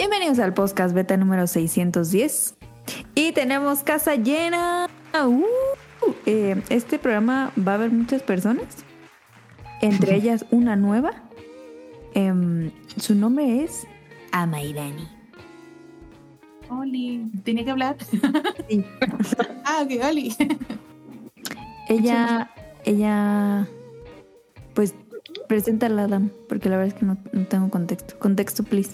Bienvenidos al podcast beta número 610. Y tenemos casa llena. Uh, eh, este programa va a haber muchas personas. Entre ellas una nueva. Em, su nombre es Amairani. Oli, ¿tenía que hablar? Sí. ah, ok, Oli. Ella, ella, pues, presenta a la Adam, porque la verdad es que no, no tengo contexto. Contexto, please.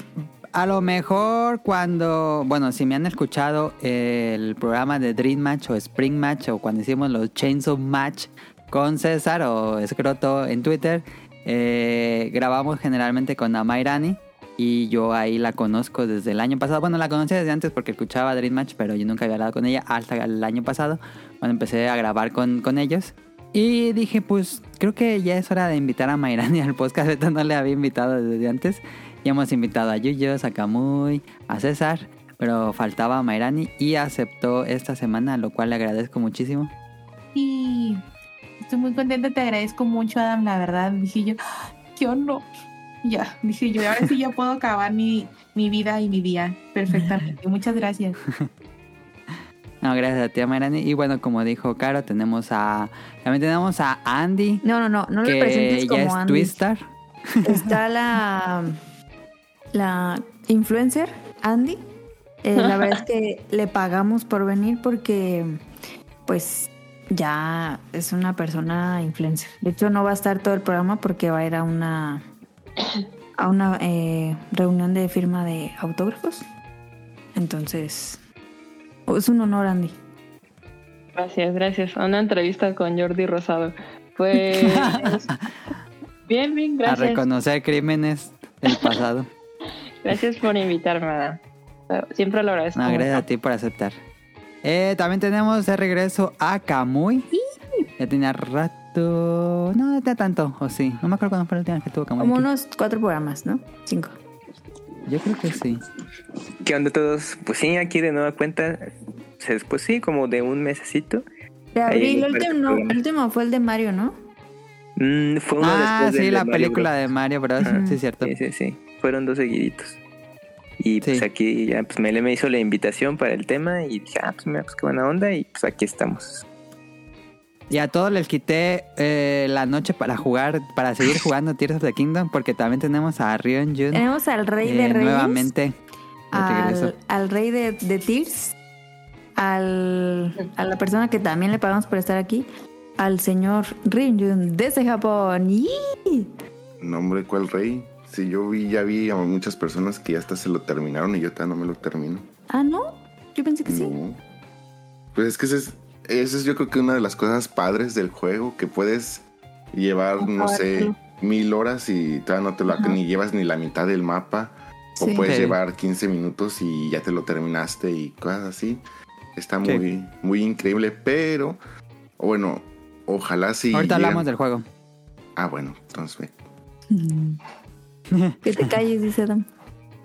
A lo mejor cuando, bueno, si me han escuchado el programa de Dream Match o Spring Match o cuando hicimos los Chainsaw Match con César o Escroto en Twitter, eh, grabamos generalmente con Amairani y yo ahí la conozco desde el año pasado. Bueno, la conocí desde antes porque escuchaba Dream Match, pero yo nunca había hablado con ella hasta el año pasado cuando empecé a grabar con, con ellos. Y dije, pues creo que ya es hora de invitar a Mayrani al podcast. Ahorita no le había invitado desde antes. Y hemos invitado a Yuyos, a Camuy, a César. Pero faltaba Mayrani y aceptó esta semana, lo cual le agradezco muchísimo. Y estoy muy contenta, te agradezco mucho, Adam, la verdad. Dije yo, "Ah, qué honor. Ya, dije yo, ahora sí ya puedo acabar mi, mi vida y mi día perfectamente. Muchas gracias. No, gracias a ti, Mayrani. Y bueno, como dijo Caro, tenemos a. También tenemos a Andy. No, no, no, no le que presentes ya como es Andy. Twistar. Está la, la influencer Andy. Eh, la verdad es que le pagamos por venir porque, pues, ya es una persona influencer. De hecho, no va a estar todo el programa porque va a ir a una a una eh, reunión de firma de autógrafos. Entonces, es un honor, Andy. Gracias, gracias. A una entrevista con Jordi Rosado. Pues. bien, bien, A gracias. reconocer crímenes del pasado. Gracias por invitarme, Adam. Siempre lo agradezco. No, gracias a ti por aceptar. Eh, también tenemos de regreso a Kamui. Ya tenía rato. No, no tenía tanto, o sí. No me acuerdo cuándo fue la última vez que tuvo Kamui. Como aquí. unos cuatro programas, ¿no? Cinco. Yo creo que sí. ¿Qué onda todos? Pues sí, aquí de nueva cuenta, después sí, como de un mesecito. De abril, el Ahí, último, no, el último fue el de Mario, ¿no? Mm, fue uno Ah, sí, de la Mario película Bros. de Mario Bros. Ajá. Sí, es cierto. Sí, sí, sí. Fueron dos seguiditos. Y pues Sí. aquí ya pues Mele me hizo la invitación para el tema y dije, ah, pues mira, pues qué buena onda y pues aquí estamos. Y a todos les quité eh, la noche para jugar, para seguir jugando Tears of the Kingdom, porque también tenemos a Rion Jun Tenemos al rey de eh, reyes. nuevamente de al, al rey de, de Tears, al, a la persona que también le pagamos por estar aquí, al señor Ryunjun desde Japón. ¡Yee! No, hombre, ¿cuál rey? Si yo vi, ya vi a muchas personas que ya hasta se lo terminaron y yo todavía no me lo termino. Ah, ¿no? Yo pensé que sí. No. Pues es que esa es, es yo creo que una de las cosas padres del juego, que puedes llevar, no sé, mil horas y todavía no te lo Ajá. ni llevas ni la mitad del mapa. Sí. O puedes Sí. llevar 15 minutos y ya te lo terminaste y cosas así. Está Sí. muy, muy increíble, pero bueno, ojalá sí. Ahorita llegan- hablamos del juego. Ah, bueno, entonces ve. Que te calles, dice Adam.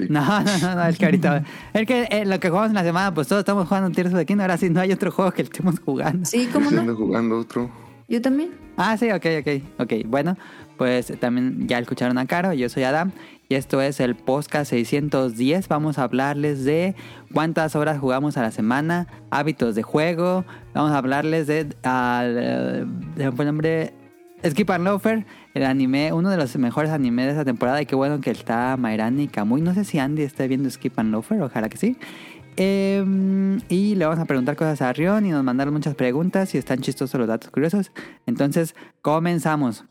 No, no, no, no, es que ahorita. Es que eh, lo que jugamos en la semana, pues todos estamos jugando Tears of the Kingdom. Ahora sí no hay otro juego que estemos jugando. Sí, ¿cómo no? ando jugando otro. Yo también. Ah, sí, ok, ok. Ok, bueno, pues también ya escucharon a Caro. Yo soy Adam. Y esto es el podcast 610. Vamos a hablarles de cuántas horas jugamos a la semana, hábitos de juego. Vamos a hablarles de. al, de fue el nombre. Skip and Loafer, el anime, uno de los mejores animes de esta temporada. Y qué bueno que está Mayrani y Kamui. No sé si Andy está viendo Skip and Loafer, ojalá que sí. Eh, y le vamos a preguntar cosas a Rion y nos mandaron muchas preguntas y están chistosos los datos curiosos. Entonces, comenzamos.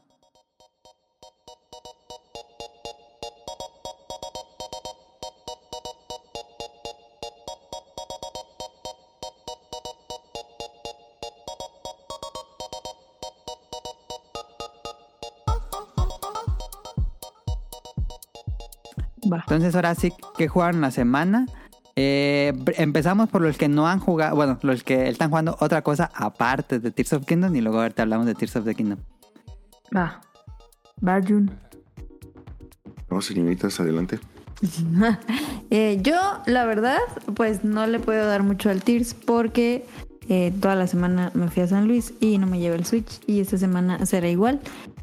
Entonces, ahora sí que jugaron la semana. Eh, empezamos por los que no han jugado, bueno, los que están jugando otra cosa aparte de Tears of Kingdom y luego ahorita hablamos de Tears of the Kingdom. Va. Barjun. No, señoritas, adelante. Eh, yo, la verdad, pues no le puedo dar mucho al Tears porque eh, toda la semana me fui a San Luis y no me llevé el Switch y esta semana será igual.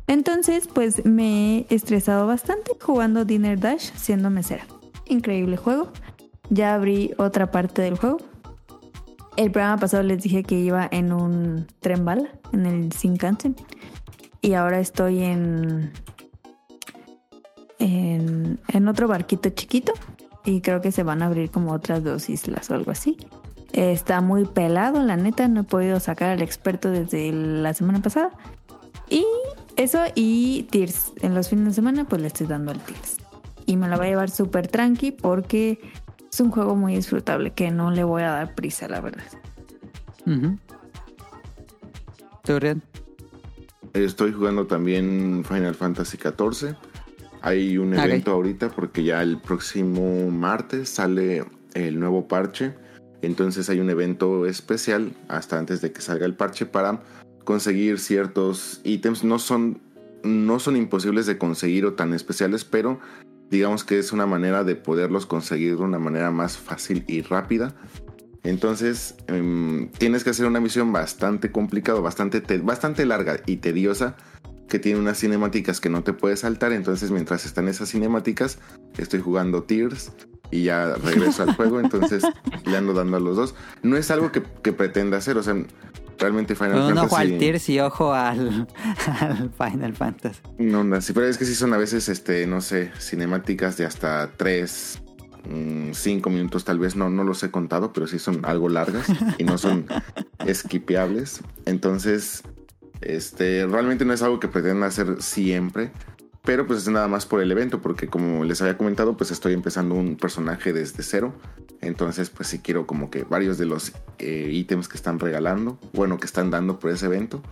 Entonces, pues me he estresado bastante jugando Dinner Dash siendo mesera. increíble juego. Ya abrí otra parte del juego. El programa pasado les dije que iba en un tren bala, en el Shinkansen. Y ahora estoy en, en, en otro barquito chiquito. Y creo que se van a abrir como otras dos islas o algo así. Está muy pelado, la neta. No he podido sacar al experto desde la semana pasada. Y eso y Tears. En los fines de semana pues le estoy dando al Tears. Y me la voy a llevar súper tranqui porque es un juego muy disfrutable que no le voy a dar prisa, la verdad. ¿Tú, Rian? Estoy jugando también Final Fantasy XIV. Hay un evento ahorita porque ya el próximo martes sale el nuevo parche. Entonces hay un evento especial hasta antes de que salga el parche para conseguir ciertos ítems. No son, no son imposibles de conseguir o tan especiales, pero digamos que es una manera de poderlos conseguir de una manera más fácil y rápida. Entonces em, tienes que hacer una misión bastante complicada, bastante, te- bastante larga y tediosa, que tiene unas cinemáticas que no te puedes saltar. Entonces mientras están esas cinemáticas, estoy jugando Tears y ya regreso al juego. Entonces le ando dando a los dos. No es algo que, que pretenda hacer, o sea, realmente Final Con un Fantasy... ojo al Tears y ojo al, al Final Fantasy. No, no, sí, pero es que sí son a veces, este, no sé, cinemáticas de hasta 3, 5 minutos tal vez, no, no los he contado, pero sí son algo largas y no son esquipeables. Entonces, este, realmente no es algo que pretenda hacer siempre, pero pues es nada más por el evento, porque como les había comentado, pues estoy empezando un personaje desde cero. Entonces, pues sí quiero como que varios de los eh, ítems que están regalando, bueno, que están dando por ese evento.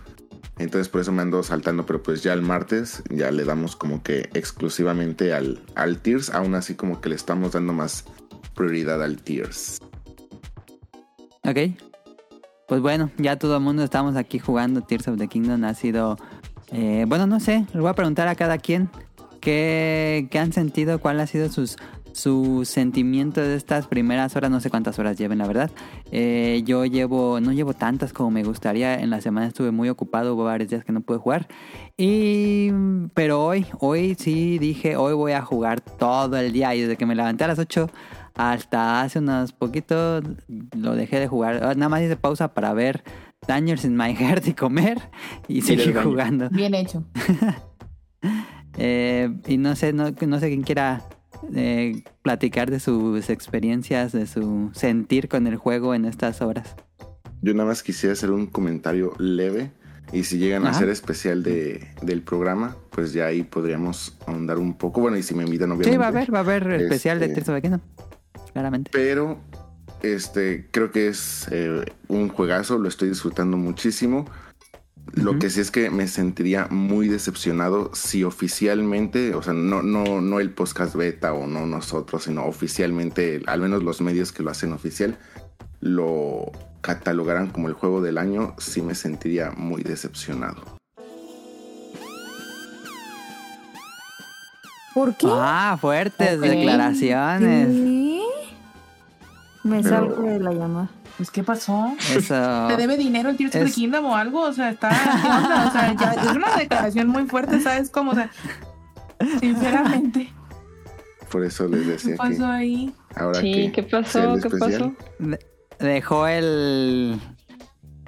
Entonces por eso me ando saltando, pero pues ya el martes ya le damos como que exclusivamente al, al Tears, aún así como que le estamos dando más prioridad al Tears. Ok. Pues bueno, ya todo el mundo estamos aquí jugando Tears of the Kingdom. Ha sido. Eh, bueno, no sé. Les voy a preguntar a cada quien qué, qué han sentido, cuál ha sido sus, su sentimiento de estas primeras horas. No sé cuántas horas lleven, la verdad. Eh, yo llevo, no llevo tantas como me gustaría. En la semana estuve muy ocupado, hubo varios días que no pude jugar. Y, pero hoy, hoy sí dije, hoy voy a jugar todo el día. Y desde que me levanté a las 8 hasta hace unos poquitos lo dejé de jugar. Nada más hice pausa para ver Dangers in My Heart y comer. Y baño. jugando. Bien hecho. Eh, y no sé, no, no sé quién quiera eh, platicar de sus experiencias, de su sentir con el juego en estas horas. Yo nada más quisiera hacer un comentario leve y si llegan a ser especial de, del programa, pues ya ahí podríamos ahondar un poco. Bueno, y si me invitan obviamente. Sí, va a haber, va a haber especial de Este- Tears of the Kingdom. Claramente. Pero este creo que es eh, un juegazo, lo estoy disfrutando muchísimo. Lo que sí es que me sentiría muy decepcionado si oficialmente, o sea, no, no, no el podcast beta o no nosotros, sino oficialmente, al menos los medios que lo hacen oficial, lo catalogaran como el juego del año, sí me sentiría muy decepcionado. ¿Por qué? Ah, fuertes declaraciones. ¿Qué? Me Pero- salgo de la llamada. Pues, ¿qué pasó? ¿Te debe dinero el Tears of the Es- Kingdom o algo? O sea, está. ¿qué? O sea, ya es una declaración muy fuerte, ¿sabes cómo? O sea, sinceramente, Por eso les ¿qué decía pasó que ahí? ahora Sí, que ¿qué pasó? ¿Qué pasó? De- Dejó el.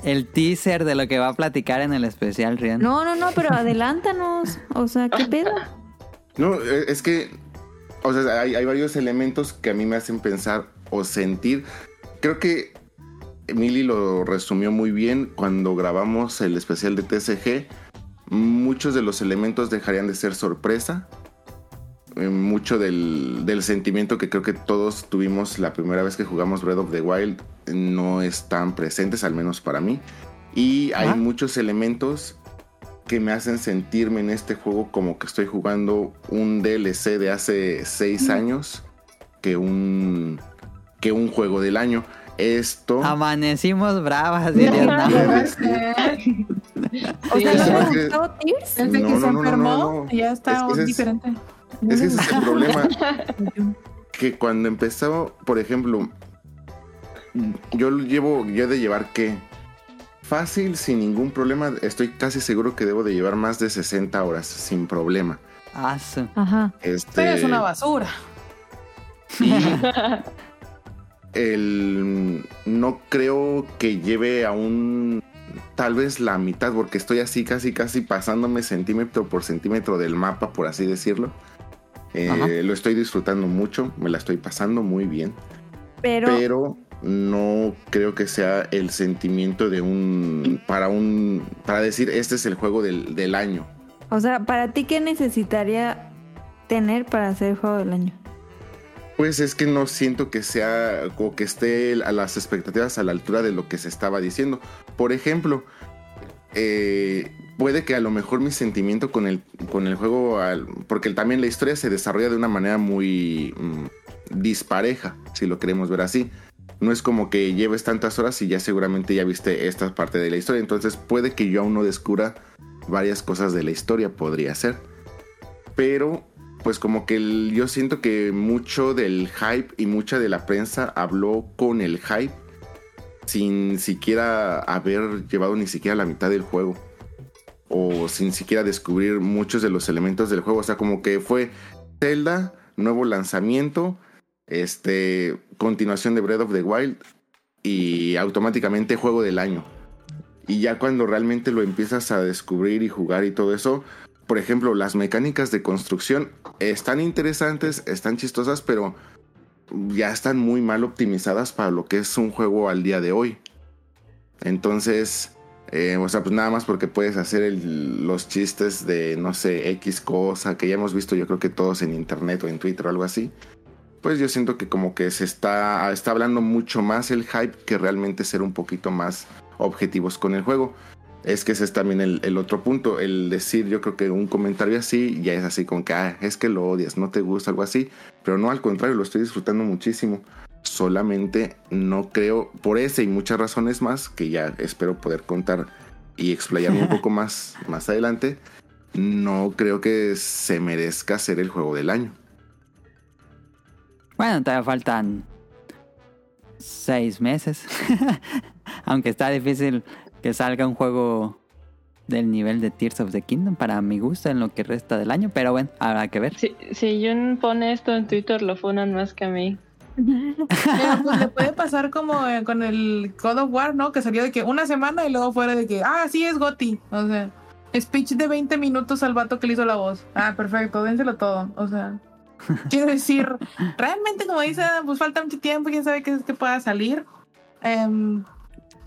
El teaser de lo que va a platicar en el especial, Rian. No, no, no, pero adelántanos. O sea, ¿qué pedo? No, eh, es que, o sea, hay, hay varios elementos que a mí me hacen pensar o sentir. Creo que Emily lo resumió muy bien cuando grabamos el especial de TCG. Muchos de los elementos dejarían de ser sorpresa. Eh, Mucho del, del sentimiento que creo que todos tuvimos la primera vez que jugamos Breath of the Wild no están presentes, al menos para mí. Y hay Ah. muchos elementos que me hacen sentirme en este juego como que estoy jugando un DLC de hace seis años que un, que un juego del año. Esto... Amanecimos bravas, dirías. ¿no? O sea, Sí, ¿no porque- te gustó Tears? Desde No, que no, se enfermó, no, no. ya está Es que ese es- diferente. Es que ese es el problema. que cuando empezó, por ejemplo, yo llevo, yo he de llevar que fácil, sin ningún problema, estoy casi seguro que debo de llevar más de 60 horas sin problema. Ah, Ajá. Este, Pero es una basura. el no creo que lleve a un tal vez la mitad porque estoy así casi casi pasándome centímetro por centímetro del mapa por así decirlo. Eh, lo estoy disfrutando mucho me la estoy pasando muy bien. Pero, pero no creo que sea el sentimiento de un para un para decir este es el juego del, del año. O sea, ¿para ti qué necesitaría tener para hacer el juego del año? Pues es que no siento que sea o que esté a las expectativas a la altura de lo que se estaba diciendo. Por ejemplo, eh, puede que a lo mejor mi sentimiento con el, con el juego, porque también la historia se desarrolla de una manera muy mm, dispareja, si lo queremos ver así. No es como que lleves tantas horas y ya seguramente ya viste esta parte de la historia. Entonces puede que yo aún no descubra varias cosas de la historia, podría ser. Pero pues como que el- yo siento que mucho del hype y mucha de la prensa habló con el hype sin siquiera haber llevado ni siquiera la mitad del juego o sin siquiera descubrir muchos de los elementos del juego, o sea, como que fue Zelda, nuevo lanzamiento, este continuación de Breath of the Wild y automáticamente juego del año. Y ya cuando realmente lo empiezas a descubrir y jugar y todo eso, por ejemplo, las mecánicas de construcción están interesantes, están chistosas, pero ya están muy mal optimizadas para lo que es un juego al día de hoy. Entonces, eh, o sea, pues nada más porque puedes hacer los chistes de, no sé, X cosa que ya hemos visto yo creo que todos en internet o en Twitter o algo así. Pues yo siento que como que se está, está hablando mucho más el hype que realmente ser un poquito más objetivos con el juego. Es que ese es también el, el otro punto, el decir yo creo que un comentario así ya es así como que, ah, es que lo odias, no te gusta, algo así, pero no al contrario, lo estoy disfrutando muchísimo. Solamente no creo, por ese y muchas razones más, que ya espero poder contar y explayarme un poco más más adelante, no creo que se merezca ser el juego del año. Bueno, todavía faltan seis meses. Aunque está difícil que salga un juego del nivel de Tears of the Kingdom para mi gusto en lo que resta del año. Pero bueno, habrá que ver. Si, si Jun pone esto en Twitter, lo funan más que a mí. Pero, pues le puede pasar como eh, con el God of War, ¿no? Que salió de que una semana y luego fuera de que, ah, sí es Gotti. O sea, speech de 20 minutos al vato que le hizo la voz. Ah, perfecto, dénselo todo. O sea, quiero decir, realmente como dice, pues falta mucho tiempo, quién sabe qué es que pueda salir. Em,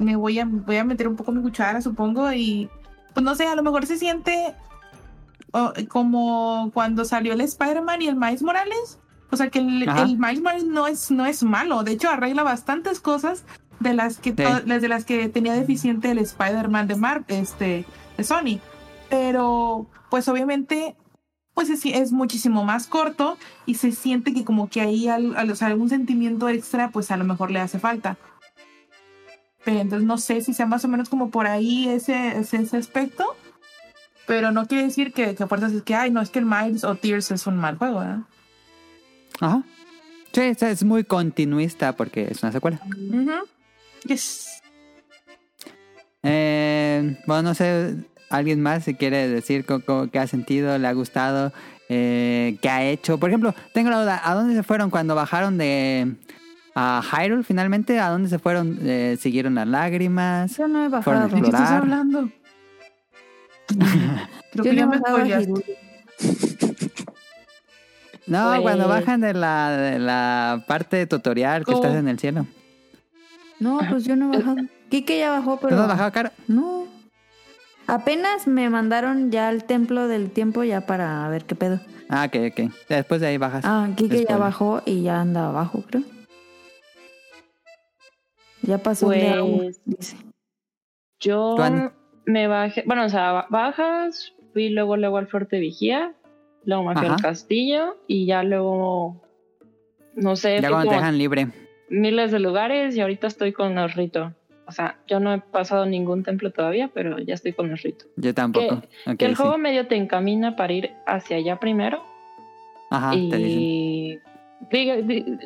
me voy a, voy a meter un poco mi cuchara, supongo, y pues no sé, a lo mejor se siente oh, como cuando salió el Spider-Man y el Miles Morales. O sea que el, el Miles Morales no es, no es malo. De hecho, arregla bastantes cosas de las que, de las que tenía deficiente el Spider-Man de Mark, este, de Sony. Pero, pues obviamente, pues es, es muchísimo más corto y se siente que como que ahí al- al- o sea, algún sentimiento extra, pues a lo mejor le hace falta. Pero entonces no sé si sea más o menos como por ahí ese, ese, ese aspecto. Pero no quiere decir que, que a fuerzas es que, ay, no, es que el Miles o Tears es un mal juego, ¿verdad? Ajá. Sí, es- es muy continuista porque es una secuela. Ujú. Yes. Eh, bueno, no sé, alguien más si quiere decir qué ha sentido, le ha gustado, eh, qué ha hecho. Por ejemplo, tengo la duda, ¿a dónde se fueron cuando bajaron de a Hyrule finalmente? ¿A dónde se fueron? Eh, ¿Siguieron las lágrimas? Yo no he bajado. ¿De qué estás hablando? Creo Yo que no ya me spoileaste. Hyrule. No, Pues- cuando bajan de la, de la parte tutorial que estás en el cielo. No, pues yo no he bajado. Kike ya bajó, ¿Tú pero. no has bajado, Caro? No. Apenas me mandaron ya al templo del tiempo ya para ver qué pedo. Ah, ok, ok. Después de ahí bajas. Ah, Kike ya bajó y ya anda abajo, creo. Ya pasó el de agua, Pues dice. yo me bajé, bueno, o sea, ba- bajas, fui luego luego al Fuerte Vigía, luego me fui Ajá. al castillo y ya luego, no sé, ya cuando te dejan libre. miles de lugares y ahorita estoy con los ritos. O sea, yo no he pasado ningún templo todavía, pero ya estoy con los ritos. Yo tampoco. Que el sí. juego medio te encamina para ir hacia allá primero. Ajá, te dicen. y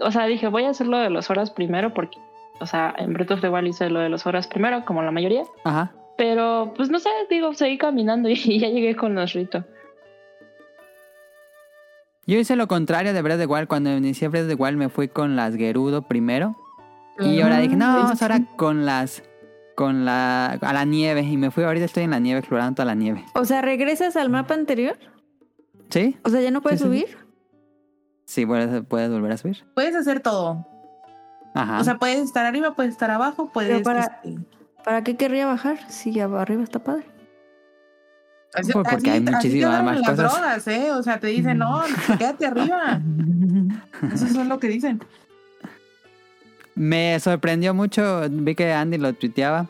o sea, dije, voy a hacer lo de las horas primero porque, o sea, en Breath of the Wild hice lo de las horas primero, como la mayoría. Ajá. Pero, pues no sé, digo, seguí caminando y ya llegué con los ritos. Yo hice lo contrario de Breath of the Wild. Cuando inicié Breath of the Wild me fui con las Gerudo primero. Y ahora dije, no, vamos ahora con las... Con la... A la nieve. Y me fui, ahorita estoy en la nieve, explorando toda la nieve. O sea, ¿regresas al mapa anterior? ¿Sí? O sea, ¿ya no puedes Sí, sí, sí. subir? Sí, puedes, puedes volver a subir. Puedes hacer todo. Ajá. O sea, puedes estar arriba, puedes estar abajo, puedes. para- este, ¿Para qué querría bajar? Si arriba está padre. así- Pues porque hay así- así te muchísimas más las cosas. drogas, ¿eh? O sea, te dicen, no, quédate arriba. Eso es lo que dicen. Me sorprendió mucho, vi que Andy lo tuiteaba.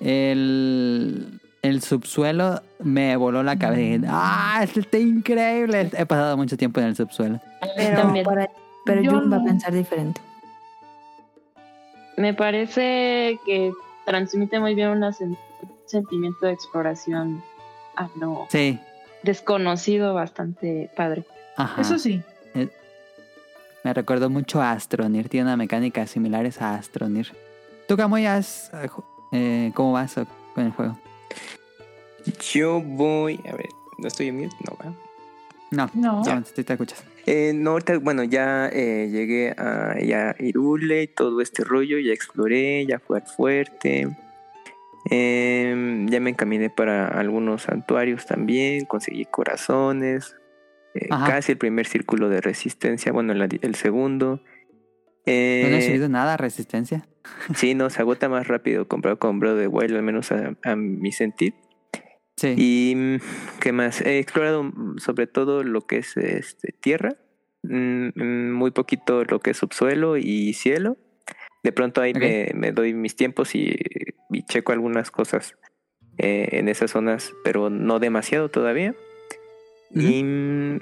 El, el subsuelo me voló la cabeza. Dije, ¡Ah, esto está increíble! He pasado mucho tiempo en el subsuelo. Pero, También. para- pero Yo Jun va a no. pensar diferente. Me parece que transmite muy bien una sen- un sentimiento de exploración a lo Sí, desconocido bastante padre. ajá. Eso sí. Me recordó mucho a Astronir. Tiene una mecánica similares a Astronir. ¿Tú, Camuy, eh, eh, cómo vas con el juego? Yo voy. A ver, ¿no estoy en mute? No, ¿va? No, No. no, sí te escuchas. Eh, no, ahorita, bueno, ya eh, llegué a ya Irule y todo este rollo, ya exploré, ya fue al fuerte. Em, ya me encaminé para algunos santuarios también, conseguí corazones, eh, casi el primer círculo de resistencia, bueno, la- el segundo. ¿No he Eh, subido nada, resistencia? sí, no, se agota más rápido comprado con of the Wild, al menos a, a mi sentir. Sí. Y mm, qué más, he explorado sobre todo lo que es este tierra, mm, mm, muy poquito lo que es subsuelo y cielo. De pronto ahí me, me doy mis tiempos y, y checo algunas cosas eh, en esas zonas, pero no demasiado todavía. Y,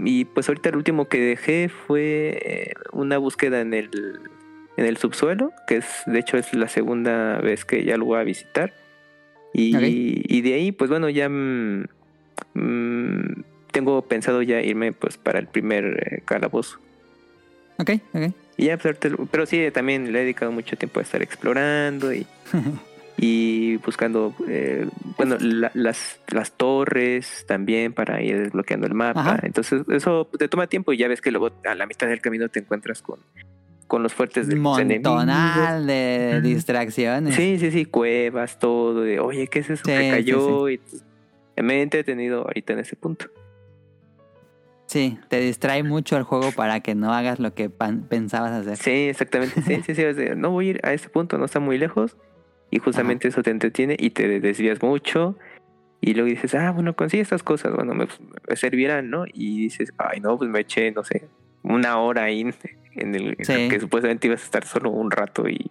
y, pues ahorita el último que dejé fue eh, una búsqueda en el, en el subsuelo, que es de hecho es la segunda vez que ya lo voy a visitar. Y, y de ahí, pues bueno, ya mm, mm, tengo pensado ya irme pues para el primer eh, calabozo. Ok, ok. Y ya, pues, pero sí, también le he dedicado mucho tiempo a estar explorando y, y buscando, eh, bueno, la- las, las torres también para ir desbloqueando el mapa. Ajá. Entonces, eso te toma tiempo y ya ves que luego a la mitad del camino te encuentras con, con los fuertes de. Montonal de distracciones. Sí, sí, sí, cuevas, todo. De, Oye, ¿qué es eso Sí, que sí, cayó? Y pues, me he entretenido ahorita en ese punto. Sí, te distrae mucho el juego para que no hagas lo que pensabas hacer. Sí, exactamente. Sí, sí, sí. no voy a ir a ese punto, no está muy lejos. Y justamente eso te entretiene y te desvías mucho. Y luego dices, ah, bueno, consigue estas cosas, bueno, me, me servirán, ¿no? Y dices, ay, no, pues me eché, no sé, una hora ahí en, el en Sí. el que supuestamente ibas a estar solo un rato y,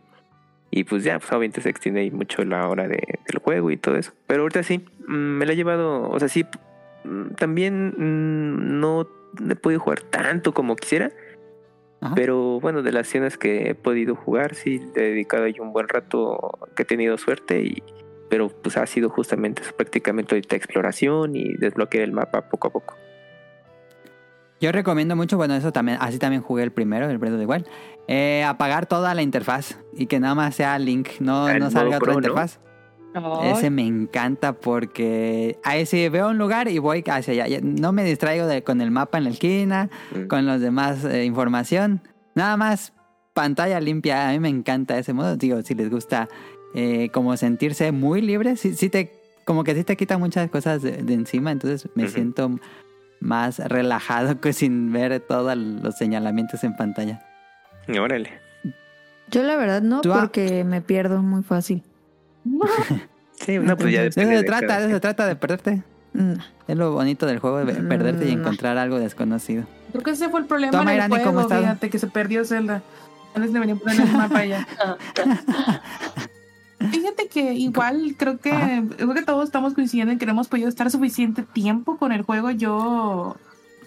y pues ya, pues obviamente se extiende ahí mucho la hora de- del juego y todo eso. Pero ahorita sí, mm, me la he llevado, o sea, sí, mm, también mm, no he podido jugar tanto como quisiera. Ajá. Pero bueno, de las escenas que he podido jugar, sí, he dedicado ahí un buen rato que he tenido suerte y pero pues ha sido justamente eso, prácticamente ahorita exploración y desbloquear el mapa poco a poco. Yo recomiendo mucho, bueno, eso también, así también jugué el primero, el Breath of the Wild, eh, apagar toda la interfaz y que nada más sea Link, no, Ah, no salga otra pro, ¿no? interfaz. Ese me encanta porque ahí sí veo un lugar y voy hacia allá. No me distraigo de- con el mapa en la esquina, Mm. con los demás eh, información. Nada más pantalla limpia. A mí me encanta ese modo. Digo, si les gusta eh, como sentirse muy libre, sí, sí te, como que sí te quita muchas cosas de, de encima. Entonces me siento más relajado que sin ver todos los señalamientos en pantalla. Órale. Yo la verdad no, Tú, ah. porque me pierdo muy fácil. Sí, no, pues ya De eso depende se de trata, de eso se trata de perderte. Mm. Es lo bonito del juego, de perderte y Mm, no. encontrar algo desconocido. Creo que ese fue el problema Toma, en el Irani, ¿cómo juego, fíjate, que se perdió Zelda. Antes le venía a poner el mapa ya. Que igual creo que Ajá. creo que todos estamos coincidiendo en que no hemos podido estar suficiente tiempo con el juego. Yo,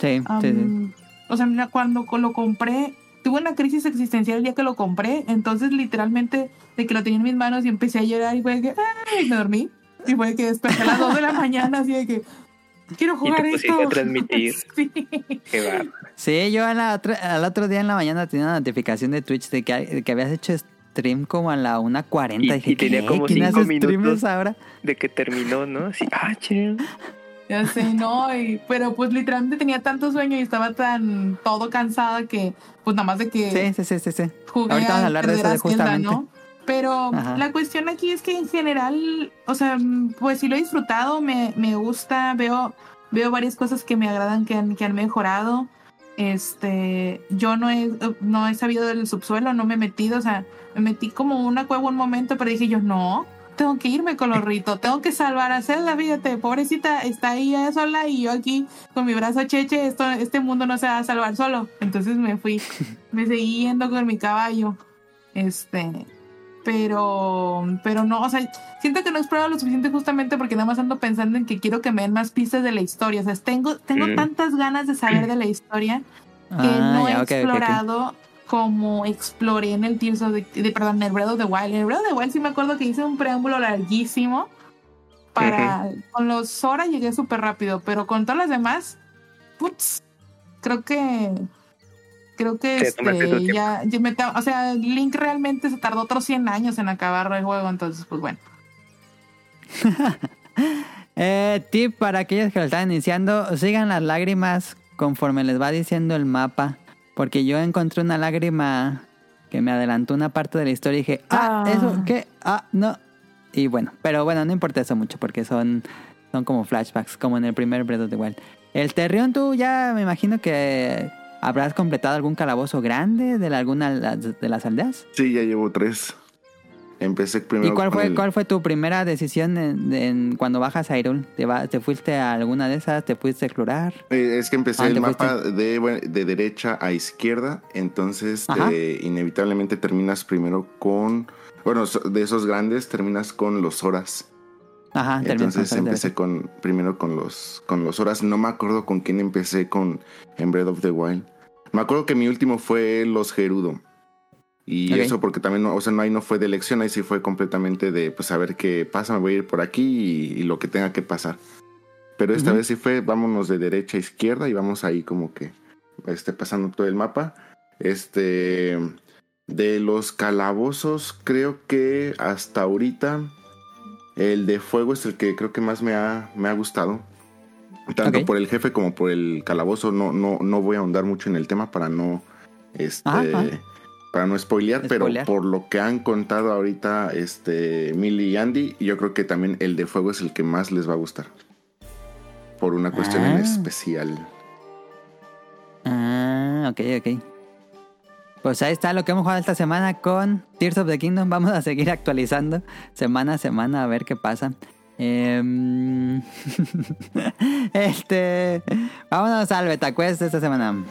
Sí, am, sí, sí. o sea, mira, cuando lo compré, tuve una crisis existencial el día que lo compré. Entonces, literalmente, de que lo tenía en mis manos y empecé a llorar y fue que, ay, me dormí. Y fue que desperté a las 2 de la mañana, así de que, quiero jugar pusiste esto. a transmitir. sí. Qué bárbaro. Sí, yo a la otra- al otro día en la mañana tenía una notificación de Twitch de que, de que habías hecho stream como a la 1.40. Y- Dije, y tenía ¿qué? como ¿Quién cinco hace minutos. ahora? De que terminó, ¿no? Así, ah, che. Ya sé, no, y- pero pues literalmente tenía tanto sueño y estaba tan todo cansada que pues nada más de que Sí, sí, sí, sí. sí. jugué Ahorita vamos a hablar de eso de a justamente. ¿no? Pero Ajá. la cuestión aquí es que en general, o sea, mm, pues sí lo he disfrutado, me, me gusta, veo, veo varias cosas que me agradan que han, que han mejorado. Este, yo no he, no he sabido del subsuelo, no me he metido, o sea, me metí como una cueva un momento, pero dije yo, no, tengo que irme con los ritos, tengo que salvar a Zelda, fíjate, pobrecita, está ahí sola y yo aquí con mi brazo cheche, esto, este mundo no se va a salvar solo. Entonces me fui, me seguí yendo con mi caballo. Este, pero, pero no, o sea, siento que no he explorado lo suficiente justamente porque nada más ando pensando en que quiero que me den más pistas de la historia. O sea, tengo, tengo tantas ganas de saber de la historia que Ah, no he ya, ok, ok, ok. explorado como exploré en el Tears of the, de, perdón, en el Breath of the Wild. En el Breath of the Wild sí me acuerdo que hice un preámbulo larguísimo para con los Sora llegué súper rápido, pero con todas las demás, putz, creo que creo que este, ya, ya me ta- o sea, Link realmente se tardó otros 100 años en acabar el juego, entonces pues bueno. Eh, tip para aquellos que lo están iniciando, sigan las lágrimas conforme les va diciendo el mapa. Porque yo encontré una lágrima que me adelantó una parte de la historia y dije, ah, Ah. ¿eso qué? Ah, no. Y bueno, pero bueno, no importa eso mucho porque son, son como flashbacks, como en el primer Breath of the Wild. El Terrión, tú ya me imagino que habrás completado algún calabozo grande de alguna de las aldeas. Sí, ya llevo tres. Empecé primero. ¿Y cuál fue, el- cuál fue tu primera decisión en, en cuando bajas a Hyrule? ¿Te, va- ¿Te fuiste a alguna de esas? ¿Te fuiste a explorar? Eh, es que empecé Ah, el mapa de, bueno, de derecha a izquierda, entonces eh, inevitablemente terminas primero con, bueno, de esos grandes terminas con los horas. Ajá, Entonces con empecé con primero con los con los horas. No me acuerdo con quién empecé con en Breath of the Wild. Me acuerdo que mi último fue los Gerudo. Y eso porque también, no- o sea, no ahí no fue de elección, ahí sí fue completamente de, pues a ver qué pasa, me voy a ir por aquí y, y lo que tenga que pasar. Pero esta Ujú. vez sí fue, vámonos de derecha a izquierda y vamos ahí como que, este, pasando todo el mapa. Este, de los calabozos, creo que hasta ahorita el de fuego es el que creo que más me ha, me ha gustado. Tanto por el jefe como por el calabozo. No, no, no voy a ahondar mucho en el tema para no. Este. Ajá, ajá. Para no spoilear, pero por lo que han contado ahorita este Millie y Andy, yo creo que también el de fuego es el que más les va a gustar. Por una cuestión en Ah. especial. Ah, ok, ok. Pues ahí está lo que hemos jugado esta semana con Tears of the Kingdom. Vamos a seguir actualizando semana a semana a ver qué pasa. Em, este. Vámonos al BetaQuest de esta semana.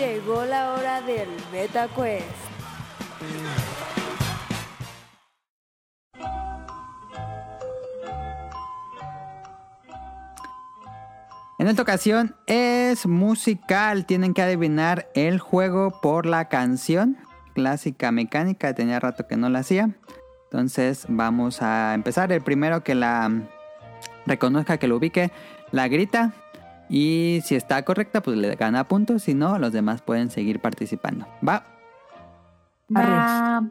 Llegó la hora del Beta Quest. En esta ocasión es musical. Tienen que adivinar el juego por la canción. Clásica mecánica. Tenía rato que no la hacía. Entonces vamos a empezar. El primero que la reconozca, que lo ubique, la grita. Y si está correcta, pues le gana puntos. Si no, los demás pueden seguir participando. Va. Va.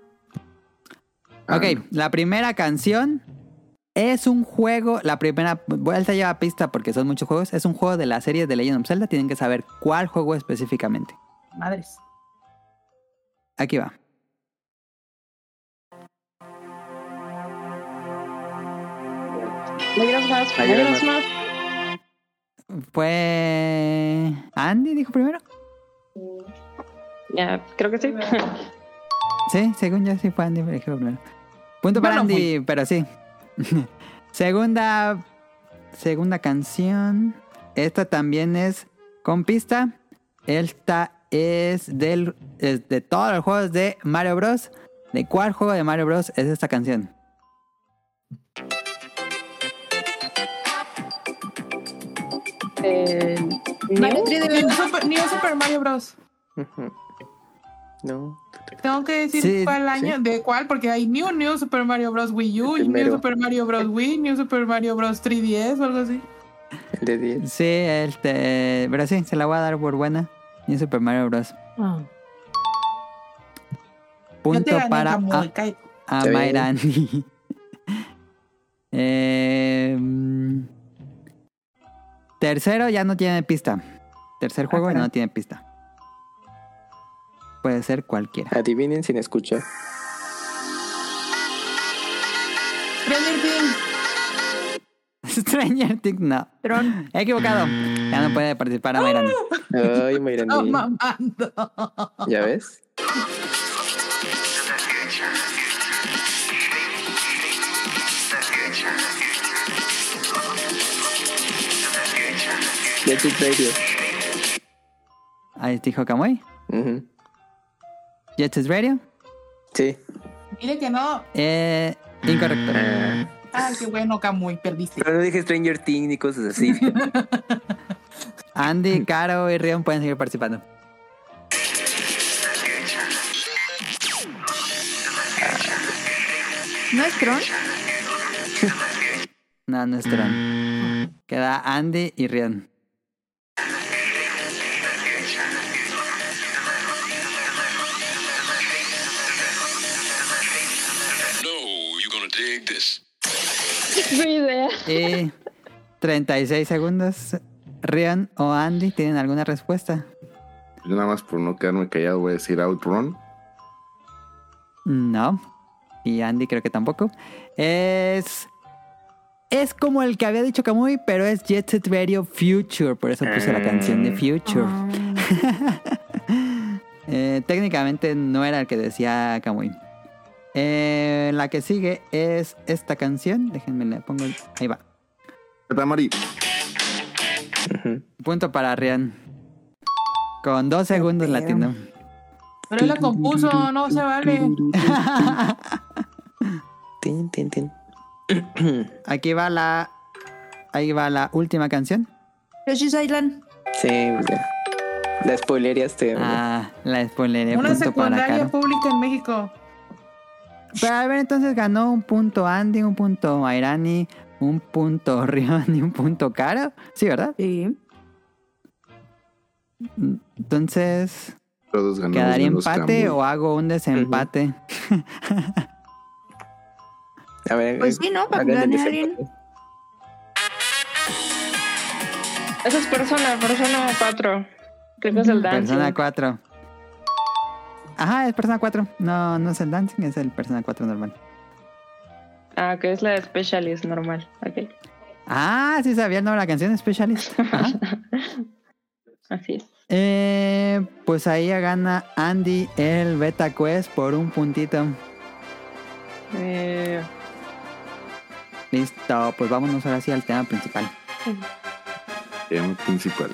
Ok, la primera canción es un juego. La primera vuelta lleva pista porque son muchos juegos. Es un juego de la serie de Legend of Zelda. Tienen que saber cuál juego específicamente. Madres. Aquí va. Majora's Mask, Fue. Andy dijo primero. Ya, creo que sí. Sí, según yo sí fue Andy, pero dijo primero. Punto para Bueno, Andy, pero sí. segunda. Segunda canción. Esta también es con pista. Esta es del es de todos los juegos de Mario Bros. ¿De cuál juego de Mario Bros es esta canción? Eh, Mario- Super, Mario Bros. No. Tengo que decir Sí, cuál año, de cuál, porque hay New New Super Mario Bros. Wii U, New. Super Mario Bros. Wii, New Super Mario Bros. 3DS o algo así. El de 10. Sí, este. Pero sí, se la voy a dar por buena. New Super Mario Bros. Ah. Punto para a, a. Mayrani. Eh, mm, tercero ya no tiene pista. Tercer juego ya no tiene pista. Puede ser cualquiera. Adivinen sin escuchar. Stranger Things. Stranger Things, no. Tron. He equivocado. Ya no puede participar a Mayrani. Ay, Mayrani. No. ¿Ya ves? Get it radio. Ahí dijo Kamui. Ujú. Jet Set Radio. Sí. Dile que no. Eh, incorrecto. Ah, Ay, qué bueno, Camuy, perdiste. pero no dije Stranger Things ni cosas así. Andy, Caro y Rion pueden seguir participando. ¿No es Tron? No, no es Tron. Queda Andy y Rion. Idea. Y 36 segundos. Rion o Andy, ¿tienen alguna respuesta? Yo nada más por no quedarme callado voy a decir Outrun. No. Y Andy creo que tampoco. Es. Es como el que había dicho Kamui, pero es Jet Set Radio Future. Por eso puse la canción de Future. Ah. Eh, técnicamente no era el que decía Kamui. Eh, la que sigue es esta canción. Déjenme le pongo. el- Ahí va. Katamari. Punto para Rian. Con dos segundos Damn. latino. Pero él la compuso, no se vale. Tin, tin, tin. Aquí va la. Ahí va la última canción. Yoshi's Island. Sí, ya. La spoilereaste. ¿no? Ah, la spoileré. Una Punto para secundaria Caro. pública en México. Pero a ver, entonces ganó un punto Andy, un punto Mairani, un punto Rion y un punto Caro. Sí, ¿verdad? Sí. Entonces, Todos ganamos. ¿quedaría menos empate o hago un desempate? A ver. Pues sí, ¿no? Para que gane alguien. es persona, persona 4. Creo que es el dancing. Persona 4. Ajá, es Persona 4. No, no es el Dancing, es el Persona 4 normal. Ah, que es la de Specialist normal. Ok. Ah, sí sabía el nombre de la canción, Specialist. Ajá. Así es. Eh, pues ahí ya gana Andy el Beta Quest por un puntito. Eh, Listo, pues vámonos ahora sí al tema principal. Tema principal.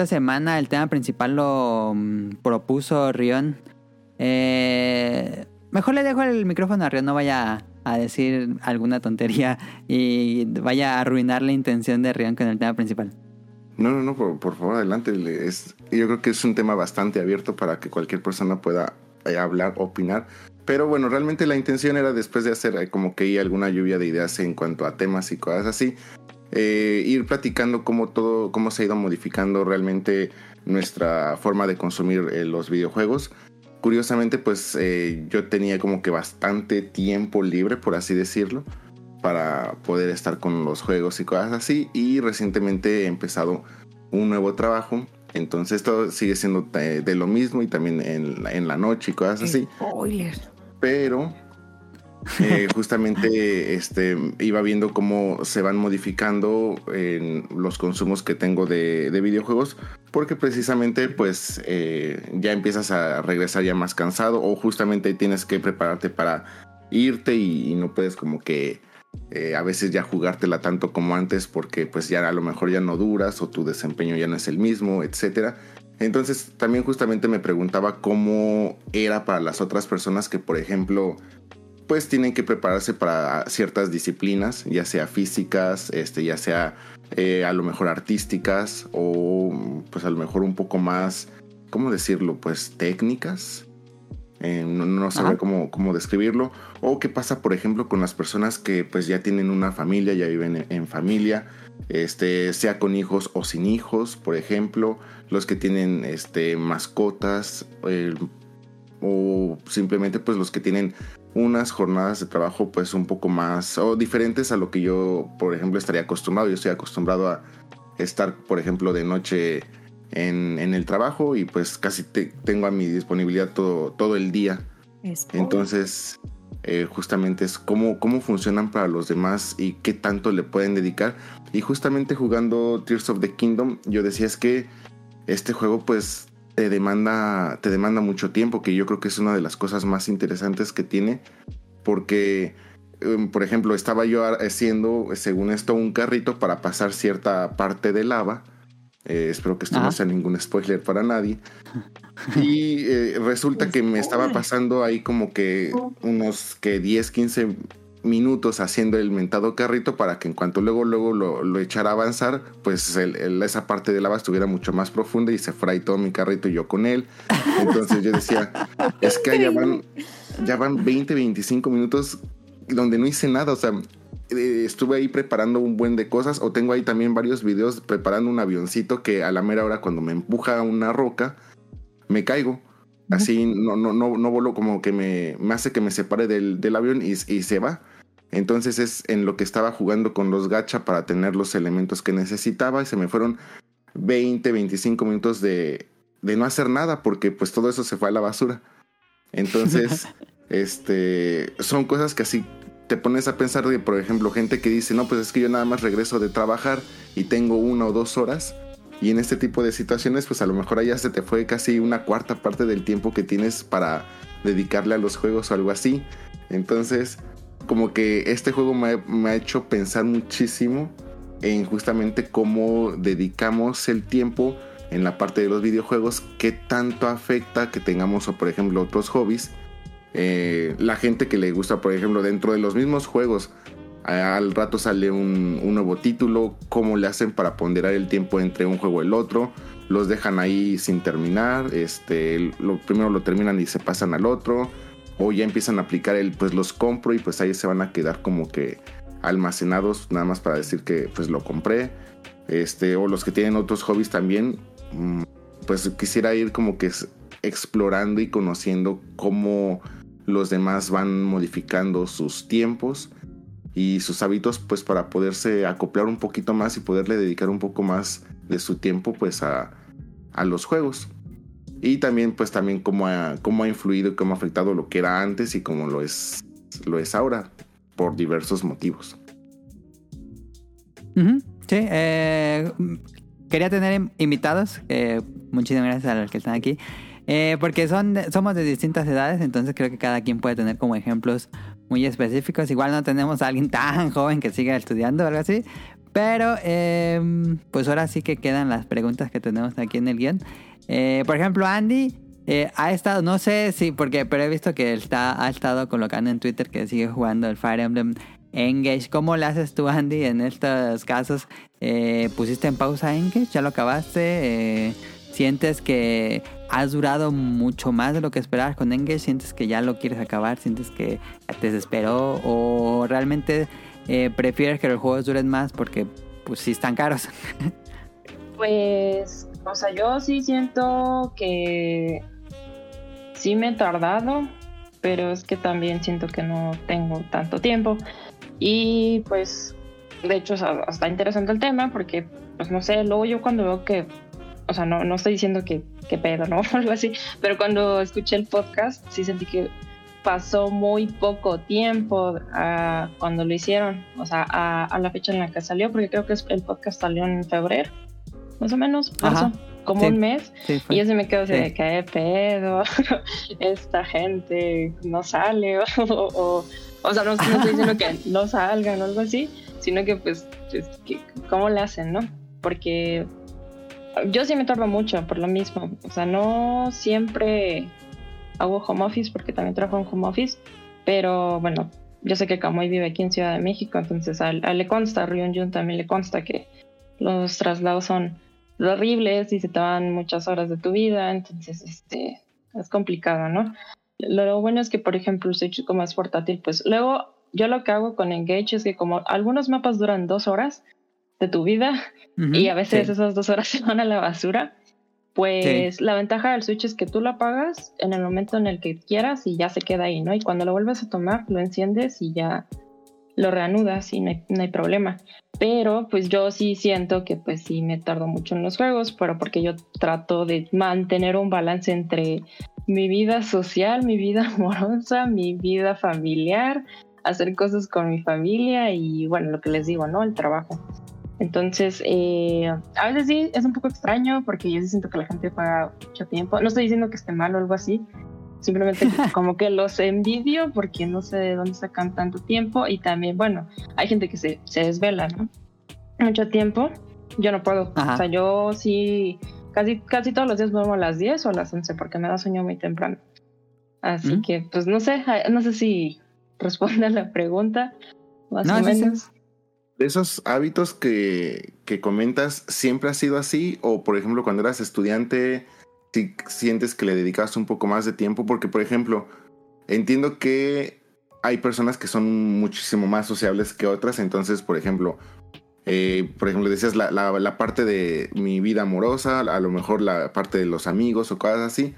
Esta semana el tema principal lo mm, propuso Rion. Eh, mejor le dejo el micrófono a Rion, no vaya a decir alguna tontería y vaya a arruinar la intención de Rion con el tema principal. No, no, no, por, por favor, adelante. Es, yo creo que es un tema bastante abierto para que cualquier persona pueda eh, hablar, opinar. Pero bueno, realmente la intención era después de hacer eh, como que ahí alguna lluvia de ideas en cuanto a temas y cosas así, eh, ir platicando cómo todo, cómo se ha ido modificando realmente nuestra forma de consumir eh, los videojuegos. Curiosamente, pues eh, yo tenía como que bastante tiempo libre, por así decirlo, para poder estar con los juegos y cosas así. Y recientemente he empezado un nuevo trabajo. Entonces todo sigue siendo de, de lo mismo y también en, la- en la noche y cosas así. Spoiler. Pero eh, justamente este, iba viendo cómo se van modificando en los consumos que tengo de, de videojuegos. Porque precisamente pues eh, ya empiezas a regresar ya más cansado o justamente tienes que prepararte para irte y, y no puedes como que eh, a veces ya jugártela tanto como antes porque pues ya a lo mejor ya no duras o tu desempeño ya no es el mismo, etcétera. Entonces también justamente me preguntaba cómo era para las otras personas que por ejemplo pues tienen que prepararse para ciertas disciplinas, ya sea físicas, este, ya sea eh, a lo mejor artísticas o pues a lo mejor un poco más, ¿cómo decirlo? Pues técnicas. Eh, no, no saber cómo, cómo describirlo. O qué pasa, por ejemplo, con las personas que pues ya tienen una familia, ya viven en, en familia, este, sea con hijos o sin hijos, por ejemplo, los que tienen este, mascotas, eh, o simplemente pues los que tienen unas jornadas de trabajo pues un poco más o diferentes a lo que yo por ejemplo estaría acostumbrado. Yo estoy acostumbrado a estar por ejemplo de noche en, en el trabajo y pues casi te- tengo a mi disponibilidad todo, todo el día. Entonces eh, justamente es cómo, cómo funcionan para los demás y qué tanto le pueden dedicar. Y justamente jugando Tears of the Kingdom yo decía es que este juego pues te demanda, te demanda mucho tiempo, que yo creo que es una de las cosas más interesantes que tiene, porque, em, por ejemplo, estaba yo haciendo, según esto, un carrito para pasar cierta parte de lava. Eh, espero que esto no sea ningún spoiler para nadie. Y eh, resulta que me estaba pasando ahí como que unos que 10, 15 minutos haciendo el mentado carrito para que en cuanto luego luego lo, lo echara a avanzar, pues el- el- esa parte de lava estuviera mucho más profunda y se fuera todo mi carrito y yo con él. Entonces yo decía, es que ya van, ya van 20, 25 minutos donde no hice nada, o sea, eh, estuve ahí preparando un buen de cosas o tengo ahí también varios videos preparando un avioncito que a la mera hora cuando me empuja una roca, me caigo. Así no, no, no, no volo como que me, me hace que me separe del, del avión y, y se va. Entonces es en lo que estaba jugando con los gacha para tener los elementos que necesitaba y se me fueron 20, 25 minutos de, de no hacer nada porque pues todo eso se fue a la basura. Entonces, este, son cosas que así te pones a pensar de, por ejemplo, gente que dice, no, pues es que yo nada más regreso de trabajar y tengo una o dos horas. Y en este tipo de situaciones, pues a lo mejor allá se te fue casi una cuarta parte del tiempo que tienes para dedicarle a los juegos o algo así. Entonces, como que este juego me ha, hecho pensar muchísimo en justamente cómo dedicamos el tiempo en la parte de los videojuegos, qué tanto afecta que tengamos, por ejemplo, otros hobbies. Eh, la gente que le gusta, por ejemplo, dentro de los mismos juegos, al rato sale un, un nuevo título, cómo le hacen para ponderar el tiempo entre un juego y el otro, los dejan ahí sin terminar, este, lo, primero lo terminan y se pasan al otro, o ya empiezan a aplicar el, pues los compro y pues ahí se van a quedar como que almacenados, nada más para decir que pues lo compré, este, o los que tienen otros hobbies también, mm, pues quisiera ir como que explorando y conociendo cómo los demás van modificando sus tiempos y sus hábitos pues para poderse acoplar un poquito más y poderle dedicar un poco más de su tiempo pues a, a los juegos y también pues también cómo ha, cómo ha influido y cómo ha afectado lo que era antes y cómo lo es lo es ahora por diversos motivos Ujú, Sí, eh, quería tener in- invitados. eh, muchísimas gracias a los que están aquí. eh, porque son somos de distintas edades, entonces creo que cada quien puede tener como ejemplos muy específicos. Igual no tenemos a alguien tan joven que siga estudiando o algo así. Pero eh, pues ahora sí que quedan las preguntas que tenemos aquí en el guion. Eh, por ejemplo, Andy eh, ha estado, no sé si, porque, pero he visto que está, ha estado colocando en Twitter que sigue jugando el Fire Emblem Engage. ¿Cómo le haces tú, Andy, en estos casos? Eh, ¿Pusiste en pausa Engage? ¿Ya lo acabaste? Eh, ¿Sientes que has durado mucho más de lo que esperabas con Engage? ¿Sientes que ya lo quieres acabar? ¿Sientes que te desesperó? ¿O realmente eh, prefieres que los juegos duren más porque pues sí están caros? Pues, o sea, yo sí siento que sí me he tardado, pero es que también siento que no tengo tanto tiempo. Y pues, de hecho, o está interesante el tema porque, pues no sé, luego yo cuando veo que, o sea, no, no estoy diciendo que, que pedo, ¿no? O algo así, pero cuando escuché el podcast sí sentí que pasó muy poco tiempo a cuando lo hicieron, o sea, a, a la fecha en la que salió, porque creo que el podcast salió en febrero, más o menos, marzo, como sí. un mes. Sí, Y yo sí me quedo así Sí. de que pedo, esta gente no sale o, o, o sea, no, no estoy diciendo que no salgan o algo así, sino que pues, que- ¿cómo le hacen, no? Porque yo sí me tardo mucho por lo mismo, o sea, no siempre hago home office porque también trabajo en home office Pero bueno, yo sé que Kamui vive aquí en Ciudad de México, entonces a, a le consta, a Ryun Jun también le consta que los traslados son horribles y se te van muchas horas de tu vida, entonces este es complicado, ¿no? Lo bueno es que, por ejemplo, el Switch como es portátil, pues luego yo lo que hago con Engage es que como algunos mapas duran dos horas de tu vida Ujú, y a veces sí. esas dos horas se van a la basura, pues la ventaja del Switch es que tú lo apagas en el momento en el que quieras y ya se queda ahí, ¿no? Y cuando lo vuelves a tomar, lo enciendes y ya lo reanudas y no hay, no hay problema. Pero pues yo sí siento que pues sí me tardo mucho en los juegos, pero porque yo trato de mantener un balance entre mi vida social, mi vida amorosa, mi vida familiar, hacer cosas con mi familia y bueno, lo que les digo, ¿no? El trabajo. Entonces, eh, a veces sí es un poco extraño porque yo sí siento que la gente paga mucho tiempo. No estoy diciendo que esté mal o algo así, simplemente como que los envidio porque no sé de dónde sacan tanto tiempo y también, bueno, hay gente que se, se desvela, ¿no? Mucho tiempo. Yo no puedo. Ajá. O sea, yo sí, casi, casi todos los días duermo a las 10 o a las 11 porque me da sueño muy temprano. Así ¿Mm? que, pues no sé, no sé si responde a la pregunta, más No, o sí, sí. menos. ¿De esos hábitos que, que comentas siempre ha sido así? O por ejemplo, cuando eras estudiante, si sientes que le dedicabas un poco más de tiempo? Porque, por ejemplo, entiendo que hay personas que son muchísimo más sociables que otras. Entonces, por ejemplo, eh, por ejemplo, decías la, la- la parte de mi vida amorosa, a lo mejor la parte de los amigos o cosas así,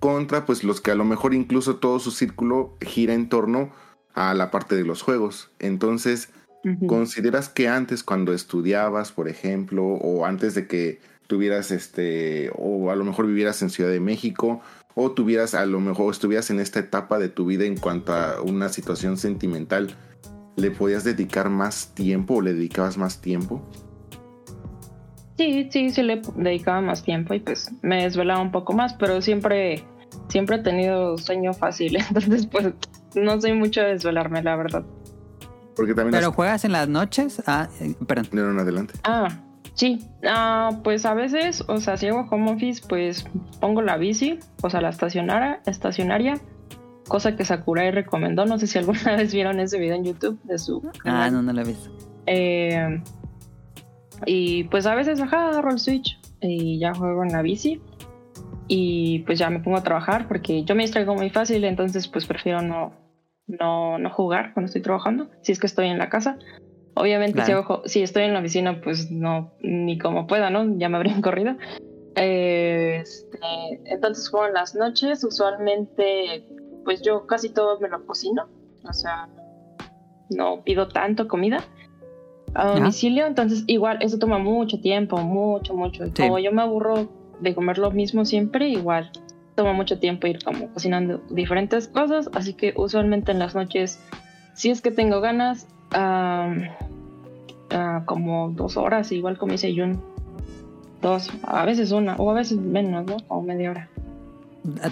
contra pues los que a lo mejor incluso todo su círculo gira en torno a la parte de los juegos. Entonces. ¿Consideras que antes cuando estudiabas, por ejemplo, o antes de que tuvieras este, o a lo mejor vivieras en Ciudad de México, o tuvieras a lo mejor estuvieras en esta etapa de tu vida en cuanto a una situación sentimental, ¿le podías dedicar más tiempo o le dedicabas más tiempo? Sí, sí, sí le dedicaba más tiempo y pues me desvelaba un poco más, pero siempre, siempre he tenido sueño fácil, entonces pues no soy mucho de desvelarme, la verdad. Porque también... ¿Pero has- juegas en las noches? Ah, eh, perdón. No, no, no, adelante. Ah, sí, ah, pues a veces, o sea, si hago home office, pues pongo la bici, o sea, la estacionaria, estacionaria, cosa que Sakurai recomendó, no sé si alguna vez vieron ese video en YouTube de su Ah, no, no lo he visto. Eh, y pues a veces ajá, agarro el Switch y ya juego en la bici. Y pues ya me pongo a trabajar porque yo me distraigo muy fácil, entonces pues prefiero no, no, no jugar cuando estoy trabajando, si es que estoy en la casa. Obviamente si, Claro. estoy en la oficina, pues no, ni como pueda, ¿no? Ya me habrían corrido. Eh, este, entonces juego en las noches, usualmente pues yo casi todo me lo cocino, o sea, no pido tanto comida a domicilio, entonces igual eso toma mucho tiempo, mucho, mucho. Sí. Como yo me aburro de comer lo mismo siempre, igual toma mucho tiempo ir como cocinando diferentes cosas, así que usualmente en las noches, si es que tengo ganas, ah, ah, como dos horas, igual como dice Jun, dos, a veces una, o a veces menos, ¿no? O media hora.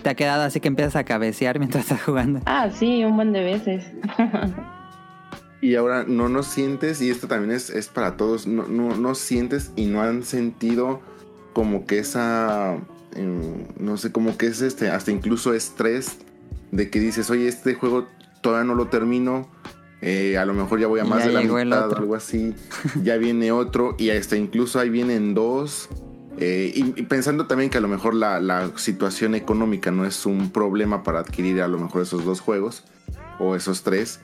Te ha quedado así que empiezas a cabecear mientras estás jugando. Ah, sí, un buen de veces. Y ahora no nos sientes, y esto también es, es para todos, no, no, no sientes y no han sentido como que esa, em, no sé, como que es este, hasta incluso estrés de que dices, oye, este juego todavía no lo termino, eh, a lo mejor ya voy a más ya de la mitad algo así, ya viene otro, y hasta incluso ahí vienen dos. eh, y, y pensando también que a lo mejor la, la situación económica no es un problema para adquirir a lo mejor esos dos juegos o esos tres.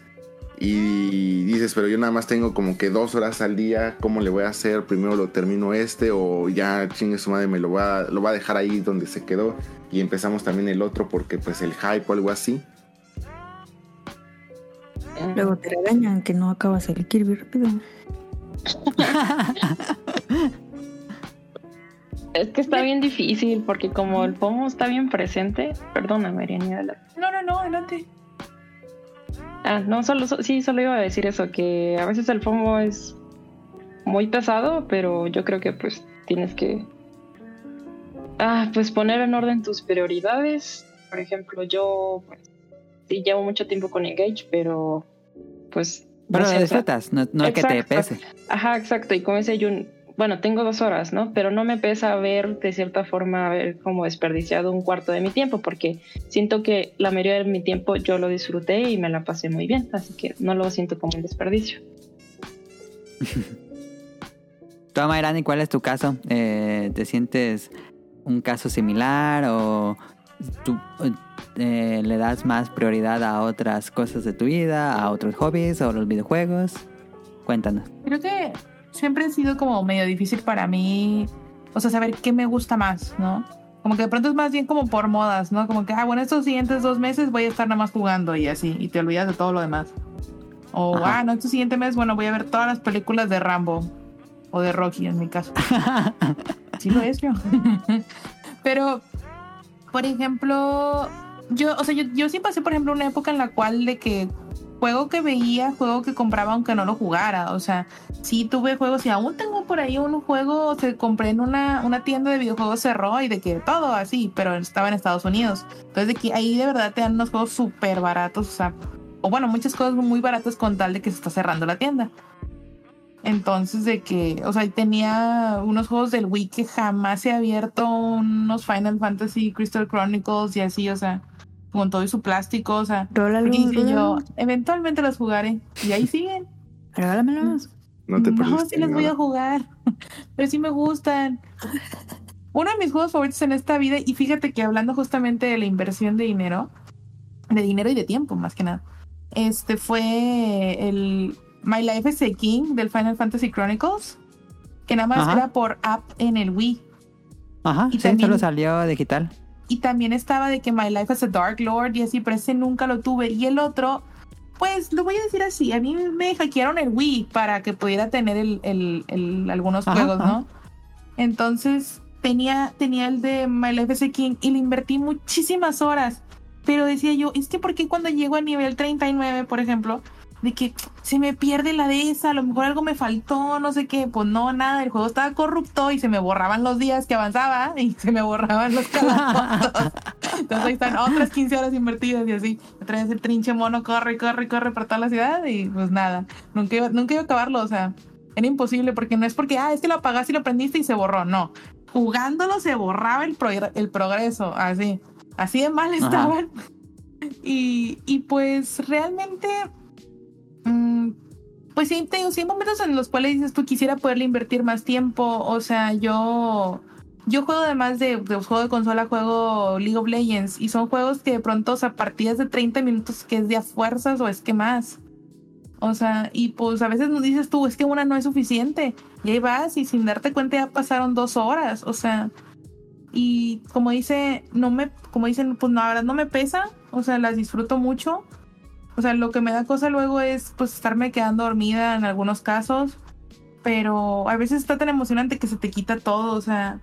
Y dices, pero yo nada más tengo como que dos horas al día, ¿cómo le voy a hacer? Primero lo termino este o ya chingue su madre me lo va, lo va a dejar ahí donde se quedó y empezamos también el otro porque pues el hype o algo así. Luego te regañan que no acabas el Kirby rápido. Es que está bien difícil porque como el FOMO está bien presente, perdóname, adelante. No, no, no, adelante. Ah, no, solo, so- sí, solo iba a decir eso, que a veces el FOMO es muy pesado, pero yo creo que pues tienes que ah, pues poner en orden tus prioridades. Por ejemplo, yo pues, sí llevo mucho tiempo con Engage, pero pues no Pero sé, lo o sea, disfrutas, no, no es que te pese. Ajá, exacto. Y como dice Jun, bueno, tengo dos horas, ¿no? Pero no me pesa ver de cierta forma haber como desperdiciado un cuarto de mi tiempo, porque siento que la mayoría de mi tiempo yo lo disfruté y me la pasé muy bien, así que no lo siento como un desperdicio. Toma, Irani, ¿cuál es tu caso? Eh, ¿Te sientes un caso similar o eh, le das más prioridad a otras cosas de tu vida, a otros hobbies o los videojuegos? Cuéntanos. Creo que siempre ha sido como medio difícil para mí, o sea, saber qué me gusta más, ¿no? Como que de pronto es más bien como por modas, ¿no? Como que, ah, bueno, estos siguientes dos meses voy a estar nada más jugando y así, y te olvidas de todo lo demás. O, Ajá. ah, no, este siguiente mes, bueno, voy a ver todas las películas de Rambo o de Rocky en mi caso. Sí lo es yo. Pero, por ejemplo, yo, o sea, yo, yo sí pasé, por ejemplo, una época en la cual de que juego que veía, juego que compraba aunque no lo jugara. O sea, sí tuve juegos y aún tengo por ahí un juego que compré en una, una tienda de videojuegos cerró y de que todo así, pero estaba en Estados Unidos. Entonces de que ahí de verdad te dan unos juegos súper baratos, o sea, o bueno, muchas cosas muy baratas con tal de que se está cerrando la tienda. Entonces de que, o sea, tenía unos juegos del Wii que jamás he abierto, unos Final Fantasy Crystal Chronicles y así, o sea, con todo y su plástico, o sea, Rólalo, y yo, eventualmente los jugaré. Y ahí siguen. Regálamelos. No te No, perdiste sí los voy a jugar. Pero sí me gustan. Uno de mis juegos favoritos en esta vida, y fíjate que hablando justamente de la inversión de dinero, de dinero y de tiempo más que nada, este fue el My Life as a King del Final Fantasy Chronicles, que nada más Ajá. era por app en el Wii. Ajá, Y sí, también- solo salió digital. Y también estaba de que My Life as a Dark Lord y así, pero ese nunca lo tuve. Y el otro, pues lo voy a decir así, a mí me hackearon el Wii para que pudiera tener el, el- el- algunos Ajá, juegos, ajá. ¿no? Entonces tenía, tenía el de My Life as a King y le invertí muchísimas horas. Pero decía yo, es que porque cuando llego a nivel 39, por ejemplo, de que se me pierde la de esa, a lo mejor algo me faltó, no sé qué, pues no, nada, el juego estaba corrupto y se me borraban los días que avanzaba y se me borraban los calabozos. Entonces ahí están otras 15 horas invertidas y así, otra vez el trinche mono corre, corre, corre por toda la ciudad y pues nada, nunca iba, nunca iba a acabarlo, o sea, era imposible porque no es porque, ah, es que lo apagaste y lo prendiste y se borró, no. Jugándolo se borraba el, el progreso, así, así de mal estaban. Y, y pues realmente, mm, pues sí, te digo, sí momentos en los cuales dices tú quisiera poderle invertir más tiempo, o sea, yo... Yo juego además de, de juego de consola, juego League of Legends y son juegos que de pronto, o sea, partidas de 30 minutos que es de a fuerzas o es que más. O sea, y pues a veces nos dices tú, es que una no es suficiente. Y ahí vas y sin darte cuenta ya pasaron dos horas. O sea, y como dice, no me, como dicen, pues no, la no me pesa. O sea, las disfruto mucho. O sea, lo que me da cosa luego es pues estarme quedando dormida en algunos casos. Pero a veces está tan emocionante que se te quita todo. O sea,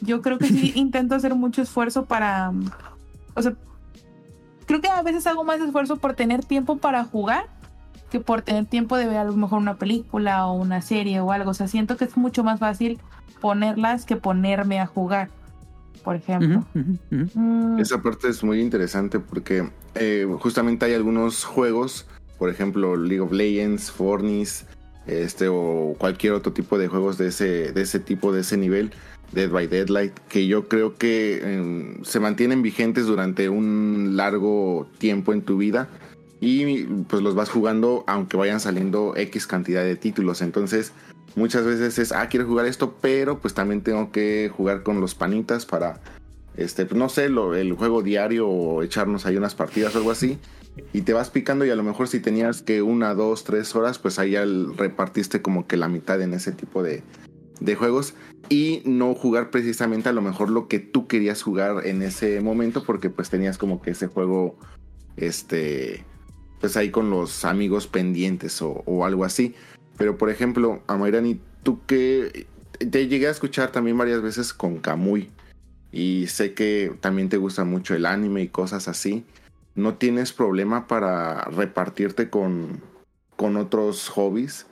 yo creo que sí intento hacer mucho esfuerzo para. O sea, creo que a veces hago más esfuerzo por tener tiempo para jugar que por tener tiempo de ver a lo mejor una película o una serie o algo. O sea, siento que es mucho más fácil ponerlas que ponerme a jugar, por ejemplo. Mm, Esa parte es muy interesante porque eh, justamente hay algunos juegos, por ejemplo League of Legends, Fortnite, este o cualquier otro tipo de juegos de ese, de ese tipo, de ese nivel, Dead by Deadlight, que yo creo que eh, se mantienen vigentes durante un largo tiempo en tu vida y pues los vas jugando aunque vayan saliendo X cantidad de títulos. Entonces muchas veces es, ah, quiero jugar esto, pero pues también tengo que jugar con los panitas para este, no sé, lo- el juego diario o echarnos ahí unas partidas o algo así. Y te vas picando y a lo mejor si tenías que una, dos, tres horas, pues ahí ya repartiste como que la mitad en ese tipo de, de juegos. Y no jugar precisamente a lo mejor lo que tú querías jugar en ese momento porque pues tenías como que ese juego, este, pues ahí con los amigos pendientes o algo así. Pero por ejemplo, Amairani, tú que te llegué a escuchar también varias veces con Kamui. Y sé que también te gusta mucho el anime y cosas así. ¿No tienes problema para repartirte con, con otros hobbies?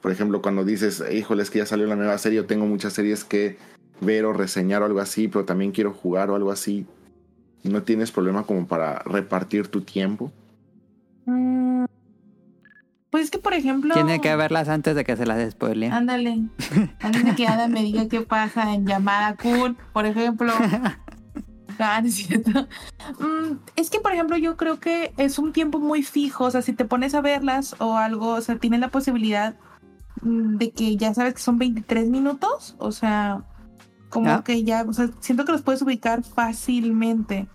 Por ejemplo, cuando dices, híjole, es que ya salió la nueva serie, yo tengo muchas series que ver o reseñar o algo así, pero también quiero jugar o algo así. ¿No tienes problema como para repartir tu tiempo? mm, Pues es que, por ejemplo. Tiene que verlas antes de que se las spoileen. Ándale. Antes de que Adam me diga qué pasa en llamada cool, por ejemplo. Ah, no es cierto. Mm, es que, por ejemplo, yo creo que es un tiempo muy fijo. O sea, si te pones a verlas o algo, o sea, tienes la posibilidad mm, de que ya sabes que son 23 minutos. O sea, como Ah. que ya, o sea, siento que los puedes ubicar fácilmente.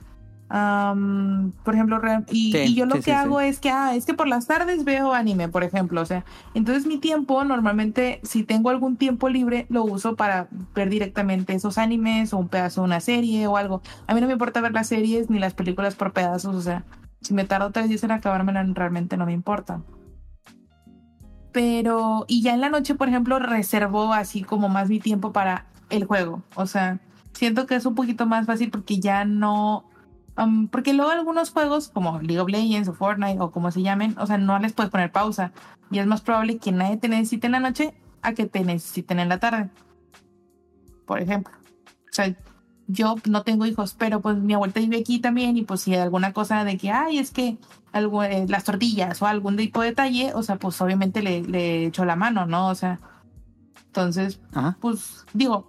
Am, por ejemplo, y, Sí, y yo lo sí, que sí, hago es que, ah, es que por las tardes veo anime, por ejemplo, o sea, entonces mi tiempo normalmente, si tengo algún tiempo libre, lo uso para ver directamente esos animes o un pedazo de una serie o algo. A mí no me importa ver las series ni las películas por pedazos, o sea, si me tardo tres días en acabármela, realmente no me importa. Pero, y ya en la noche, por ejemplo, reservo así como más mi tiempo para el juego. O sea, siento que es un poquito más fácil porque ya no. Um, porque luego algunos juegos, como League of Legends o Fortnite o como se llamen, o sea, no les puedes poner pausa. Y es más probable que nadie te necesite en la noche a que te necesiten en la tarde. Por ejemplo. O sea, yo no tengo hijos, pero pues mi abuelita vive aquí también y pues si hay alguna cosa de que, ay, es que algo, eh, las tortillas o algún tipo de detalle, o sea, pues obviamente le, le echo la mano, ¿no? O sea, entonces, Ajá. pues digo,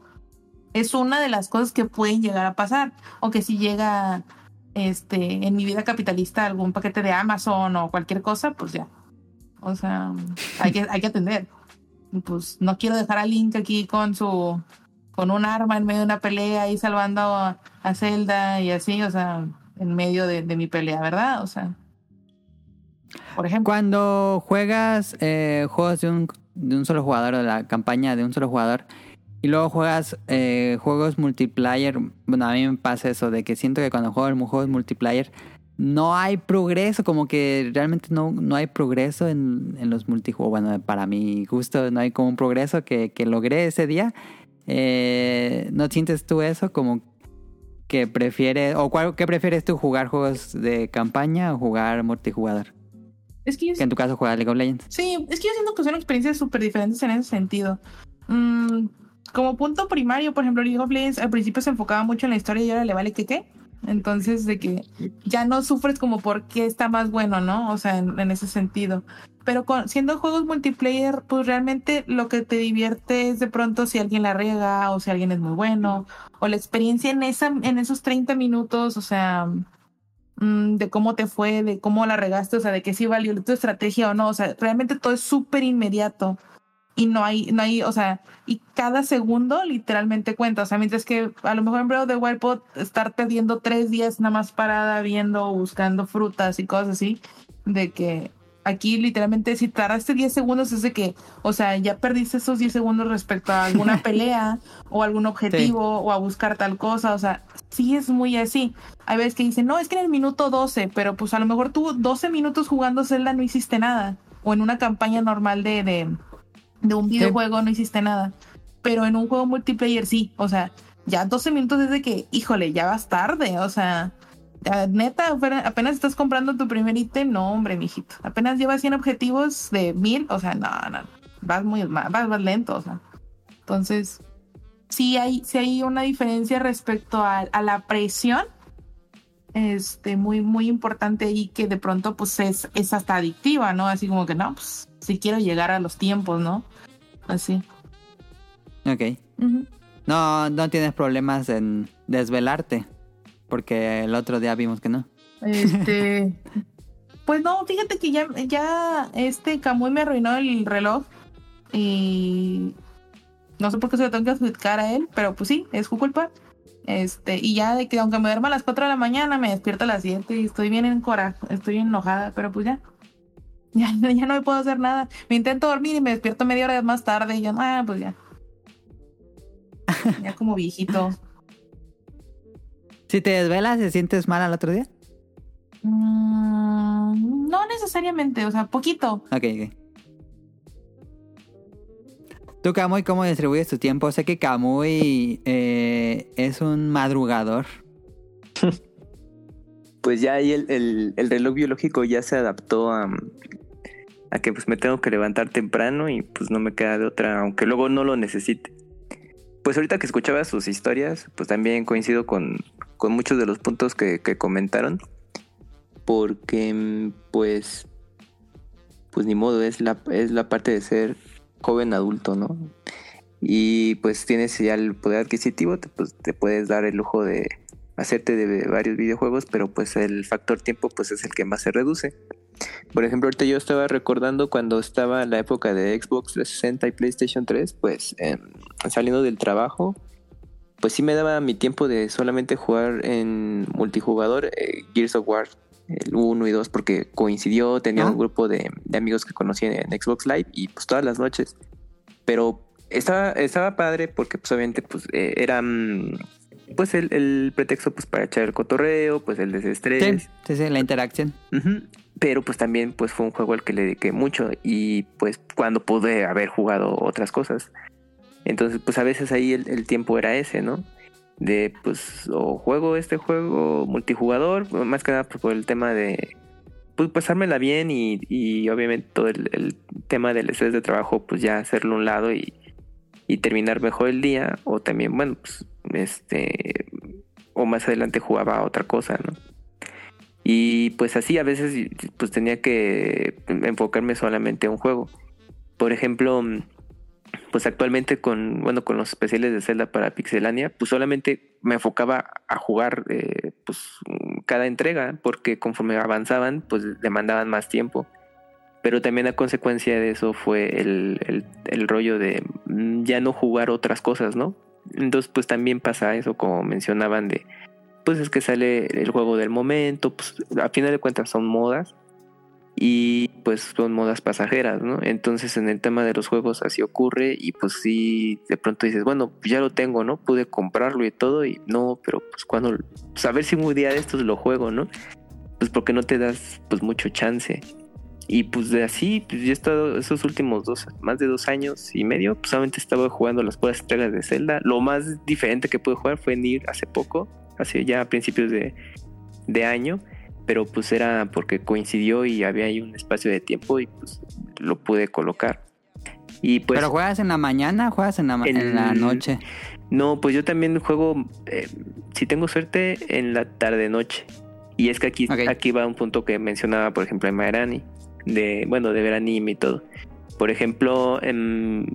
es una de las cosas que pueden llegar a pasar. O que si llega este en mi vida capitalista algún paquete de Amazon o cualquier cosa, pues ya. O sea, hay que, hay que atender. Pues no quiero dejar a Link aquí con su con un arma en medio de una pelea y salvando a, Zelda y así, o sea, en medio de, de mi pelea, ¿verdad? O sea, por ejemplo. Cuando juegas eh, juegos de un, de un solo jugador, o la campaña de un solo jugador, y luego juegas eh, juegos multiplayer, bueno, a mí me pasa eso, de que siento que cuando juego en juegos multiplayer no hay progreso, como que realmente no, no hay progreso en, en los multijuegos. Bueno, para mi gusto no hay como un progreso que, que logré ese día. Eh, ¿No sientes tú eso? Como que prefieres, o cuál, qué prefieres tú, jugar juegos de campaña o jugar multijugador? Es que yo Que en tu caso juegas League of Legends. Sí, es que yo siento que son experiencias súper diferentes en ese sentido. Mm, como punto primario, por ejemplo, League of Legends al principio se enfocaba mucho en la historia y ahora le vale que qué. Entonces, de que ya no sufres como por qué está más bueno, ¿no? O sea, en, ese sentido. Pero con, siendo juegos multiplayer, pues realmente lo que te divierte es de pronto si alguien la riega o si alguien es muy bueno o la experiencia en, esa, en esos 30 minutos, o sea, mm, de cómo te fue, de cómo la regaste, o sea, de que sí valió tu estrategia o no, o sea, realmente todo es súper inmediato y no hay, no hay, o sea, y cada segundo literalmente cuenta, o sea, mientras que a lo mejor en Breath of the Wild puedo estar perdiendo tres días nada más parada viendo, o buscando frutas y cosas así, de que aquí literalmente si tardaste 10 segundos es de que, o sea, ya perdiste esos 10 segundos respecto a alguna pelea o algún objetivo o a buscar tal cosa, o sea, sí es muy así. Hay veces que dicen, no, es que en el minuto 12, pero pues a lo mejor tú 12 minutos jugando Zelda no hiciste nada, o en una campaña normal de, de, de un videojuego no hiciste nada, pero en un juego multiplayer sí, o sea, ya 12 minutos es de que, híjole, ya vas tarde, o sea, neta, apenas- apenas estás comprando tu primer ítem, no, hombre, mijito, apenas llevas 100 objetivos de 1000, o sea, no, no, vas muy, vas, vas lento, o sea, entonces, sí hay, sí hay una diferencia respecto a, a la presión, este, muy, muy importante y que de pronto, pues, es, es hasta adictiva, ¿no? Así como que, no, pues, si quiero llegar a los tiempos, ¿no? Así. Ok. No, no tienes problemas en desvelarte. Porque el otro día vimos que no. Este. pues no, fíjate que ya, ya este Camuy me arruinó el reloj. Y. No sé por qué se lo tengo que adjudicar a él, pero pues sí, es su culpa. Este, y ya de que aunque me duerma a las 4 de la mañana, me despierto a las 7 y estoy bien en coraje, estoy enojada, pero pues ya. Ya, ya no me puedo hacer nada. Me intento dormir y me despierto media hora más tarde y yo, ah, pues ya. Ya como viejito. Si te desvelas, ¿te sientes mal al otro día? Mm, no necesariamente, o sea, poquito. Ok, ok. Tú, Camuy, ¿cómo distribuyes tu tiempo? Sé que Camuy eh, es un madrugador. Pues ya ahí el, el- el reloj biológico ya se adaptó a, a que pues me tengo que levantar temprano y pues no me queda de otra, aunque luego no lo necesite. Pues ahorita que escuchaba sus historias, pues también coincido con, con muchos de los puntos que, que comentaron. Porque pues pues ni modo, es la, es la parte de ser joven adulto, ¿no? Y pues tienes ya el poder adquisitivo, te, pues te puedes dar el lujo de hacerte de varios videojuegos, pero pues el factor tiempo pues es el que más se reduce. Por ejemplo, ahorita yo estaba recordando cuando estaba la época de Xbox 360 y PlayStation 3, pues em, saliendo del trabajo, pues sí me daba mi tiempo de solamente jugar en multijugador eh, Gears of War, el 1 y 2, porque coincidió, tenía Ah. un grupo de, de amigos que conocí en Xbox Live y pues todas las noches. Pero estaba, estaba padre porque pues obviamente pues eh, era mm, pues el, el pretexto pues para echar el cotorreo, pues el desestrés. Sí, sí, sí, la interacción. Pero pues también pues fue un juego al que le dediqué mucho y pues cuando pude haber jugado otras cosas. Entonces pues a veces ahí el, tiempo era ese, ¿no? De pues o juego este juego multijugador, más que nada pues, por el tema de pues pasármela bien y, y obviamente todo el, el tema del estrés de trabajo pues ya hacerlo a un lado y, y terminar mejor el día o también bueno pues este o más adelante jugaba otra cosa, ¿no? Y pues así a veces pues tenía que enfocarme solamente a un juego. Por ejemplo, pues actualmente con bueno con los especiales de Zelda para Pixelania, pues solamente me enfocaba a jugar eh, pues cada entrega porque conforme avanzaban pues demandaban más tiempo. Pero también a consecuencia de eso fue el, el, el rollo de mm, ya no jugar otras cosas, ¿no? Entonces pues también pasa eso como mencionaban de pues es que sale el juego del momento, pues a final de cuentas son modas y pues son modas pasajeras, ¿no? Entonces en el tema de los juegos así ocurre y pues sí, de pronto dices, bueno, ya lo tengo, ¿no? Pude comprarlo y todo y no, pero pues cuando, pues a ver si un día de estos lo juego, ¿no? Pues porque no te das pues mucho chance. Y pues de así, pues yo he estado esos últimos dos, más de dos años y medio, pues solamente estaba jugando las puras entregas de Zelda. Lo más diferente que pude jugar fue en ir hace poco, hace ya a principios de, de año, pero pues era porque coincidió y había ahí un espacio de tiempo y pues lo pude colocar. Y pues ¿Pero juegas en la mañana juegas en la, ma- en la En- noche? no, pues yo también juego, eh, si tengo suerte, en la tarde-noche. Y es que aquí, aquí va un punto que mencionaba, por ejemplo, en Maerani, de, bueno, de ver anime y todo. Por ejemplo, em,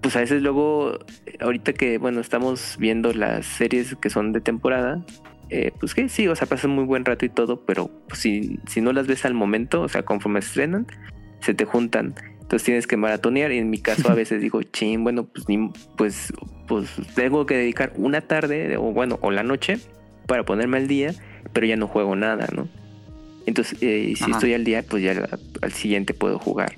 pues a veces luego, ahorita que, bueno, estamos viendo las series que son de temporada, eh, pues que sí, o sea, pasa un muy buen rato y todo, pero pues, si, si no las ves al momento, o sea, conforme estrenan, se te juntan. Entonces tienes que maratonear y en mi caso a veces digo, chin, bueno, pues, pues, pues tengo que dedicar una tarde o bueno, o la noche para ponerme al día, pero ya no juego nada, ¿no? Entonces, eh, si Ajá. estoy al día, pues ya al, al siguiente puedo jugar.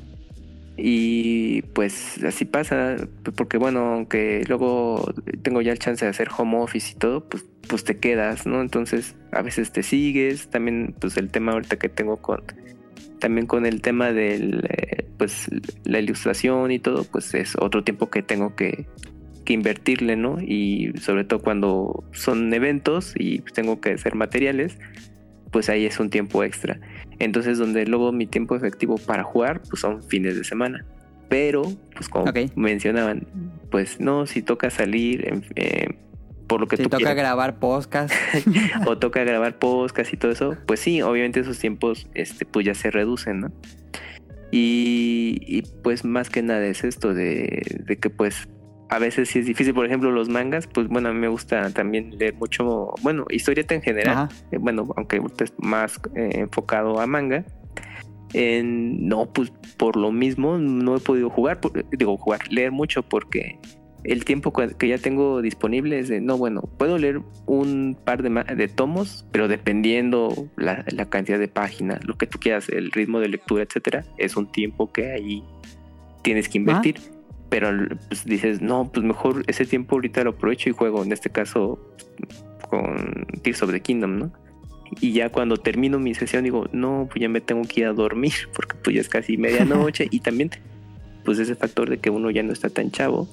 Y pues así pasa, porque bueno, aunque luego tengo ya el chance de hacer home office y todo, pues, pues te quedas, ¿no? Entonces a veces te sigues, también pues el tema ahorita que tengo con, también con el tema del, eh, pues la ilustración y todo, pues es otro tiempo que tengo que, que invertirle, ¿no? Y sobre todo cuando son eventos y tengo que hacer materiales, pues ahí es un tiempo extra. Entonces, donde luego mi tiempo efectivo para jugar, pues son fines de semana. Pero, pues como mencionaban, pues no, si toca salir, eh, por lo que Si tú toca quieras, grabar podcast. o toca grabar podcast y todo eso, pues sí, obviamente esos tiempos, este, pues ya se reducen, ¿no? Y, y, pues más que nada es esto de, de que pues a veces sí es difícil, por ejemplo los mangas, pues bueno, a mí me gusta también leer mucho, bueno, historieta en general, Ajá. eh, bueno, aunque es más eh, enfocado a manga. En- no, pues por lo mismo no he podido jugar, por- digo, jugar, leer mucho porque el tiempo que ya tengo disponible es de, no, bueno, puedo leer un par de, de tomos, pero dependiendo la, la cantidad de páginas, lo que tú quieras, el ritmo de lectura, etcétera, es un tiempo que ahí tienes que invertir. Pero pues, dices, no, pues mejor ese tiempo ahorita lo aprovecho y juego, en este caso con Tears of the Kingdom, ¿no? Y ya cuando termino mi sesión digo, no, pues ya me tengo que ir a dormir porque pues ya es casi medianoche y también pues ese factor de que uno ya no está tan chavo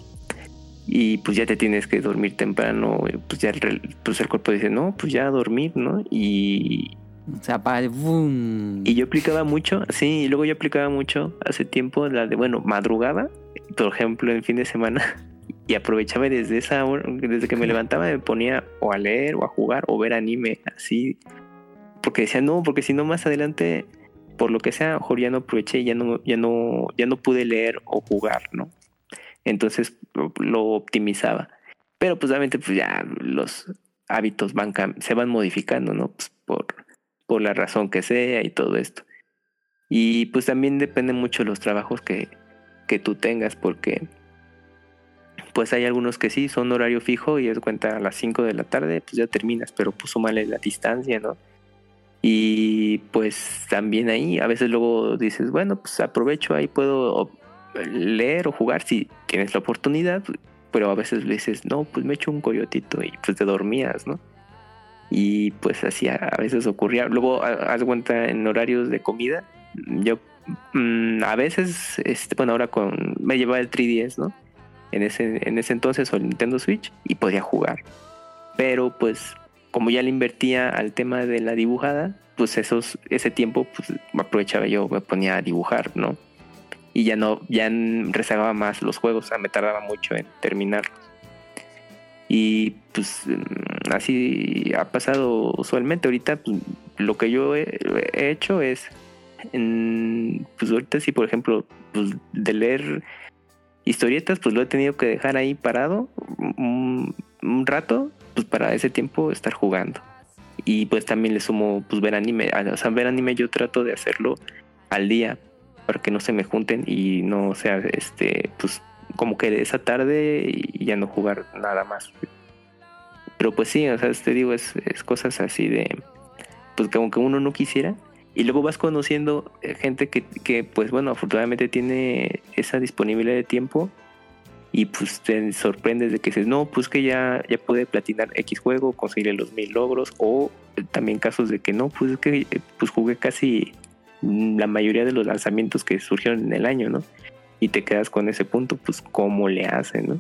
y pues ya te tienes que dormir temprano, pues ya el, pues el cuerpo dice, no, pues ya a dormir, ¿no? Y, Se apaga y ¡boom! y yo aplicaba mucho, sí, y luego yo aplicaba mucho hace tiempo la de, bueno, madrugada, por ejemplo, en fin de semana, y aprovechaba desde esa hora, desde que me levantaba me ponía o a leer o a jugar o ver anime, así, porque decía, no, porque si no más adelante por lo que sea, mejor ya no aproveché, ya no, ya no, ya no pude leer o jugar, ¿no? Entonces lo, optimizaba. Pero pues obviamente pues ya los hábitos van se van modificando, ¿no? Pues por, por la razón que sea y todo esto. Y pues también depende mucho de los trabajos que, que tú tengas, porque pues hay algunos que sí son horario fijo y es cuenta a las 5 de la tarde, pues ya terminas, pero pues súmale la distancia, ¿no? Y pues también ahí a veces luego dices, bueno, pues aprovecho, ahí puedo leer o jugar si tienes la oportunidad, pero a veces le dices, no, pues me echo un coyotito y pues te dormías, ¿no? Y pues así a, veces ocurría. Luego, ha- haz cuenta en horarios de comida, yo mm, a veces, este, bueno, ahora me llevaba el 3DS, ¿no? En ese, en ese entonces o el Nintendo Switch y podía jugar. Pero pues como ya le invertía al tema de la dibujada, pues esos, ese tiempo pues aprovechaba yo, me ponía a dibujar, ¿no? Y ya no, ya rezagaba más los juegos, o sea, me tardaba mucho en terminarlos. Y pues mm, así ha pasado usualmente. Ahorita pues, lo que yo he hecho es, pues ahorita sí, por ejemplo, pues de leer historietas, pues lo he tenido que dejar ahí parado un, rato, pues para ese tiempo estar jugando. Y pues también le sumo, pues ver anime. O sea, ver anime yo trato de hacerlo al día para que no se me junten y no sea, este, pues como que esa tarde y ya no jugar nada más. Pero pues sí, o sea, te digo, es cosas así de, pues como que uno no quisiera. Y luego vas conociendo eh, gente que, que, pues bueno, afortunadamente tiene esa disponibilidad de tiempo y pues te sorprendes de que dices, no, pues que ya, ya pude platinar X juego, conseguir los mil logros, o eh, también casos de que no, pues es que eh, pues jugué casi la mayoría de los lanzamientos que surgieron en el año, ¿no? Y te quedas con ese punto, pues cómo le hacen, ¿no?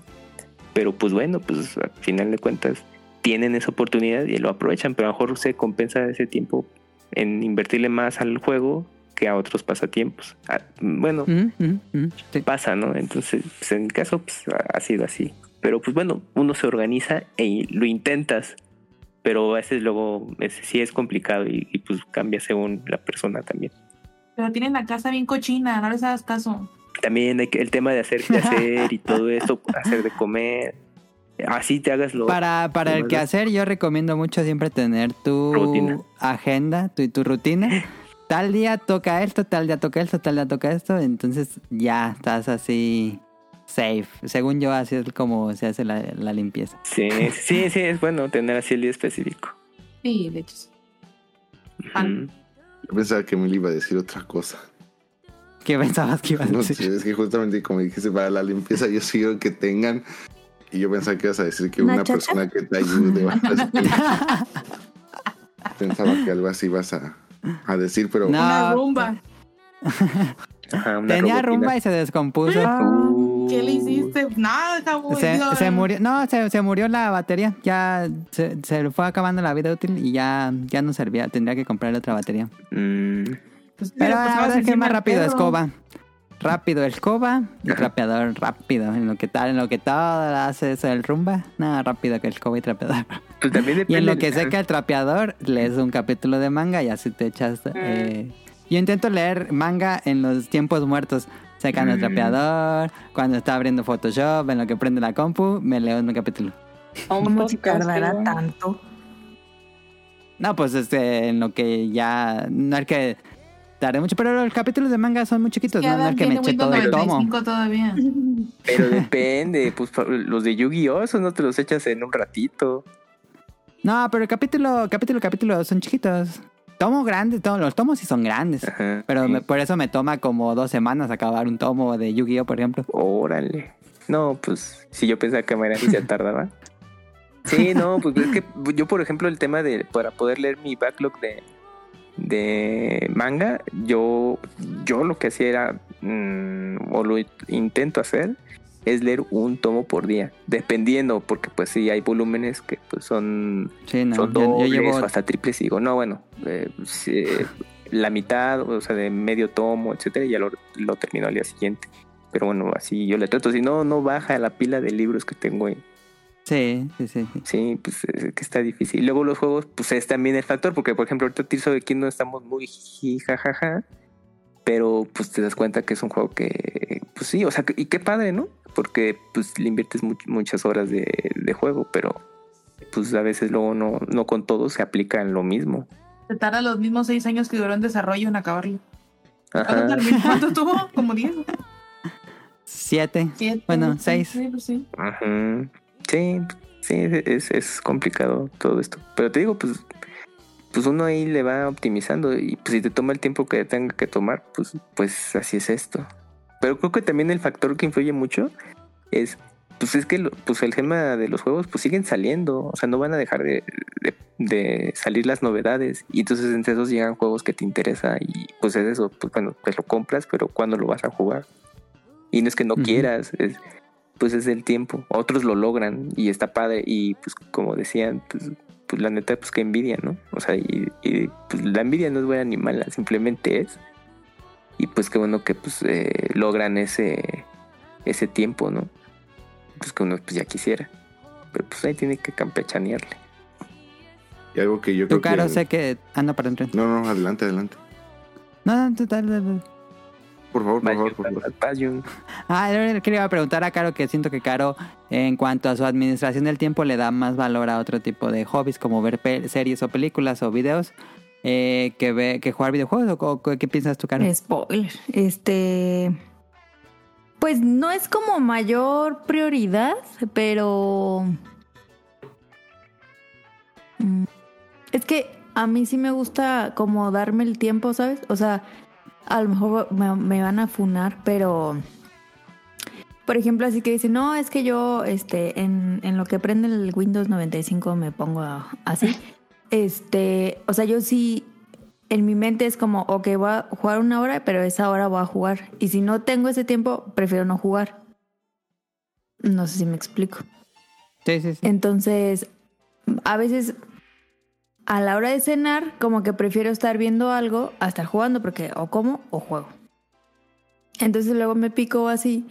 Pero pues bueno, pues al final de cuentas tienen esa oportunidad y lo aprovechan, pero a lo mejor se compensa ese tiempo en invertirle más al juego que a otros pasatiempos. Ah, bueno, Mm, mm, mm, sí. pasa, ¿no? Entonces, pues, en mi caso, pues ha- sido así. Pero pues bueno, uno se organiza y lo intentas, pero a veces luego es- sí es complicado y, y, pues cambia según la persona también. Pero tienen la casa bien cochina, no les hagas caso. También hay que- el tema de hacer que hacer y todo esto, hacer de comer. Así te hagas lo... Para, para el lo- quehacer, yo recomiendo mucho siempre tener tu Rutina. agenda, tu, tu rutina. Tal día toca esto, tal día toca esto, tal día toca esto. Entonces ya estás así safe. Según yo, así es como se hace la, la limpieza. Sí, sí, sí, es bueno tener así el día específico. Sí, de hecho. Ujú. Yo pensaba que me iba a decir otra cosa. ¿Qué pensabas que ibas a No decir? sé, es que justamente como dijiste, para la limpieza yo sigo que tengan. Y yo pensaba que ibas a decir que ¿Una persona que te ayude. pensaba que algo así ibas a, a decir, pero No. Una rumba. Ajá, una Tenía robotina. rumba y se descompuso. Uh, ¿Qué le hiciste? Nada, Jabo, Se, se murió, no, se, se murió la batería. Ya se, se le fue acabando la vida útil y ya, ya no servía. Tendría que comprarle otra batería. mm, Pues, Pero pues, la vas verdad es que más rápido perro. escoba. Rápido escoba y Ajá. trapeador rápido. En lo que tal, en lo que todo hace eso el rumba, nada rápido que el escoba y trapeador. pues también Y en lo que seca el trapeador, lees un capítulo de manga y así te echas. eh, Yo intento leer manga en los tiempos muertos. Secando el Mm. trapeador, cuando está abriendo Photoshop, en lo que prende la compu, me leo un capítulo. ¿Cómo se tardará tanto? No, pues este, en lo que ya. No es que tarde mucho, pero los capítulos de manga son muy chiquitos, Que ¿no? No es que me Windows todo el tomo. 95 todavía. Pero depende, pues los de Yu-Gi-Oh! esos no te los echas en un ratito. No, pero el capítulo, capítulo, capítulo son chiquitos. Tomo grandes, todos los tomos sí son grandes. Ajá. Pero sí. me- por eso me toma como dos semanas acabar un tomo de Yu-Gi-Oh, por ejemplo. Órale. No, pues si yo pensaba que me era se tardaba. Sí, no, pues es que yo, por ejemplo, el tema de para poder leer mi backlog de, de manga, yo, yo lo que hacía era, mm, o lo intento hacer, es leer un tomo por día, dependiendo, porque pues sí hay volúmenes que pues son Sí, no. son yo, llevo. o hasta triples y digo, no, bueno, eh, la mitad, o sea, de medio tomo, etcétera, y ya lo, lo termino al día siguiente. Pero bueno, así yo le trato, si no, no baja la pila de libros que tengo. en- Sí, sí, sí. sí. Sí, pues es que está difícil. Y luego los juegos, pues es también el factor, porque por ejemplo, ahorita Tirso de Kingdom estamos muy jajaja, pero pues te das cuenta que es un juego que, pues sí, o sea, que- y qué padre, ¿no? Porque pues le inviertes much- muchas horas de, de juego, pero pues a veces luego no, no con todo se aplica en lo mismo. Se tarda los mismos seis años que duró en desarrollo en acabarlo. ¿Cuánto, Ajá. tuvo? Como diez. Siete. Siete, Bueno, ¿no? seis. Sí, pues sí. Ujú. Sí, sí, es, es complicado todo esto. Pero te digo, pues, pues uno ahí le va optimizando y pues si te toma el tiempo que tenga que tomar, pues, pues así es esto. Pero creo que también el factor que influye mucho es, pues es que lo- pues el tema de los juegos pues siguen saliendo, o sea, no van a dejar de, de- de salir las novedades y entonces entre esos llegan juegos que te interesa y pues es eso, pues bueno, pues lo compras, pero ¿cuándo lo vas a jugar? Y no es que no quieras, es, pues es el tiempo. Otros lo logran y está padre. Y pues como decían, pues, pues la neta, pues que envidia, ¿no? O sea, y, y, pues la envidia no es buena ni mala, simplemente es. Y pues qué bueno que pues eh, logran ese, ese tiempo, ¿no? Pues que uno pues ya quisiera. Pero pues ahí tiene que campechanearle. Y algo que yo creo que... caro sé que... Ah, no, perdón. No, no, adelante, adelante. No, no, total, total. Por favor, por favor, por favor. Ah, yo quería preguntar a Caro que siento que Caro, en cuanto a su administración del tiempo, le da más valor a otro tipo de hobbies, como ver series o películas o videos, eh, que, ve, que jugar videojuegos. ¿O, o qué piensas tú, Caro? Spoiler. Este. Pues no es como mayor prioridad, pero. Mm, Es que a mí sí me gusta como darme el tiempo, ¿sabes? O sea, a lo mejor me, me van a funar, pero. Por ejemplo, así que dicen, no, es que yo, este, en, en lo que prende el Windows 95 me pongo así. Este, o sea, yo sí, en mi mente es como, ok, voy a jugar una hora, pero esa hora voy a jugar. Y si no tengo ese tiempo, prefiero no jugar. No sé si me explico. Sí, sí, sí. Entonces, a veces a la hora de cenar, como que prefiero estar viendo algo a estar jugando, porque o como o juego. Entonces luego me pico así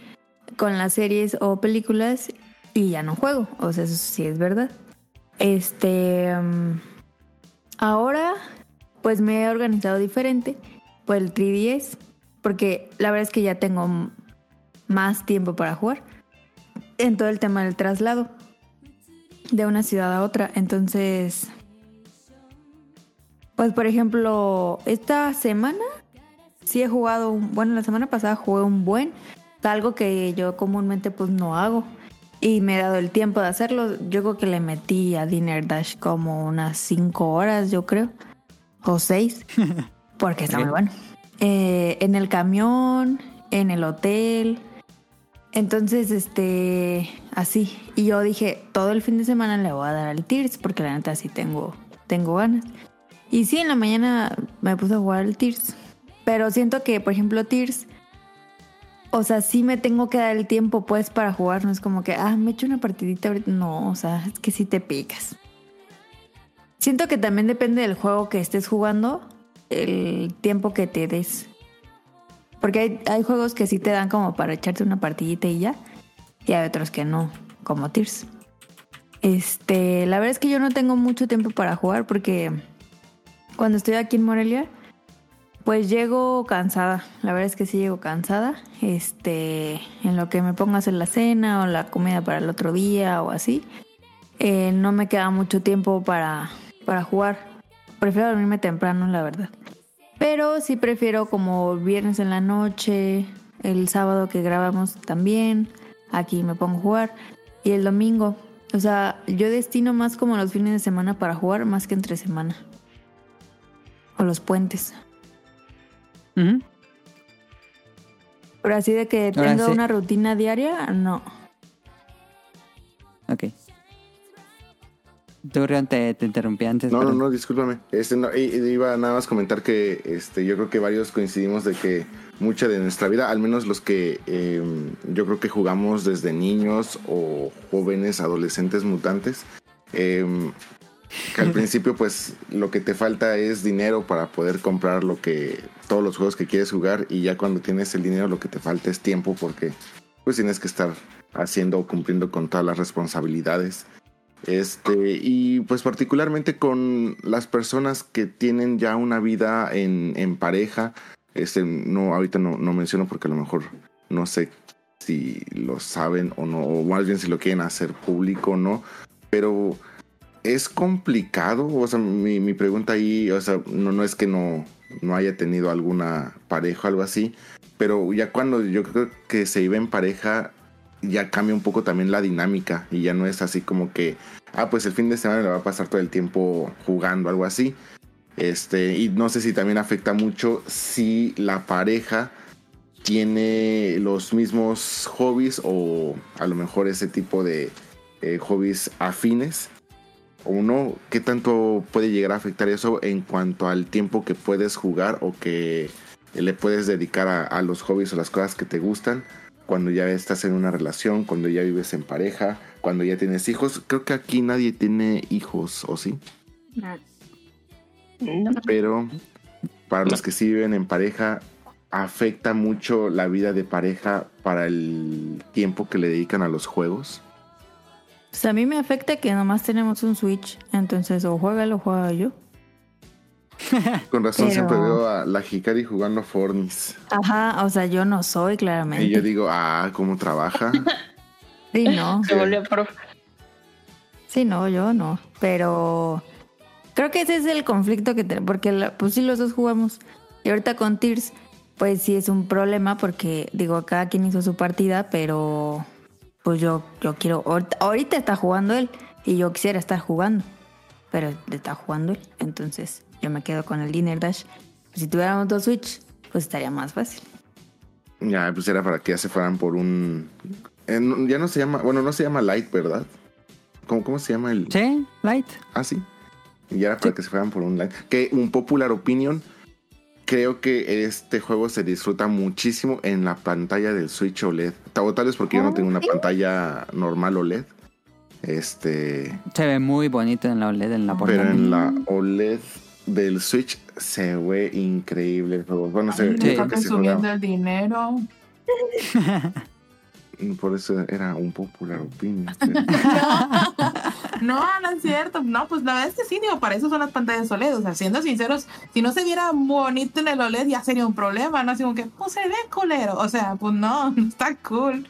con las series o películas y ya no juego. O sea, eso sí es verdad. Este. mm, ahora, pues me he organizado diferente por el 3DS, porque la verdad es que ya tengo más tiempo para jugar en todo el tema del traslado de una ciudad a otra. Entonces, pues por ejemplo, esta semana sí he jugado, un- bueno, la semana pasada jugué un buen, algo que yo comúnmente pues no hago. Y me he dado el tiempo de hacerlo. Yo creo que le metí a Dinner Dash como unas 5 horas, yo creo. O 6. Porque está muy bueno. Eh, en el camión, en el hotel. Entonces, este, así. Y yo dije, todo el fin de semana le voy a dar al Tears, porque la neta sí tengo, tengo ganas. Y sí, en la mañana me puse a jugar al Tears. Pero siento que, por ejemplo, Tears, o sea, sí me tengo que dar el tiempo, pues, para jugar. No es como que, ah, me echo una partidita ahorita. No, o sea, es que sí te picas. Siento que también depende del juego que estés jugando, el tiempo que te des. Porque hay, hay juegos que sí te dan como para echarte una partidita y ya. Y hay otros que no, como Tears. Este, la verdad es que yo no tengo mucho tiempo para jugar porque cuando estoy aquí en Morelia, pues llego cansada. La verdad es que sí llego cansada. Este, en lo que me pongo a hacer la cena o la comida para el otro día o así. eh, no me queda mucho tiempo para, para jugar. Prefiero dormirme temprano, la verdad. Pero sí prefiero como viernes en la noche, el sábado que grabamos también, aquí me pongo a jugar, y el domingo. O sea, yo destino más como los fines de semana para jugar más que entre semana. O los puentes. Ujú. Pero así de que tenga sí. una rutina diaria, no. Ok. Tú, Rion, te, te interrumpí antes. No, no, no, discúlpame. Este, no, iba nada más a comentar que este, yo creo que varios coincidimos de que mucha de nuestra vida, al menos los que eh, yo creo que jugamos desde niños o jóvenes, adolescentes, mutantes, eh, al principio pues lo que te falta es dinero para poder comprar lo que todos los juegos que quieres jugar y ya cuando tienes el dinero lo que te falta es tiempo porque pues tienes que estar haciendo o cumpliendo con todas las responsabilidades. Este, y pues particularmente con las personas que tienen ya una vida en, en pareja, Este, no, ahorita no, no menciono porque a lo mejor no sé si lo saben o no, o más bien si lo quieren hacer público o no, pero es complicado, o sea, mi, mi pregunta ahí, o sea, no, no es que no, no haya tenido alguna pareja o algo así, pero ya cuando yo creo que se iba en pareja, ya cambia un poco también la dinámica y ya no es así como que, ah, pues el fin de semana le va a pasar todo el tiempo jugando, algo así. Este, y no sé si también afecta mucho si la pareja tiene los mismos hobbies o a lo mejor ese tipo de eh, hobbies afines o no, qué tanto puede llegar a afectar eso en cuanto al tiempo que puedes jugar o que le puedes dedicar a, a los hobbies o las cosas que te gustan cuando ya estás en una relación, cuando ya vives en pareja, cuando ya tienes hijos. Creo que aquí nadie tiene hijos, ¿o sí? No. Pero para los que sí viven en pareja, afecta mucho la vida de pareja para el tiempo que le dedican a los juegos. Pues a mí me afecta que nomás tenemos un Switch, entonces o juega o juega yo. Con razón Pero- siempre veo a la Hikari jugando Fornis. Ajá, o sea, yo no soy Y yo claramente. digo, ah, ¿cómo trabaja? Sí, no. Se volvió profe. Sí, no, yo no. Pero creo que ese es el conflicto que tenemos, porque la- pues sí los dos jugamos. Y ahorita con Tears, pues sí es un problema porque, digo, cada quien hizo su partida, pero pues yo, yo quiero, ahorita, está jugando él y yo quisiera estar jugando, pero está jugando él. Entonces yo me quedo con el Dinner Dash. Si tuviéramos dos Switch, pues estaría más fácil. ya, pues era para que ya se fueran por un... eh, no- ya no se llama, bueno, no se llama Light, ¿verdad? ¿Cómo, cómo se llama el...? Sí, Light. Ah, sí. Y era para que se fueran por un Light. Que un popular opinion, creo que este juego se disfruta muchísimo en la pantalla del Switch OLED. O tal vez porque yo no tengo una pantalla normal OLED. Este... Se ve muy bonito en la OLED, en la Pero portada. en la OLED del Switch se ve increíble. Bueno, se, creo está juega- el dinero. Por eso era un popular opinion. No, no es cierto. No, pues la verdad es que sí, digo, para eso son las pantallas OLED. O sea, siendo sinceros, si no se viera bonito en el OLED ya sería un problema, ¿no? Así como que, pues se ve culero. O sea, pues no, no está cool.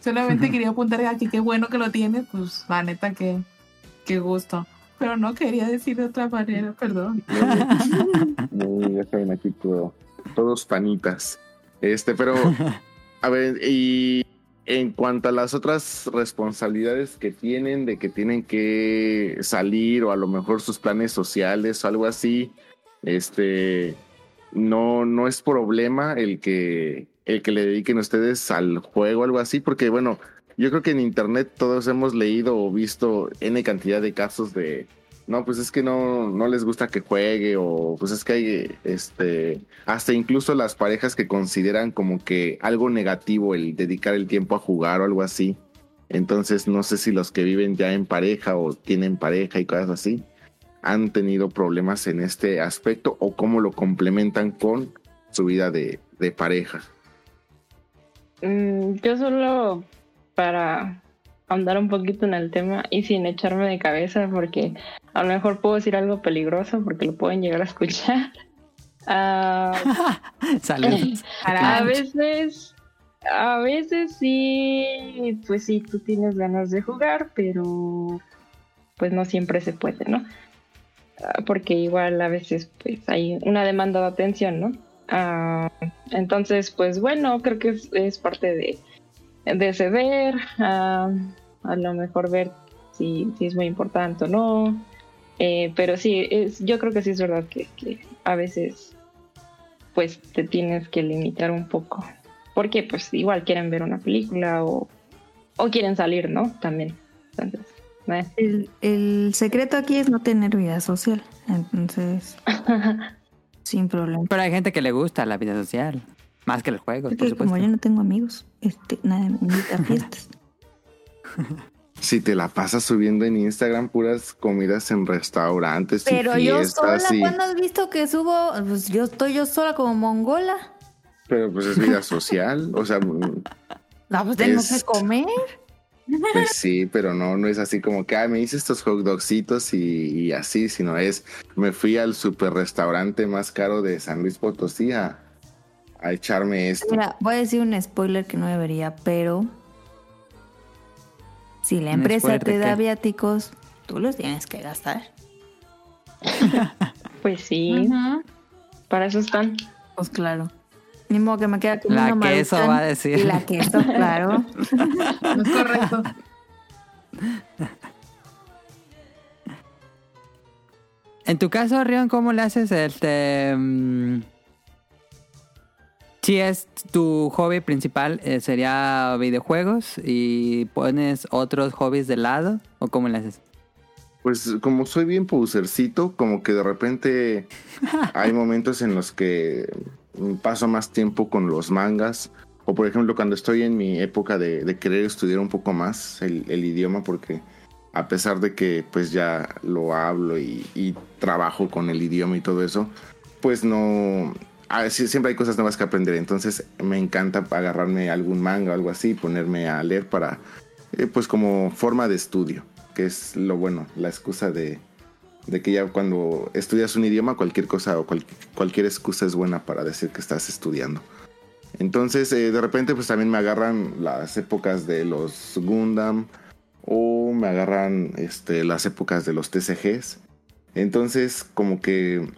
Solamente quería apuntar aquí qué bueno que lo tiene, pues la neta que qué gusto. Pero no quería decir de otra manera, perdón. Ya saben aquí todo- todos panitas. Este, pero a ver, y en cuanto a las otras responsabilidades que tienen, de que tienen que salir o a lo mejor sus planes sociales o algo así, este, no, no es problema el que, el que le dediquen ustedes al juego o algo así, porque bueno, yo creo que en internet todos hemos leído o visto N cantidad de casos de, no, pues es que no, no les gusta que juegue o pues es que hay, este, hasta incluso las parejas que consideran como que algo negativo el dedicar el tiempo a jugar o algo así. Entonces no sé si los que viven ya en pareja o tienen pareja y cosas así han tenido problemas en este aspecto o cómo lo complementan con su vida de, de pareja. Mm, yo solo para ahondar un poquito en el tema y sin echarme de cabeza porque a lo mejor puedo decir algo peligroso porque lo pueden llegar a escuchar. Saludos. a veces, a veces sí, pues sí, tú tienes ganas de jugar, pero pues no siempre se puede, ¿no? Ah, Porque igual a veces pues hay una demanda de atención, ¿no? Ah, entonces, pues bueno, creo que es, es parte de, de ceder, a lo mejor ver si, si es muy importante o no. Eh, pero sí, es, yo creo que sí es verdad que, que a veces pues te tienes que limitar un poco. Porque pues igual quieren ver una película o, o quieren salir, ¿no? También. Entonces, eh. El, el secreto aquí es no tener vida social. Entonces, sin problema. Pero hay gente que le gusta la vida social. Más que el juego, por supuesto. como yo no tengo amigos, este, nadie me invita a fiestas. Si te la pasas subiendo en Instagram puras comidas en restaurantes Pero y yo sola, y- ¿cuándo has visto que subo? Pues yo estoy yo sola como mongola. pero pues es vida social, o sea, mm, No, pues tengo Es- que comer. pues sí, pero no, no es así como que ah, me hice estos hot dogcitos y, y así, sino es me fui al super restaurante más caro de San Luis Potosí a, a echarme esto. Mira, voy a decir un spoiler que no debería, pero si la ¿Un empresa te da viáticos, tú los tienes que gastar. Pues sí, para eso están. Pues claro. Ni modo que me queda como La una queso maruchan. va a decir. Y la queso, claro. No es correcto. En tu caso, Rion, ¿cómo le haces? Este, mm, si es tu hobby principal, eh, sería videojuegos y pones otros hobbies de lado, ¿o cómo le haces? Pues como soy bien posercito, como que de repente hay momentos en los que paso más tiempo con los mangas. O por ejemplo, cuando estoy en mi época de, de querer estudiar un poco más el, el idioma, porque a pesar de que pues ya lo hablo y, y trabajo con el idioma y todo eso, pues no... ah, siempre hay cosas nuevas que aprender. Entonces me encanta agarrarme algún manga o algo así y ponerme a leer para, eh, pues como forma de estudio, que es lo bueno, la excusa de, de que ya cuando estudias un idioma, cualquier cosa o cual- cualquier excusa es buena para decir que estás estudiando. Entonces, eh, de repente, pues también me agarran las épocas de los Gundam o me agarran este, las épocas de los TCGs. Entonces, como que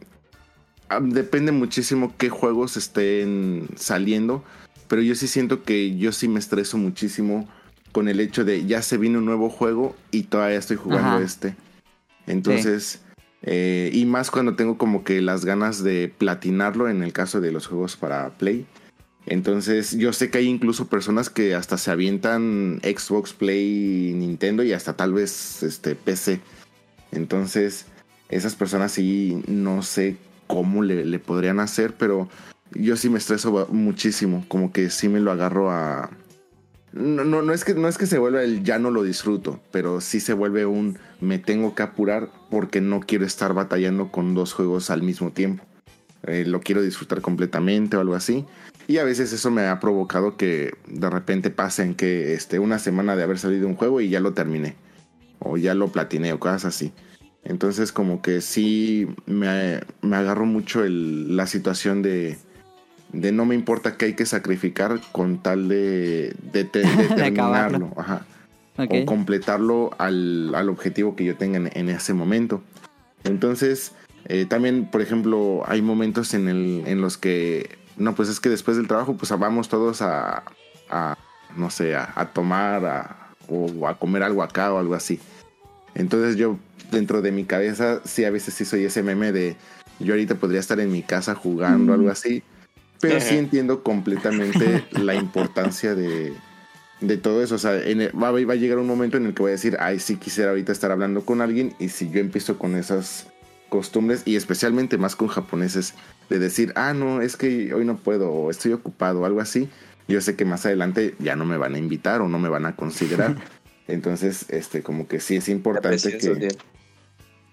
depende muchísimo qué juegos estén saliendo, pero yo sí siento que yo sí me estreso muchísimo con el hecho de ya se viene un nuevo juego y todavía estoy jugando Ajá. este. Entonces, eh, y más cuando tengo como que las ganas de platinarlo en el caso de los juegos para Play. Entonces, yo sé que hay incluso personas que hasta se avientan Xbox, Play, Nintendo y hasta tal vez este PC. Entonces, esas personas sí no sé cómo le, le podrían hacer, pero yo sí me estreso muchísimo, como que sí me lo agarro a no, no, no es que no es que se vuelva el ya no lo disfruto, pero sí se vuelve un me tengo que apurar porque no quiero estar batallando con dos juegos al mismo tiempo. Eh, lo quiero disfrutar completamente o algo así. Y a veces eso me ha provocado que de repente pasen que este, una semana de haber salido un juego y ya lo terminé. O ya lo platiné o cosas así. Entonces como que sí me, me agarro mucho el- la situación de, de no me importa qué hay que sacrificar con tal de, de, terminarlo. Ajá o completarlo al, al objetivo que yo tenga en, en ese momento. Entonces, eh, también, por ejemplo, hay momentos en, el, en los que, no, pues es que después del trabajo, pues vamos todos a, a, no sé, a, a tomar a- o a comer algo acá o algo así. Entonces yo, dentro de mi cabeza, sí, a veces sí soy ese meme de, yo ahorita podría estar en mi casa jugando, algo así. Pero sí entiendo completamente la importancia de, de todo eso. O sea, en el- va, va a llegar un momento en el que voy a decir, ay, sí quisiera ahorita estar hablando con alguien. Y si yo empiezo con esas costumbres, y especialmente más con japoneses, de decir, ah, no, es que hoy no puedo, o estoy ocupado, o algo así, yo sé que más adelante ya no me van a invitar o no me van a considerar. Entonces, este, como que sí es importante que.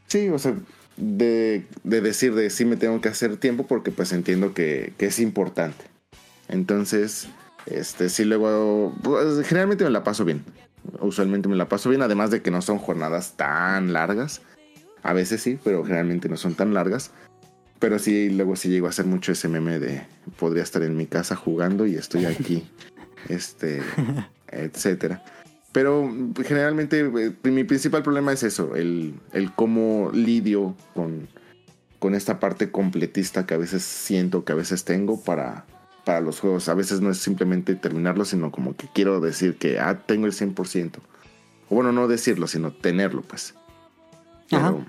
Sí, o sea, de, de decir de sí me tengo que hacer tiempo porque pues entiendo que, que es importante. Entonces, este, sí luego, pues, generalmente me la paso bien. Usualmente me la paso bien, además de que no son jornadas tan largas. A veces sí, pero generalmente no son tan largas. Pero sí, luego sí llego a hacer mucho ese meme de podría estar en mi casa jugando y estoy aquí, este, etcétera. Pero generalmente eh, mi principal problema es eso, el, el cómo lidio con, con esta parte completista que a veces siento, que a veces tengo para, para los juegos. A veces no es simplemente terminarlo, sino como que quiero decir que ah, tengo el 100%. O bueno, no decirlo, sino tenerlo, pues. Ajá. Pero,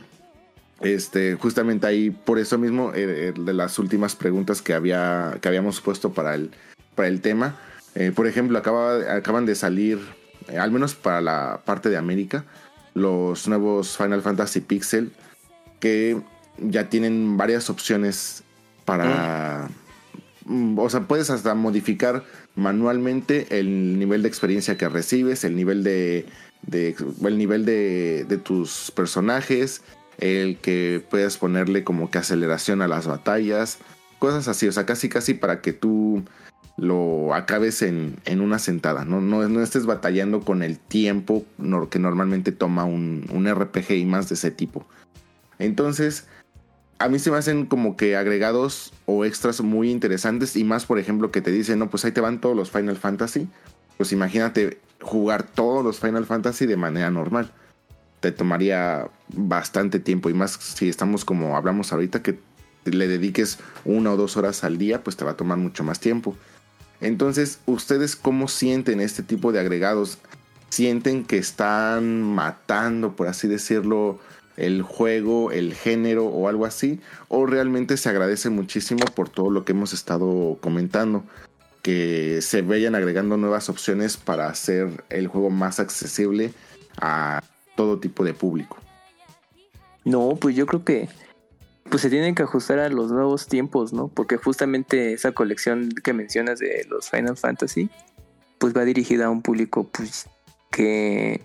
este, justamente ahí, por eso mismo, eh, eh, de las últimas preguntas que, había, que habíamos puesto para el, para el tema, eh, por ejemplo, acaba, acaban de salir, eh, al menos para la parte de América, los nuevos Final Fantasy Pixel, que ya tienen varias opciones para... Mm, O sea, puedes hasta modificar manualmente el nivel de experiencia que recibes, el nivel de, de- el nivel de, de tus personajes, el que puedas ponerle como que aceleración a las batallas, cosas así, o sea, casi casi para que tú lo acabes en, en una sentada, ¿no? No, no estés batallando con el tiempo que normalmente toma un, un RPG y más de ese tipo. Entonces, a mí se me hacen como que agregados o extras muy interesantes y más, por ejemplo, que te dicen, no, pues ahí te van todos los Final Fantasy. Pues imagínate jugar todos los Final Fantasy de manera normal. Te tomaría bastante tiempo y más si estamos como hablamos ahorita que le dediques una o dos horas al día, pues te va a tomar mucho más tiempo. Entonces, ¿ustedes cómo sienten este tipo de agregados? ¿Sienten que están matando, por así decirlo, el juego, el género o algo así? ¿O realmente se agradece muchísimo por todo lo que hemos estado comentando? Que se vayan agregando nuevas opciones para hacer el juego más accesible a todo tipo de público. No, pues yo creo que pues se tienen que ajustar a los nuevos tiempos, ¿no? Porque justamente esa colección que mencionas de los Final Fantasy, pues va dirigida a un público pues que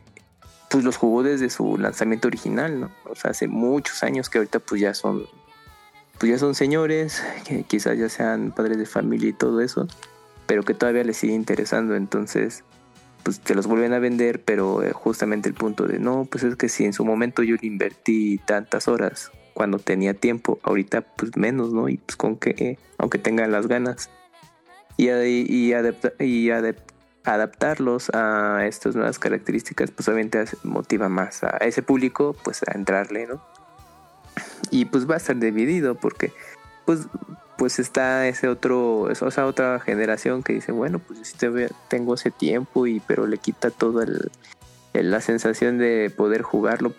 pues los jugó desde su lanzamiento original, ¿no? O sea, hace muchos años que ahorita pues ya son pues ya son señores, que quizás ya sean padres de familia y todo eso, pero que todavía les sigue interesando, entonces pues te los vuelven a vender, pero eh, justamente el punto de no, pues es que si en su momento yo le invertí tantas horas cuando tenía tiempo, ahorita pues menos, ¿no? Y pues con que, aunque tengan las ganas. Y, y, y adaptarlos a estas nuevas características, pues obviamente motiva más a ese público, pues a entrarle, ¿no? Y pues va a estar dividido porque, pues, pues está ese otro, esa otra generación que dice, bueno, pues si tengo ese tiempo y pero le quita todo el, la sensación de poder jugarlo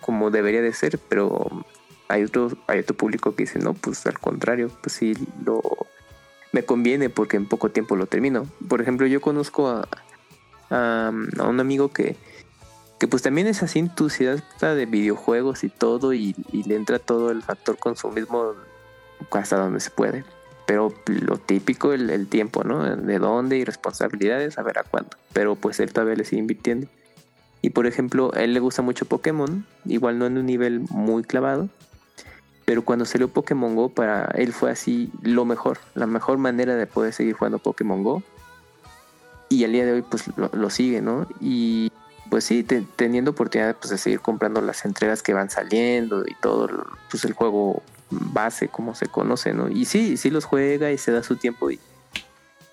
como debería de ser, pero hay otro, hay otro público que dice, no, pues al contrario, pues sí, lo, me conviene porque en poco tiempo lo termino. Por ejemplo, yo conozco a, a, un amigo que, que pues también es así entusiasta de videojuegos y todo y, le entra todo el factor consumismo hasta donde se puede. Pero lo típico, el, el tiempo, ¿no? De dónde y responsabilidades, a ver a cuándo. Pero pues él todavía le sigue invirtiendo. Y por ejemplo, él le gusta mucho Pokémon, igual no en un nivel muy clavado, pero cuando salió Pokémon Go para él fue así lo mejor, la mejor manera de poder seguir jugando Pokémon Go. Y al día de hoy pues lo, sigue, ¿no? Y pues sí, teniendo oportunidad pues, de seguir comprando las entregas que van saliendo y todo, pues el juego base como se conoce, ¿no? Y sí, sí los juega y se da su tiempo y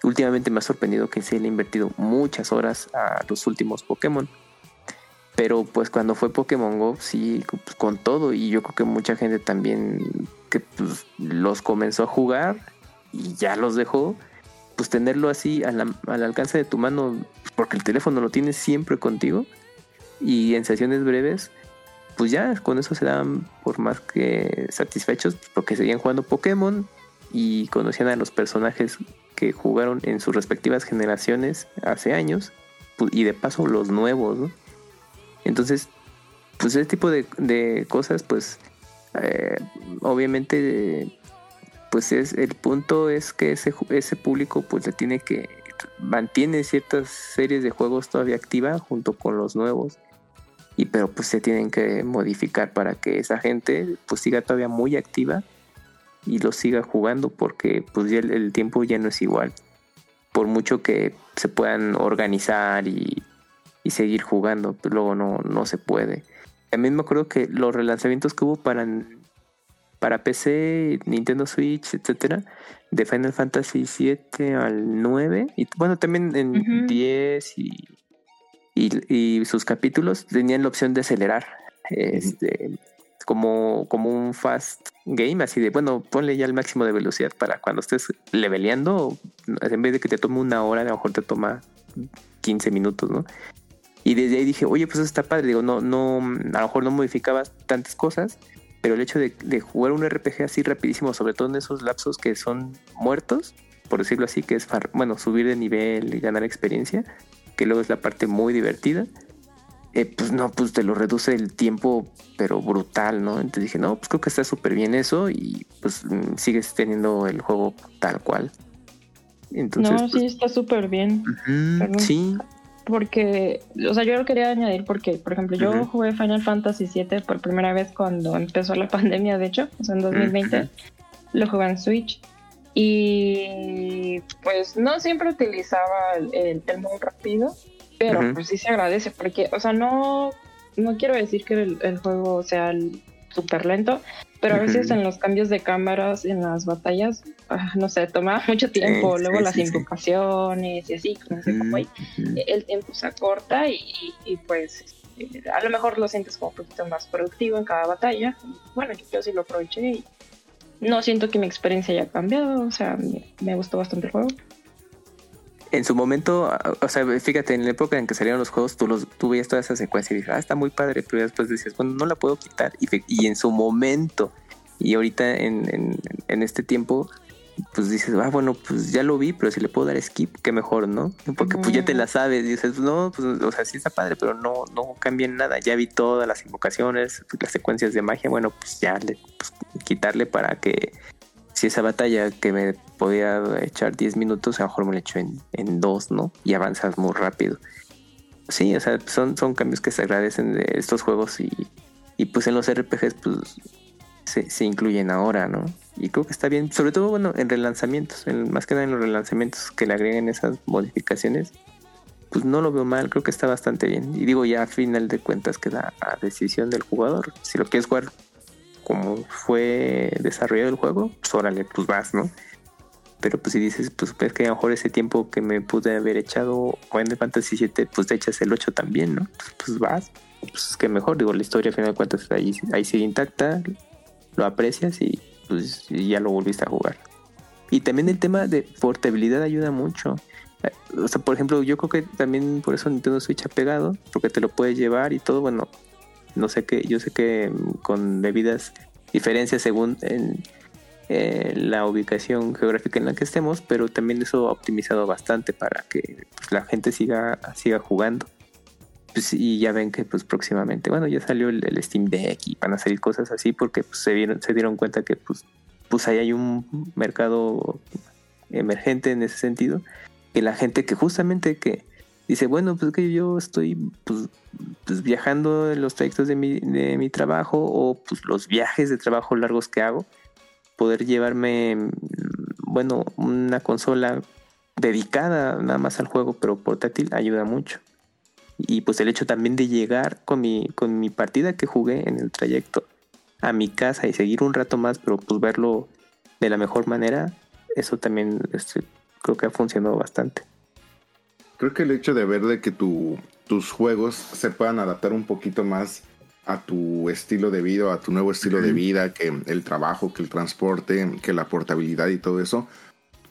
últimamente me ha sorprendido que se le ha invertido muchas horas a los últimos Pokémon. Pero pues cuando fue Pokémon Go, sí, pues, con todo. Y yo creo que mucha gente también que pues, los comenzó a jugar y ya los dejó. Pues tenerlo así al, alcance de tu mano, porque el teléfono lo tienes siempre contigo. Y en sesiones breves, pues ya con eso se dan por más que satisfechos, porque seguían jugando Pokémon y conocían a los personajes que jugaron en sus respectivas generaciones hace años. Pues, y de paso los nuevos, ¿no? Entonces, pues ese tipo de, cosas, pues eh, obviamente, pues es el punto es que ese, ese público pues le tiene que mantiene ciertas series de juegos todavía activa junto con los nuevos. Y pero pues se tienen que modificar para que esa gente pues siga todavía muy activa y lo siga jugando porque pues ya el tiempo ya no es igual. Por mucho que se puedan organizar y y seguir jugando, pero luego no, no se puede. También me acuerdo que los relanzamientos que hubo para, para PC, Nintendo Switch, etcétera, de Final Fantasy 7 al 9, y bueno, también en 10 y, y, sus capítulos tenían la opción de acelerar. Este, como, como un fast game, así de, bueno, ponle ya el máximo de velocidad para cuando estés leveleando, en vez de que te tome una hora, a lo mejor te toma 15 minutos, ¿no? Y desde ahí dije, oye, pues eso está padre. Digo, no, no, a lo mejor no modificabas tantas cosas, pero el hecho de, jugar un RPG así rapidísimo, sobre todo en esos lapsos que son muertos, por decirlo así, que es, bueno, subir de nivel y ganar experiencia, que luego es la parte muy divertida, eh, pues no, pues te lo reduce el tiempo, pero brutal, ¿no? Entonces dije, no, pues creo que está súper bien eso y pues mm, sigues teniendo el juego tal cual. Entonces, no, sí, pues está súper bien. sí, porque, o sea, yo lo quería añadir porque, por ejemplo, yo jugué Final Fantasy VII por primera vez cuando empezó la pandemia, de hecho, o sea, en 2020, lo jugué en Switch. Y pues no siempre utilizaba el, el, modo rápido, pero pues sí se agradece porque, o sea, no, no quiero decir que el, juego sea súper lento, pero a veces en los cambios de cámaras en las batallas, no sé, toma mucho tiempo. Sí, Luego sí, las sí, invocaciones y así, no sé cómo hay. Ujú. el tiempo se acorta y, pues eh, a lo mejor lo sientes como un poquito más productivo en cada batalla. Bueno, yo, yo sí lo aproveché y no siento que mi experiencia haya cambiado, o sea, me, gustó bastante el juego. En su momento, ah, o sea, fíjate, en la época en que salieron los juegos, tú, los, tú veías toda esa secuencia y dices, ah, está muy padre, pero después decías, bueno, no la puedo quitar. Y, en su momento, y ahorita en, en, en este tiempo, pues dices, ah, bueno, pues ya lo vi, pero si le puedo dar skip, qué mejor, ¿no? Porque pues ya te la sabes, y dices, no, pues, o sea, sí está padre, pero no, no cambia en nada. Ya vi todas las invocaciones, las secuencias de magia, bueno, pues ya le, pues, quitarle para que si esa batalla que me podía echar 10 minutos, a lo mejor me la echo en, en dos, ¿no? Y avanzas muy rápido. Sí, o sea, son, son cambios que se agradecen de estos juegos y, y pues en los RPGs pues se, se incluyen ahora, ¿no? Y creo que está bien, sobre todo, bueno, en relanzamientos, en- más que nada en los relanzamientos que le agreguen esas modificaciones, pues no lo veo mal, creo que está bastante bien. Y digo, ya a final de cuentas queda a decisión del jugador. Si lo quieres jugar como fue desarrollado el juego, pues órale, pues vas, ¿no? Pero pues si dices, pues ves que a lo mejor ese tiempo que me pude haber echado Final Fantasy 7, pues te echas el 8 también, ¿no? Pues, pues vas, pues que mejor, digo, la historia a final de cuentas ahí, ahí sigue intacta, lo aprecias y pues ya lo volviste a jugar. Y también el tema de portabilidad ayuda mucho. Por ejemplo, yo creo que también por eso Nintendo Switch ha pegado, porque te lo puedes llevar y todo, bueno, no sé qué, yo sé que mm, con debidas diferencias según eh, la ubicación geográfica en la que estemos, pero también eso ha optimizado bastante para que pues, la gente siga, siga jugando. Pues, y ya ven que pues próximamente, bueno, ya salió el, Steam Deck y van a salir cosas así porque pues, se, vieron, se dieron cuenta que pues, pues ahí hay un mercado emergente en ese sentido, que la gente que justamente que dice, bueno, pues que yo estoy pues, pues, viajando en los trayectos de mi, de mi trabajo o pues los viajes de trabajo largos que hago, poder llevarme, bueno, una consola dedicada nada más al juego, pero portátil, ayuda mucho. Y pues el hecho también de llegar con mi, con mi partida que jugué en el trayecto a mi casa y seguir un rato más, pero pues verlo de la mejor manera, eso también este, creo que ha funcionado bastante. Creo que el hecho de ver de que tu, tus juegos se puedan adaptar un poquito más a tu estilo de vida, a tu nuevo estilo de vida, que el trabajo, que el transporte, que la portabilidad y todo eso,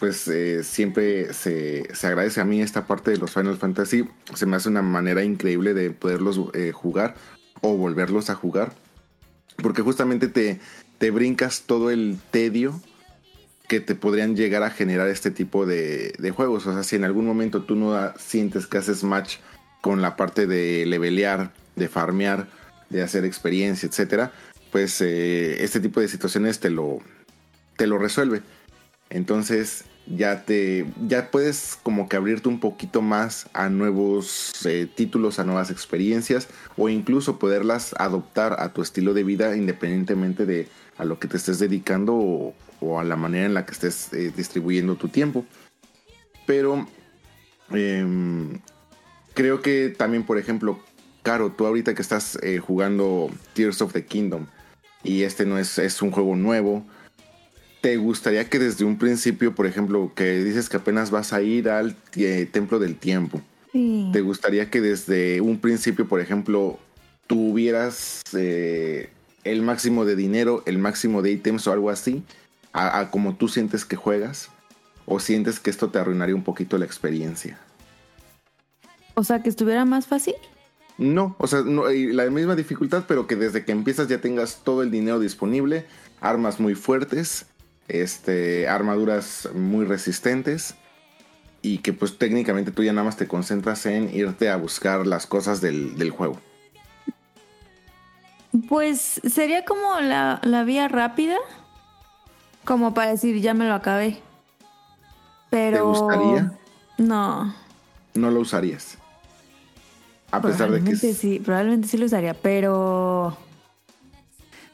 pues eh, siempre se, se agradece a mí esta parte de los Final Fantasy. Se me hace una manera increíble de poderlos eh, jugar o volverlos a jugar. Porque justamente te, te brincas todo el tedio que te podrían llegar a generar este tipo de, de juegos. O sea, si en algún momento tú no sientes que haces match con la parte de levelear, de farmear, de hacer experiencia, etcétera, pues eh, este tipo de situaciones te lo, te lo resuelve. Entonces ya te ya puedes como que abrirte un poquito más a nuevos eh, títulos, a nuevas experiencias o incluso poderlas adoptar a tu estilo de vida independientemente de a lo que te estés dedicando o, a la manera en la que estés eh, distribuyendo tu tiempo. Pero em, creo que también, por ejemplo, Caro, tú ahorita que estás eh, jugando Tears of the Kingdom y este no es, es un juego nuevo, ¿te gustaría que desde un principio, por ejemplo, que dices que apenas vas a ir al eh, Templo del Tiempo, Sí. ¿te gustaría que desde un principio, por ejemplo, tuvieras eh, el máximo de dinero, el máximo de ítems o algo así, a, a como tú sientes que juegas? ¿O sientes que esto te arruinaría un poquito la experiencia? O sea, que estuviera más fácil. No, o sea, no, la misma dificultad, pero que desde que empiezas ya tengas todo el dinero disponible, armas muy fuertes, este, armaduras muy resistentes y que pues técnicamente tú ya nada más te concentras en irte a buscar las cosas del, del juego. Pues sería como la, la vía rápida, como para decir, ya me lo acabé. Pero... ¿Te gustaría? No. No lo usarías. A pesar de que... Sí, probablemente sí lo usaría, pero...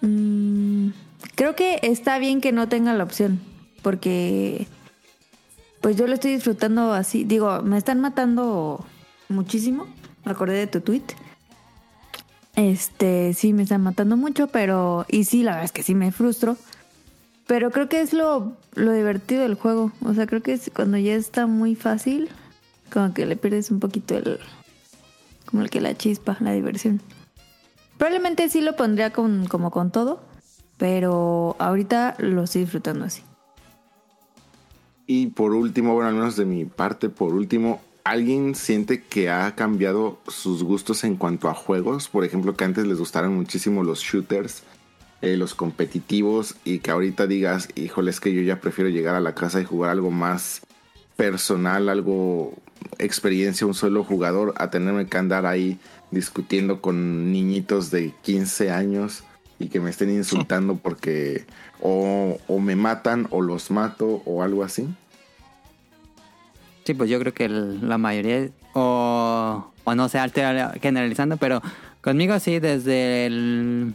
mm, creo que está bien que no tenga la opción, porque pues yo lo estoy disfrutando así. Digo, me están matando muchísimo, me acordé de tu tweet. Este, sí me están matando mucho, pero. Y sí, la verdad es que sí me frustro. Pero creo que es lo, lo divertido del juego. O sea, creo que cuando ya está muy fácil, como que le pierdes un poquito el. Como el que la chispa, la diversión. Probablemente sí lo pondría con, como con todo, pero ahorita lo estoy disfrutando así. Y por último, bueno, al menos de mi parte, por último, ¿alguien siente que ha cambiado sus gustos en cuanto a juegos? Por ejemplo, que antes les gustaran muchísimo los shooters, eh, los competitivos, y que ahorita digas, híjole, es que yo ya prefiero llegar a la casa y jugar algo más personal, algo experiencia, un solo jugador, a tenerme que andar ahí discutiendo con niñitos de 15 años y que me estén insultando porque o, o me matan o los mato o algo así. Sí, pues yo creo que el- la mayoría, o, o no sé, generalizando, pero conmigo sí, desde el,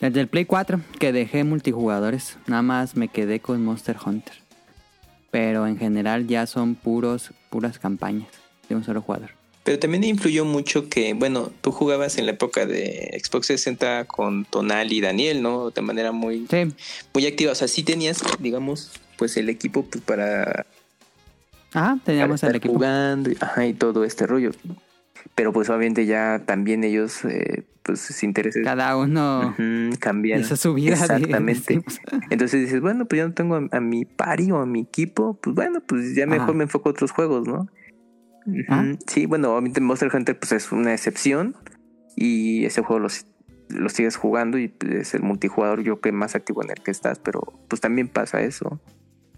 desde el Play 4, que dejé multijugadores, nada más me quedé con Monster Hunter. Pero en general ya son puros, puras campañas de un solo jugador. Pero también influyó mucho que, bueno, tú jugabas en la época de Xbox 60 con Tonal y Daniel, ¿no? De manera muy, Sí, muy activa. O sea, sí tenías, digamos, pues el equipo pues, para, ajá, teníamos el equipo. jugando y, ajá, y todo este rollo. Pero pues obviamente ya también ellos, eh, pues sus intereses Cada uno ujú, cambian. hizo su vida. Exactamente. Entonces dices, bueno, pues yo no tengo a, a mi pari o a mi equipo, pues bueno, pues ya mejor Ajá. me enfoco a otros juegos, ¿no? Ah. Sí, bueno, obviamente Monster Hunter pues es una excepción y ese juego lo, lo sigues jugando y pues, es el multijugador yo creo que más activo en el que estás, pero pues también pasa eso.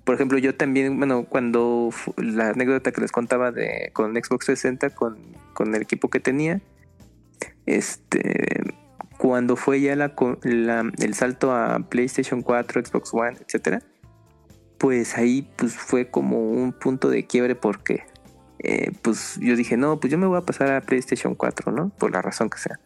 Por ejemplo, yo también, bueno, cuando la anécdota que les contaba de con Xbox 60 con, con el equipo que tenía, este cuando fue ya la, la- el salto a PlayStation 4, Xbox One, etcétera, pues ahí pues fue como un punto de quiebre porque eh, pues yo dije, no, pues yo me voy a pasar a PlayStation 4, ¿no? Por la razón que sea.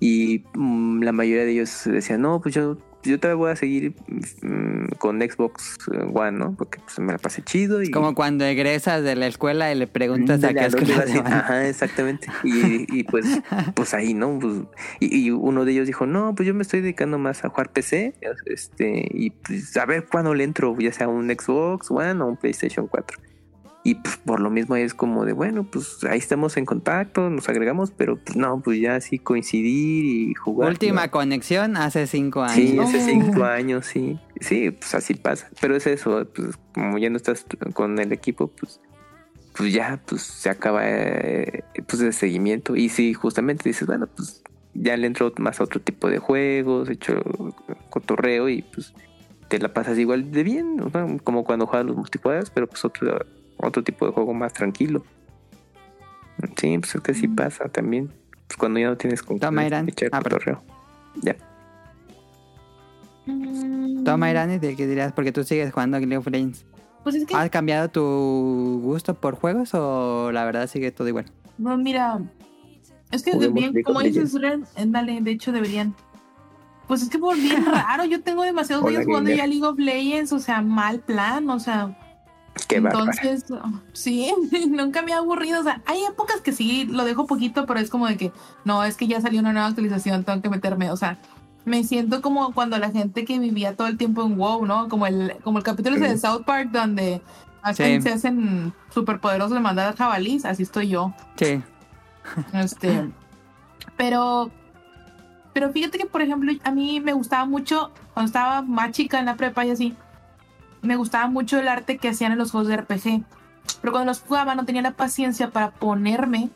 Y mm, la mayoría de ellos decían, no, pues yo, yo todavía voy a seguir mm, con Xbox One, ¿no? Porque pues me la pasé chido y... Como cuando egresas de la escuela y le preguntas a qué ¿a dónde escuela te. Ajá, exactamente. Y, y pues, pues ahí, ¿no? Pues, y, y uno de ellos dijo, no, pues yo me estoy dedicando más a jugar PC, este, y pues a ver cuándo le entro, ya sea un Xbox One o un PlayStation 4. Y pues, por lo mismo es como de, bueno, pues ahí estamos en contacto, nos agregamos, pero pues no, pues ya así coincidir y jugar. Última ¿no? conexión hace cinco años. Sí, hace cinco años, sí. Sí, pues así pasa. Pero es eso, pues como ya no estás con el equipo, pues, pues ya, pues se acaba eh, pues el seguimiento. Y sí, justamente dices, bueno, pues ya le entro más a otro tipo de juegos, hecho cotorreo y pues te la pasas igual de bien, ¿no? como cuando juegas los multijugadores, pero pues otro, otro tipo de juego más tranquilo. Sí, pues es que sí pasa también. Pues cuando ya no tienes con Toma, Irán. Ah. Ya. Mm, Toma, Irani, ¿de qué dirías? Porque tú sigues jugando a League of Legends. Pues es que, ¿Has cambiado tu gusto por juegos o la verdad sigue todo igual? no, mira, es que bien, como dices, eh, dale, de hecho deberían. Pues es que por bien raro, yo tengo demasiados días jugando ya League of Legends, o sea, mal plan, o sea, Qué bárbara. Entonces, sí, nunca me ha aburrido. O sea, hay épocas que sí lo dejo poquito, pero es como de que no, es que ya salió una nueva actualización, tengo que meterme. O sea, me siento como cuando la gente que vivía todo el tiempo en WoW, ¿no? Como el, como el capítulo ese de South Park donde hacen- Sí. se hacen superpoderosos de mandar jabalís, así estoy yo. Sí. Este, pero, pero fíjate que, por ejemplo, a mí me gustaba mucho, cuando estaba más chica en la prepa y así, me gustaba mucho el arte que hacían en los juegos de RPG. Pero cuando los jugaba no tenía la paciencia para ponerme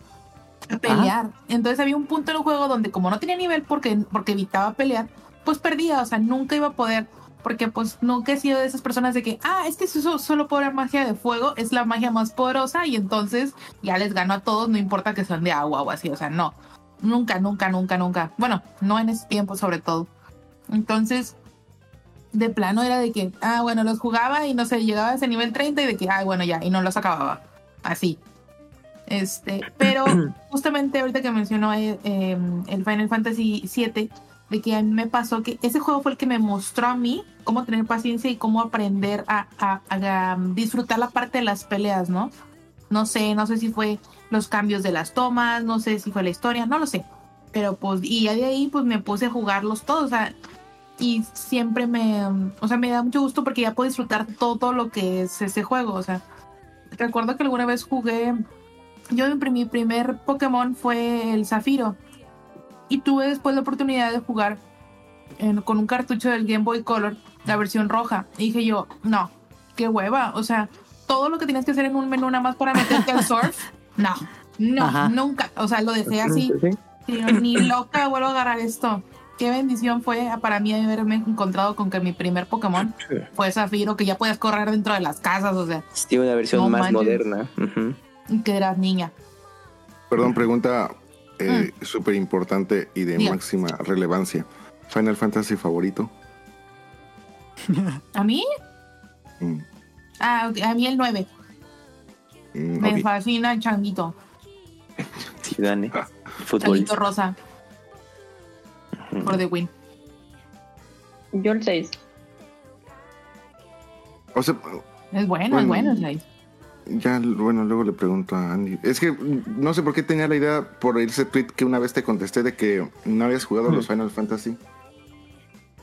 a pelear. Entonces había un punto en el juego donde como no tenía nivel porque, porque evitaba pelear, pues perdía, o sea, nunca iba a poder. Porque pues nunca he sido de esas personas de que, ah, es que eso solo poder magia de fuego es la magia más poderosa y entonces ya les gano a todos, no importa que sean de agua o así, o sea, no. Nunca, nunca, nunca, nunca. Bueno, no en ese tiempo sobre todo. Entonces, de plano era de que, ah, bueno, los jugaba y no sé, llegaba a ese nivel 30 y de que, ah, bueno, ya, y no los acababa. Así. Este, pero justamente ahorita que mencionó eh, eh, el Final Fantasy VII, de que a mí me pasó que ese juego fue el que me mostró a mí cómo tener paciencia y cómo aprender a, a- a, disfrutar la parte de las peleas, ¿no? No sé, no sé si fue los cambios de las tomas, no sé si fue la historia, no lo sé. Pero pues, y ya de ahí pues me puse a jugarlos todos, o sea, y siempre me, o sea, me da mucho gusto porque ya puedo disfrutar todo lo que es ese juego, o sea, recuerdo que alguna vez jugué, yo mi, primer Pokémon fue el Zafiro, y tuve después la oportunidad de jugar en- con un cartucho del Game Boy Color, la versión roja, y dije yo, no, qué hueva, o sea, todo lo que tienes que hacer en un menú nada más para meterte al surf, no, no, Ajá. nunca, o sea, lo dejé así, ni loca vuelvo a agarrar esto. Qué bendición fue para mí haberme encontrado con que mi primer Pokémon fue Zafiro, que ya puedes correr dentro de las casas, o sea, Tiene una versión No más manches. moderna. Ujú. que eras niña. Perdón, pregunta eh, súper importante y de Diga. máxima relevancia. ¿Final Fantasy favorito? ¿A mí? Mm, Ah, a mí el 9. mm, Me fascina el changuito. Sí, Dani. Ah. Fútbol. Changuito rosa. Por The Win. Yo el 6. O sea, Es bueno, es Bueno. el 6. ya, bueno, luego le pregunto a Andy. Es que mm, no sé por qué tenía la idea por ese tweet que una vez te contesté de que no habías jugado los Final Fantasy.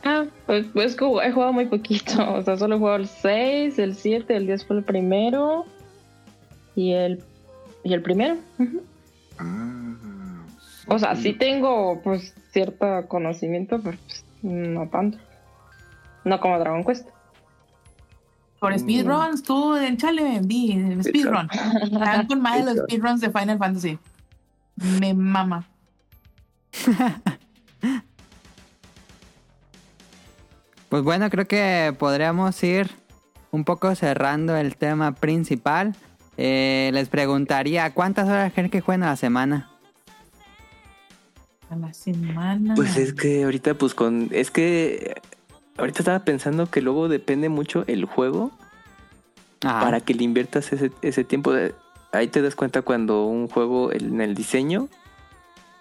Ah, pues, pues he jugado muy poquito. O sea, solo he jugado el 6, el 7, el 10 fue el primero. Y el, y el primero. Ah, O sea, sí tengo pues cierto conocimiento, pero pues, no tanto. No como Dragon Quest. Por speedruns, tú, échale, di, speedrun. Están con más de los speedruns de Final Fantasy. Me mama. Pues bueno, creo que podríamos ir un poco cerrando el tema principal. Eh, les preguntaría, ¿cuántas horas creen que juegan a la semana? A la semana. Pues es que ahorita, pues con. Es que. Ahorita estaba pensando que luego depende mucho el juego Ajá. para que le inviertas ese, ese tiempo. De, ahí te das cuenta cuando un juego en el diseño,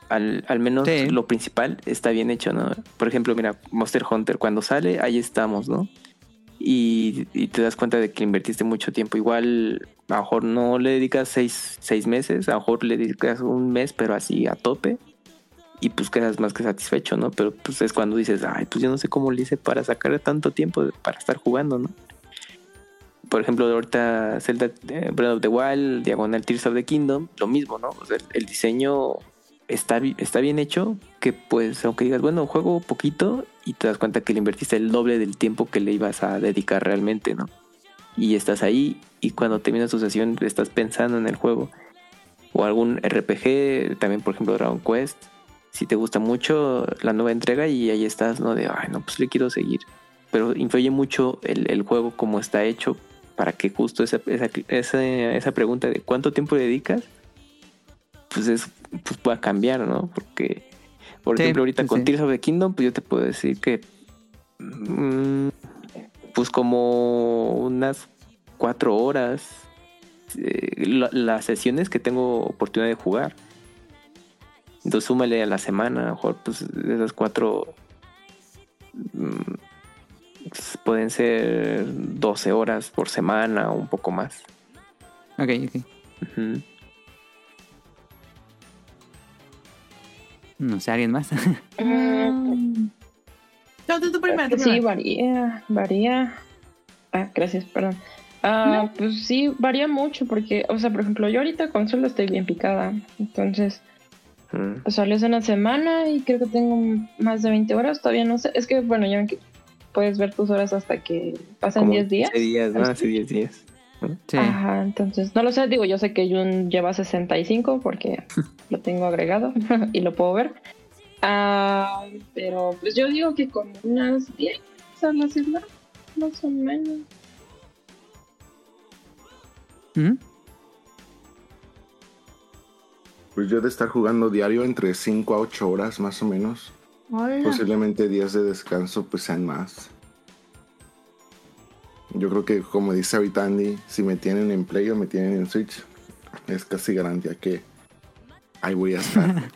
al, al menos Sí. lo principal, está bien hecho, ¿no? Por ejemplo, mira, Monster Hunter, cuando sale, ahí estamos, ¿no? Y, y te das cuenta de que le invertiste mucho tiempo. Igual, a lo mejor no le dedicas seis, seis meses, a lo mejor le dedicas un mes, pero así a tope. Y pues quedas más que satisfecho, ¿no? Pero pues es cuando dices, ay, pues yo no sé cómo le hice para sacar tanto tiempo para estar jugando, ¿no? Por ejemplo, ahorita Zelda eh, Breath of the Wild, Diagonal Tears of the Kingdom, lo mismo, ¿no? O sea, el, diseño está, está bien hecho, que pues aunque digas, bueno, juego poquito y te das cuenta que le invertiste el doble del tiempo que le ibas a dedicar realmente, ¿no? Y estás ahí y cuando terminas tu sesión estás pensando en el juego. O algún RPG, también por ejemplo Dragon Quest, si te gusta mucho la nueva entrega y ahí estás, ¿no? De, ay, no, pues le quiero seguir. Pero influye mucho el, el juego como está hecho para que justo esa, esa, esa, esa pregunta de cuánto tiempo dedicas, pues es pues pueda cambiar, ¿no? Porque, por Sí, ejemplo, ahorita sí, con. Tears of the Kingdom, pues yo te puedo decir que mm, pues como unas cuatro horas eh, la- las sesiones que tengo oportunidad de jugar. Entonces súmale a la semana, a lo mejor pues de esas cuatro mm, pues, pueden ser 12 horas por semana o un poco más. Ok, ok. No sé, ¿alguien más? Mm. No, tú, tú primero, Sí, varía, varía. Ah, gracias, perdón. Ah, pues sí, varía mucho porque, o sea, por ejemplo, yo ahorita con solo estoy bien picada. Entonces, Mm. pues salió hace una semana y creo que tengo más de 20 horas. Todavía no sé. Es que, bueno, ya puedes ver tus horas hasta que pasen Como 10 días. 15 días, ¿no? Hace 10 días. Sí. Ajá, entonces, no lo sé, digo, yo sé que Jun lleva 65 porque lo tengo agregado y lo puedo ver. Ah, pero pues yo digo que con unas 10 a la semana, más o menos. ¿Mm? Pues yo de estar jugando diario entre 5 a 8 horas más o menos. Hola. Posiblemente días de descanso pues sean más. Yo creo que como dice ahorita Andy, si me tienen en Play o me tienen en Switch, es casi garantía que ahí voy a estar.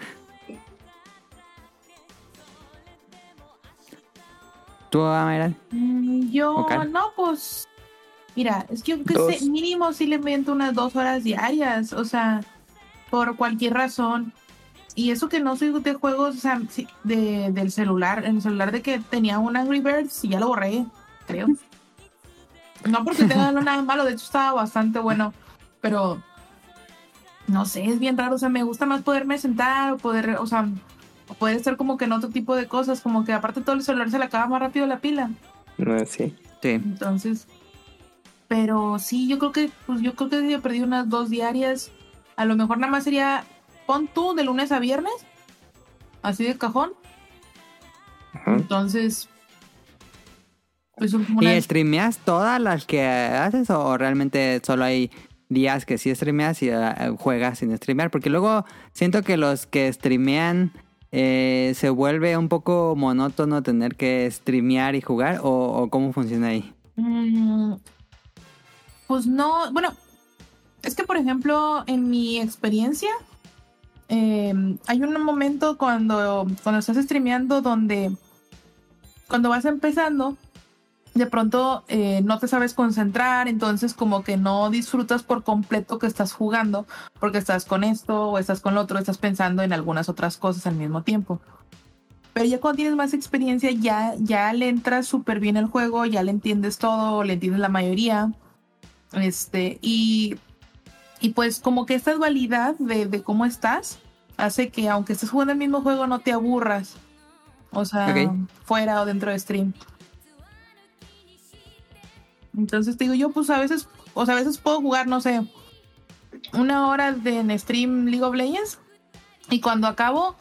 ¿Tú, Ameral? Mm, Yo, no, pues. Mira, es que yo que sé, mínimo sí le invento unas dos horas diarias. O sea, por cualquier razón. y eso que no soy de juegos, o sea, de, del celular, en el celular de que tenía un Angry Birds y ya lo borré, creo. No porque tenga nada malo, de hecho estaba bastante bueno, pero no sé, es bien raro, o sea, me gusta más poderme sentar o poder, o sea, o poder estar como que en otro tipo de cosas, como que aparte todo el celular se le acaba más rápido la pila. No, sí. Sí. Entonces, pero sí, yo creo que, pues yo creo que he perdido unas dos diarias. A lo mejor nada más sería, pon tú de lunes a viernes, así de cajón. Ajá. Entonces, pues ¿Y streameas todas las que haces o, realmente solo hay días que sí streameas y eh, juegas sin streamear? Porque luego siento que los que streamean eh, se vuelve un poco monótono tener que streamear y jugar o, o cómo funciona ahí. Mm, Pues no, bueno, es que por ejemplo, en mi experiencia, eh, hay un momento cuando, cuando estás streameando donde cuando vas empezando, de pronto eh, no te sabes concentrar, entonces como que no disfrutas por completo que estás jugando, porque estás con esto o estás con lo otro, estás pensando en algunas otras cosas al mismo tiempo. Pero ya cuando tienes más experiencia, ya, ya le entras súper bien el juego, ya le entiendes todo, le entiendes la mayoría. Este, y, y pues como que esta dualidad de, de cómo estás hace que aunque estés jugando el mismo juego no te aburras. O sea, fuera o dentro de stream. Entonces te digo yo, pues a veces, o sea, a veces puedo jugar, no sé, una hora de en stream League of Legends y cuando acabo,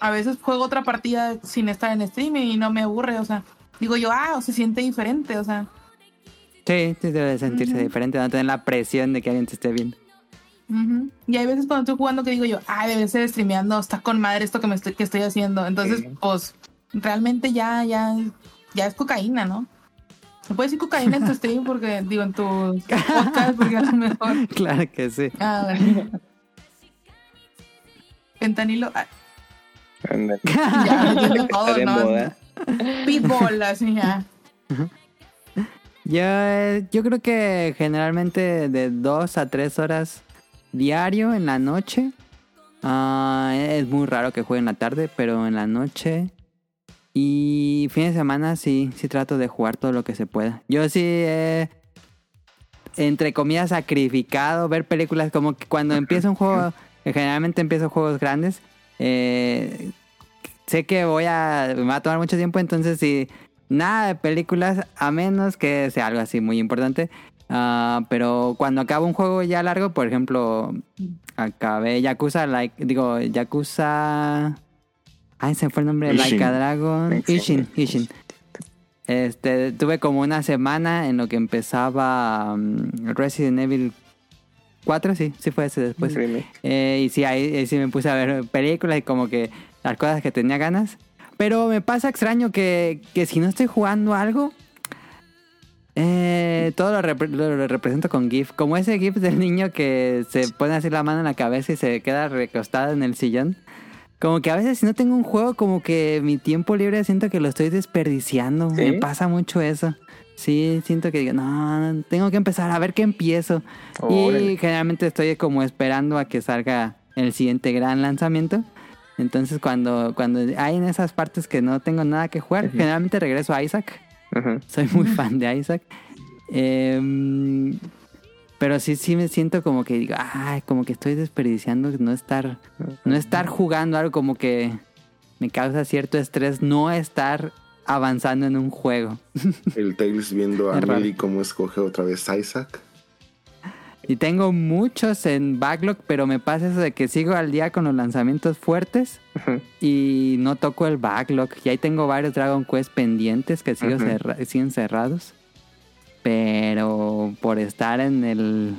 a veces juego otra partida sin estar en stream y no me aburre, o sea, digo yo, ah, o se siente diferente, o sea, Sí, sí debe sentirse diferente, no tener la presión de que alguien te esté viendo. Y hay veces cuando estoy jugando que digo yo, ah, debe ser streameando, está con madre esto que me estoy, que estoy haciendo, entonces, Sí. pues, realmente ya, ya, ya es cocaína, ¿no? Se puede decir cocaína en tu stream porque, digo, en tu podcast, porque a lo mejor. Claro que sí. Ah, bueno. Fentanilo, ah, ya, todo, ¿no? Pitbull, así ya. Yo, eh, yo creo que generalmente de dos a tres horas diario en la noche. Ah, es muy raro que juegue en la tarde, pero en la noche. Y fin de semana sí, sí trato de jugar todo lo que se pueda. Yo sí he, entre comillas, sacrificado ver películas como que cuando empiezo un juego, generalmente empiezo juegos grandes, eh, sé que voy a, me va a tomar mucho tiempo, entonces sí, nada de películas, a menos que sea algo así muy importante. Ah, pero cuando acabo un juego ya largo, por ejemplo, acabé Yakuza, like, digo, Yakuza... Ay, se fue el nombre, Ishin. Like a Dragon. Ishin, Ishin. Este, tuve como una semana en lo que empezaba um, Resident Evil 4, sí, sí fue ese después. Eh, y sí, ahí, ahí sí me puse a ver películas y como que las cosas que tenía ganas. Pero me pasa extraño que, que si no estoy jugando algo, eh, todo lo, repre- lo- represento con GIF. Como ese GIF del niño que se pone así la mano en la cabeza y se queda recostado en el sillón. Como que a veces si no tengo un juego, como que mi tiempo libre siento que lo estoy desperdiciando. ¿Sí? Me pasa mucho eso. Sí, siento que digo, no, tengo que empezar a ver qué empiezo. Y generalmente estoy como esperando a que salga el siguiente gran lanzamiento. Entonces cuando, cuando hay en esas partes que no tengo nada que jugar, Ujú. generalmente regreso a Isaac. Ajá. Soy muy fan de Isaac. Em, pero sí, sí me siento como que digo, ay, como que estoy desperdiciando no estar, no estar jugando algo como que me causa cierto estrés no estar avanzando en un juego. El Tails viendo a. Millie cómo escoge otra vez Isaac. Y tengo muchos en backlog, pero me pasa eso de que sigo al día con los lanzamientos fuertes y no toco el backlog. Y ahí tengo varios Dragon Quest pendientes que sigo cerra- siguen cerrados. Pero por estar en el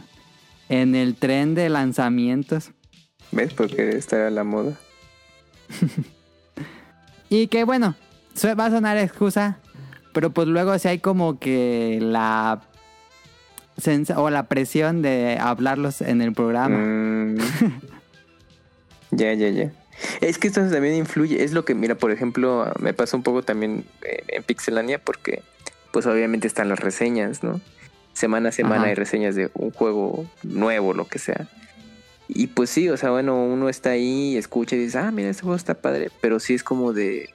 en el tren de lanzamientos. ¿Ves? Porque esta era la moda. Y que bueno, va a sonar excusa, pero pues luego si hay como que la o la presión de hablarlos en el programa. Mm. ya, ya, ya. Es que esto también influye. Es lo que, mira, por ejemplo, me pasa un poco también eh, en Pixelania porque, pues obviamente están las reseñas, ¿no? Semana a semana Ajá. hay reseñas de un juego nuevo, lo que sea. Y pues sí, o sea, bueno, uno está ahí, escucha y dice, ah, mira, este juego está padre, pero sí es como de,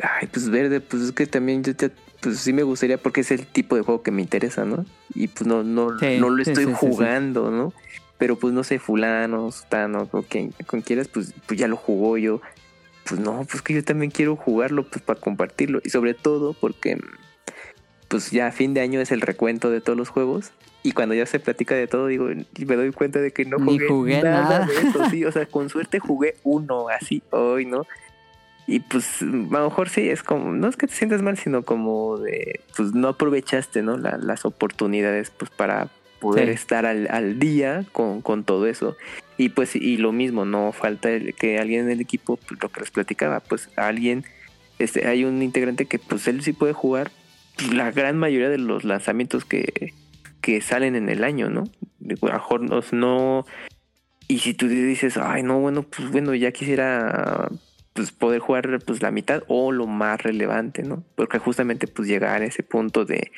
ay, pues verde, pues es que también yo te- pues sí me gustaría porque es el tipo de juego que me interesa, ¿no? Y pues no, no, Sí, no lo estoy sí, sí, sí. jugando, ¿no? Pero pues no sé, fulano, sutano, con quien, con quieras, pues, pues ya lo jugó yo. Pues no, pues que yo también quiero jugarlo, pues para compartirlo. Y sobre todo porque, pues ya a fin de año es el recuento de todos los juegos. Y cuando ya se platica de todo, digo, y me doy cuenta de que no Ni jugué, jugué nada, nada. de eso, sí. O sea, con suerte jugué uno así hoy, ¿no? Y pues a lo mejor sí, es como, no es que te sientas mal, sino como de, pues no aprovechaste, ¿no? La- las oportunidades, pues para poder Sí. estar al, al día con, con todo eso. Y pues, y lo mismo, no falta el- que alguien en el equipo, pues, lo que les platicaba, pues alguien, este, hay un integrante que pues él sí puede jugar pues, la gran mayoría de los lanzamientos que, que salen en el año, ¿no? A lo mejor no, no- y si tú dices, ay, no, bueno, pues bueno, ya quisiera pues poder jugar pues la mitad o lo más relevante, ¿no? Porque justamente pues llegar a ese punto de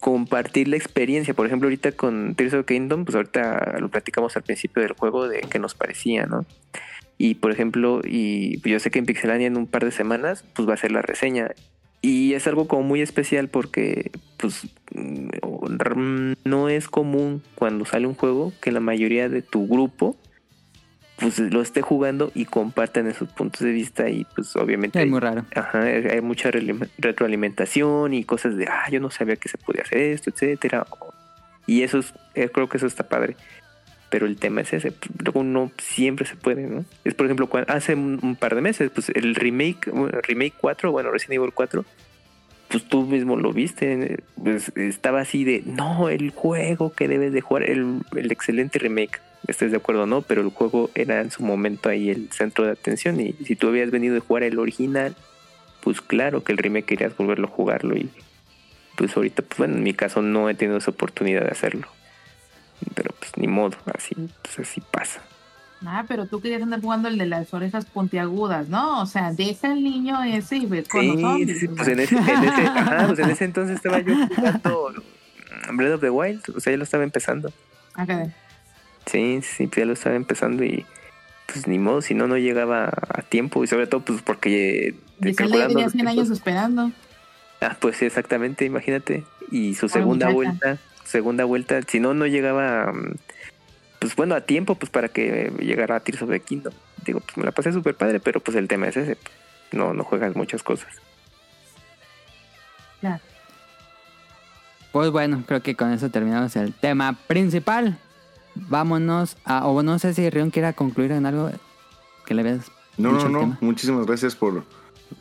compartir la experiencia. Por ejemplo, ahorita con Tears of Kingdom, pues ahorita lo platicamos al principio del juego de qué nos parecía, ¿no? Y por ejemplo, y yo sé que en Pixelania en un par de semanas pues va a ser la reseña. Y es algo como muy especial porque pues mm, no es común cuando sale un juego que la mayoría de tu grupo pues lo esté jugando y compartan esos puntos de vista y pues obviamente Es muy raro. Ajá, hay mucha retroalimentación y cosas de, ah, yo no sabía que se podía hacer esto, etcétera. Y eso es, eh, creo que eso está padre. Pero el tema es ese, luego no siempre se puede, ¿no? Es por ejemplo, cua- hace un, par de meses, pues el remake, remake 4, bueno, Resident Evil 4, pues tú mismo lo viste, pues estaba así de, no, el juego que debes de jugar, el, el excelente remake, estés de acuerdo o no, pero el juego era en su momento ahí el centro de atención y si tú habías venido de jugar el original, pues claro que el remake querías volverlo a jugarlo y pues ahorita, pues bueno, en mi caso no he tenido esa oportunidad de hacerlo. Pero pues ni modo, así, pues así pasa. Ah, pero tú querías andar jugando el de las orejas puntiagudas, ¿no? O sea, deja al niño ese y ve con los Sí, zombies. sí, pues en ese, en ese, ajá, pues en ese entonces estaba yo jugando Breath of the Wild, o sea, ya lo estaba empezando. Ok. Sí, sí, pues ya lo estaba empezando y pues ni modo, si no, no llegaba a tiempo y sobre todo pues porque... Y ya calculando tenía los 100 tiempos- años esperando. Ah, pues sí, exactamente, imagínate. Y su segunda muchacha. vuelta, segunda vuelta, si no, no llegaba, mm, pues bueno, a tiempo, pues para que llegara a Tears of the Kingdom. Digo, pues me la pasé súper padre, pero pues el tema es ese, no, no juegas muchas cosas. Claro. Pues bueno, creo que con eso terminamos el tema principal. Vámonos a. O no sé si Rion quiera concluir en algo que le veas. No, no, no. tema. Muchísimas gracias por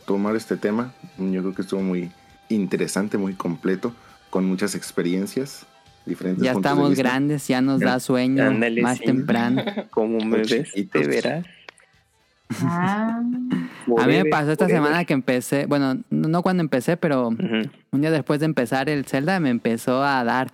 tomar este tema. Yo creo que estuvo muy interesante, muy completo, con muchas experiencias, diferentes Ya estamos grandes, ya nos da sueño más sí. temprano. Como me Los ves, chiquitos. te verás. Ah, A mí me pasó esta semana que empecé, bueno, no cuando empecé, pero un día después de empezar el Zelda me empezó a dar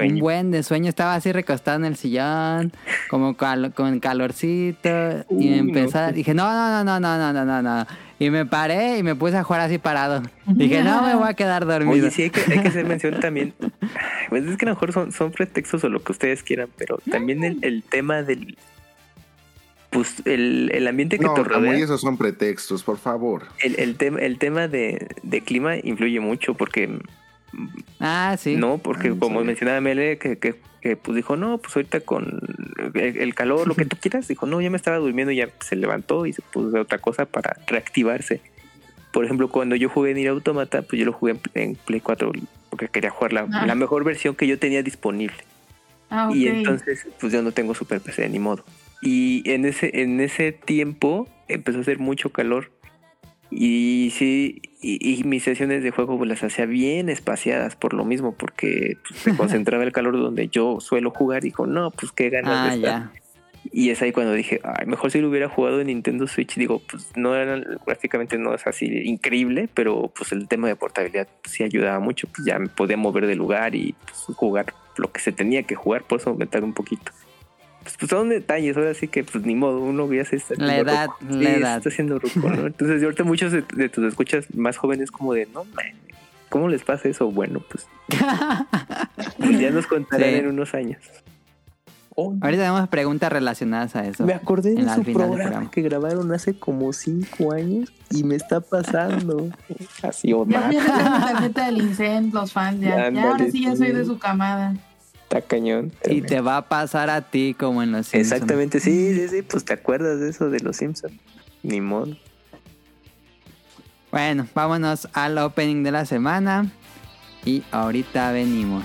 un buen de sueño. Estaba así recostado en el sillón, como cal- con calorcito. y Uy, empezó, no. dije, no, no, no, no, no, no, no, no. Y me paré y me puse a jugar así parado. Dije, no, me voy a quedar dormido. Oye, sí, hay que, hay que hacer mención también. Pues es que a lo mejor son, son pretextos o lo que ustedes quieran, pero también el, el tema del. Pues el, el ambiente que No, te rodea. esos son pretextos, por favor. El, el, tema, el tema de, de clima influye mucho porque. Ah, sí. No, porque Ah, como sí. mencionaba Mele, que, que, que, pues dijo, no, pues ahorita con el, el calor, lo que tú quieras, dijo, no, ya me estaba durmiendo, y ya se levantó y se puso a otra cosa para reactivarse. Por ejemplo, cuando yo jugué en Ir Automata, pues yo lo jugué en, en Play 4 porque quería jugar la, Ah. la mejor versión que yo tenía disponible. ah, ok. Y entonces, pues yo no tengo Super PC ni modo. Y en ese, en ese tiempo empezó a hacer mucho calor. Y sí, y, y mis sesiones de juego las hacía bien espaciadas por lo mismo, porque pues, se concentraba el calor donde yo suelo jugar. Y dijo, no, pues qué ganas Ah, de estar. ya. Y es ahí cuando dije, ay, mejor si lo hubiera jugado en Nintendo Switch. Digo, pues no era, prácticamente no es así increíble, pero pues el tema de portabilidad pues, sí ayudaba mucho. Pues ya me podía mover de lugar y pues, jugar lo que se tenía que jugar, por eso me tardé un poquito. Pues, pues, son detalles, ahora sí que pues ni modo, uno ya se está La edad, ruco. la Sí, edad. está haciendo ruco, ¿no? Entonces ahorita muchos de, de tus escuchas más jóvenes como de, no, man, ¿cómo les pasa eso? Bueno, pues, pues ya nos contarán Sí. en unos años. Oh, Ahorita tenemos preguntas relacionadas a eso. me acordé de la- su programa, programa. que grabaron hace como cinco años y me está pasando. Así, Ya Omar. fui a regalar mi tarjeta del Incent, los fans, ya. ya ahora sí ya soy de su camada. Está cañón. Y te va a pasar a ti como en los Simpsons. Exactamente, sí, sí, sí, pues te acuerdas de eso de los Simpsons. Ni modo. Bueno, vámonos al opening de la semana. Y ahorita venimos.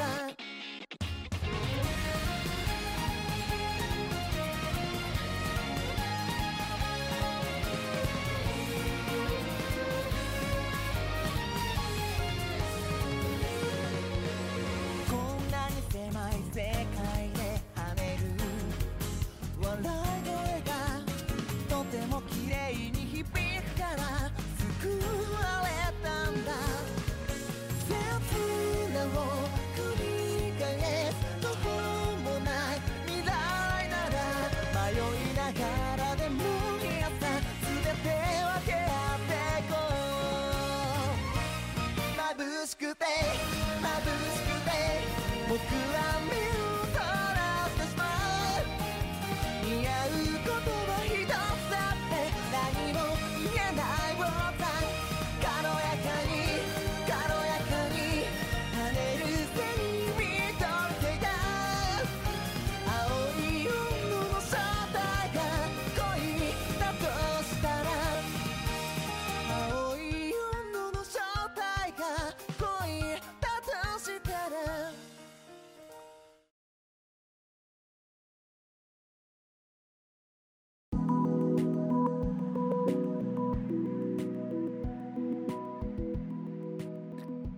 世界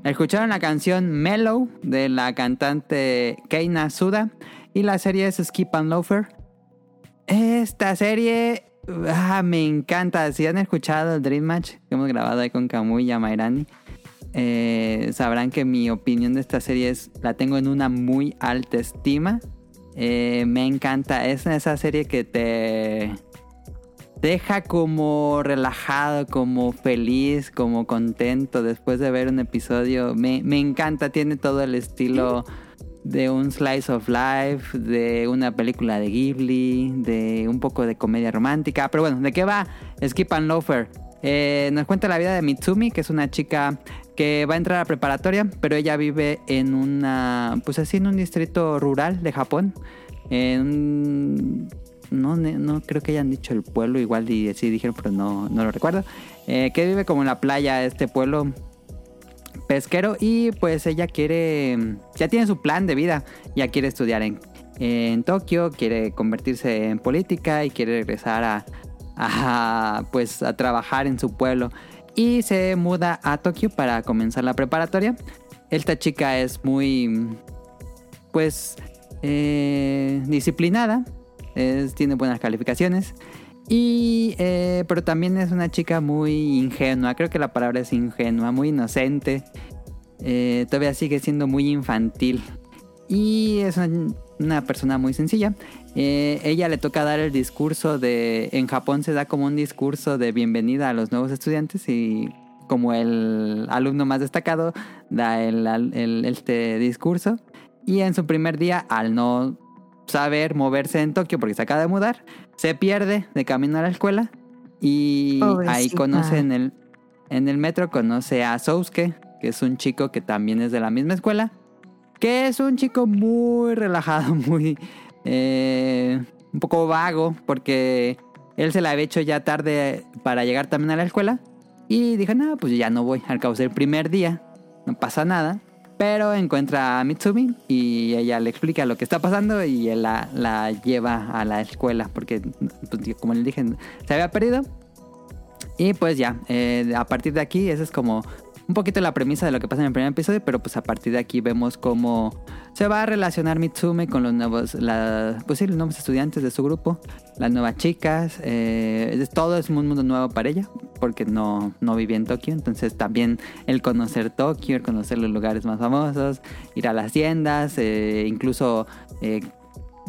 Escucharon la canción Mellow de la cantante Keina Suda y la serie es Skip and Loafer. Esta serie ah, me encanta. Si han escuchado el Dream Match que hemos grabado ahí con Kamui y Amairani, eh, sabrán que mi opinión de esta serie es, la tengo en una muy alta estima. Eh, me encanta. Es esa serie que te deja como relajado, como feliz, como contento después de ver un episodio. Me, me encanta, tiene todo el estilo de un slice of life, de una película de Ghibli, de un poco de comedia romántica. Pero bueno, ¿de qué va Skip and Loafer? Eh, nos cuenta la vida de Mitsumi, que es una chica que va a entrar a preparatoria, pero ella vive en una, pues así, en un distrito rural de Japón. En un no, no creo que hayan dicho el pueblo, igual y sí dijeron, pero no, no lo recuerdo. Eh, que vive como en la playa, este pueblo pesquero. Y pues ella quiere, ya tiene su plan de vida, ya quiere estudiar en, en Tokio, quiere convertirse en política y quiere regresar a, a, pues, a trabajar en su pueblo. Y se muda a Tokio para comenzar la preparatoria. Esta chica es muy, pues, eh, disciplinada, tiene buenas calificaciones. Y, eh, pero también es una chica muy ingenua, creo que la palabra es ingenua, muy inocente. Eh, todavía sigue siendo muy infantil. Y es una, persona muy sencilla. Eh, ella le toca dar el discurso de... En Japón se da como un discurso de bienvenida a los nuevos estudiantes y como el alumno más destacado da este discurso. Y en su primer día, al no saber moverse en Tokio porque se acaba de mudar, se pierde de camino a la escuela y ahí conoce en el, en el metro, conoce a Sousuke, que es un chico que también es de la misma escuela, que es un chico muy relajado, muy... eh, un poco vago, porque él se la había hecho ya tarde para llegar también a la escuela y dijo, no, pues ya no voy, al cabo es el primer día, no pasa nada. Pero encuentra a Mitsumi y ella le explica lo que está pasando y él la, la lleva a la escuela porque, pues, como les dije, se había perdido. Y pues ya, eh, a partir de aquí, esa es como un poquito la premisa de lo que pasa en el primer episodio, pero pues a partir de aquí vemos cómo se va a relacionar Mitsume con los nuevos, pues sí, los nuevos estudiantes de su grupo, las nuevas chicas, eh, todo es un mundo nuevo para ella, porque no, no vivía en Tokio, entonces también el conocer Tokio, el conocer los lugares más famosos, ir a las tiendas, eh, incluso eh,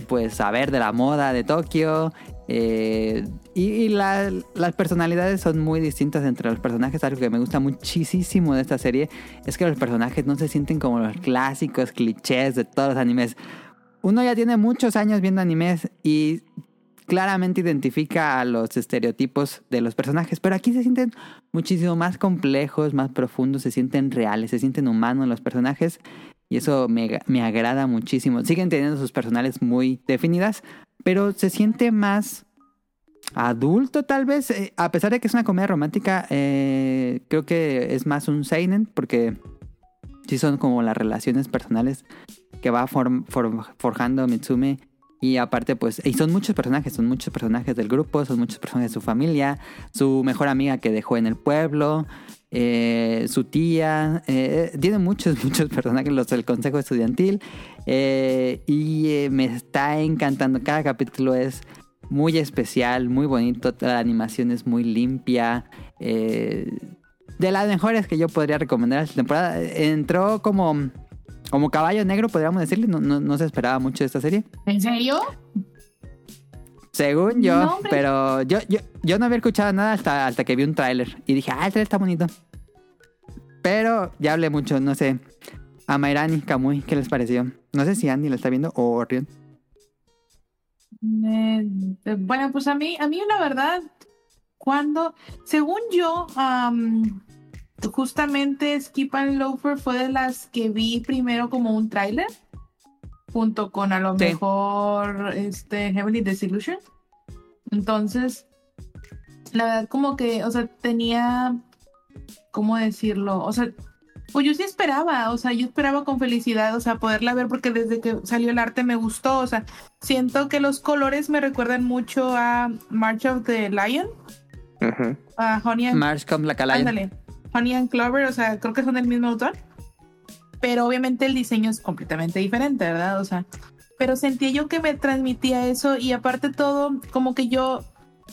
pues saber de la moda de Tokio. eh, y y la- las personalidades son muy distintas entre los personajes. Algo que me gusta muchísimo de esta serie es que los personajes no se sienten como los clásicos clichés de todos los animes. Uno ya tiene muchos años viendo animes y claramente identifica a los estereotipos de los personajes, pero aquí se sienten muchísimo más complejos, más profundos, se sienten reales, se sienten humanos los personajes y eso me, me agrada muchísimo. Siguen teniendo sus personales muy definidas, pero se siente más adulto tal vez, Eh, a pesar de que es una comedia romántica, eh, creo que es más un seinen porque sí son como las relaciones personales que va form- form- forjando Mitsume. Y aparte pues y son muchos personajes, son muchos personajes del grupo, son muchos personajes de su familia, su mejor amiga que dejó en el pueblo, eh, su tía, tiene muchos, muchos personajes, los del consejo estudiantil eh, y me está encantando, cada capítulo es muy especial, muy bonito, la animación es muy limpia, eh, de las mejores que yo podría recomendar esta temporada, entró como... Como caballo negro, podríamos decirle, no, no, no se esperaba mucho de esta serie. ¿En serio? Según yo, No, pero yo, yo, yo no había escuchado nada hasta, hasta que vi un tráiler. Y dije, ah, el tráiler está bonito. Pero ya hablé mucho, no sé. A Mairani, Kamui, ¿qué les pareció? No sé si Andy lo está viendo o Orion. Eh, bueno, pues a mí, a mí la verdad, cuando, según yo, am, justamente Skip and Loafer fue de las que vi primero como un tráiler, junto con a lo Sí. mejor este Heavenly Disillusion. Entonces, la verdad como que, o sea, tenía, ¿cómo decirlo? O sea, pues yo sí esperaba, o sea, yo esperaba con felicidad, o sea, poderla ver porque desde que salió el arte me gustó, o sea, siento que los colores me recuerdan mucho a March of the Lion, a Honey and, March Come la Calayan. ándale, Honey and Clover, o sea, creo que son del mismo autor, pero obviamente el diseño es completamente diferente, ¿verdad? O sea, pero sentía yo que me transmitía eso y aparte todo, como que yo,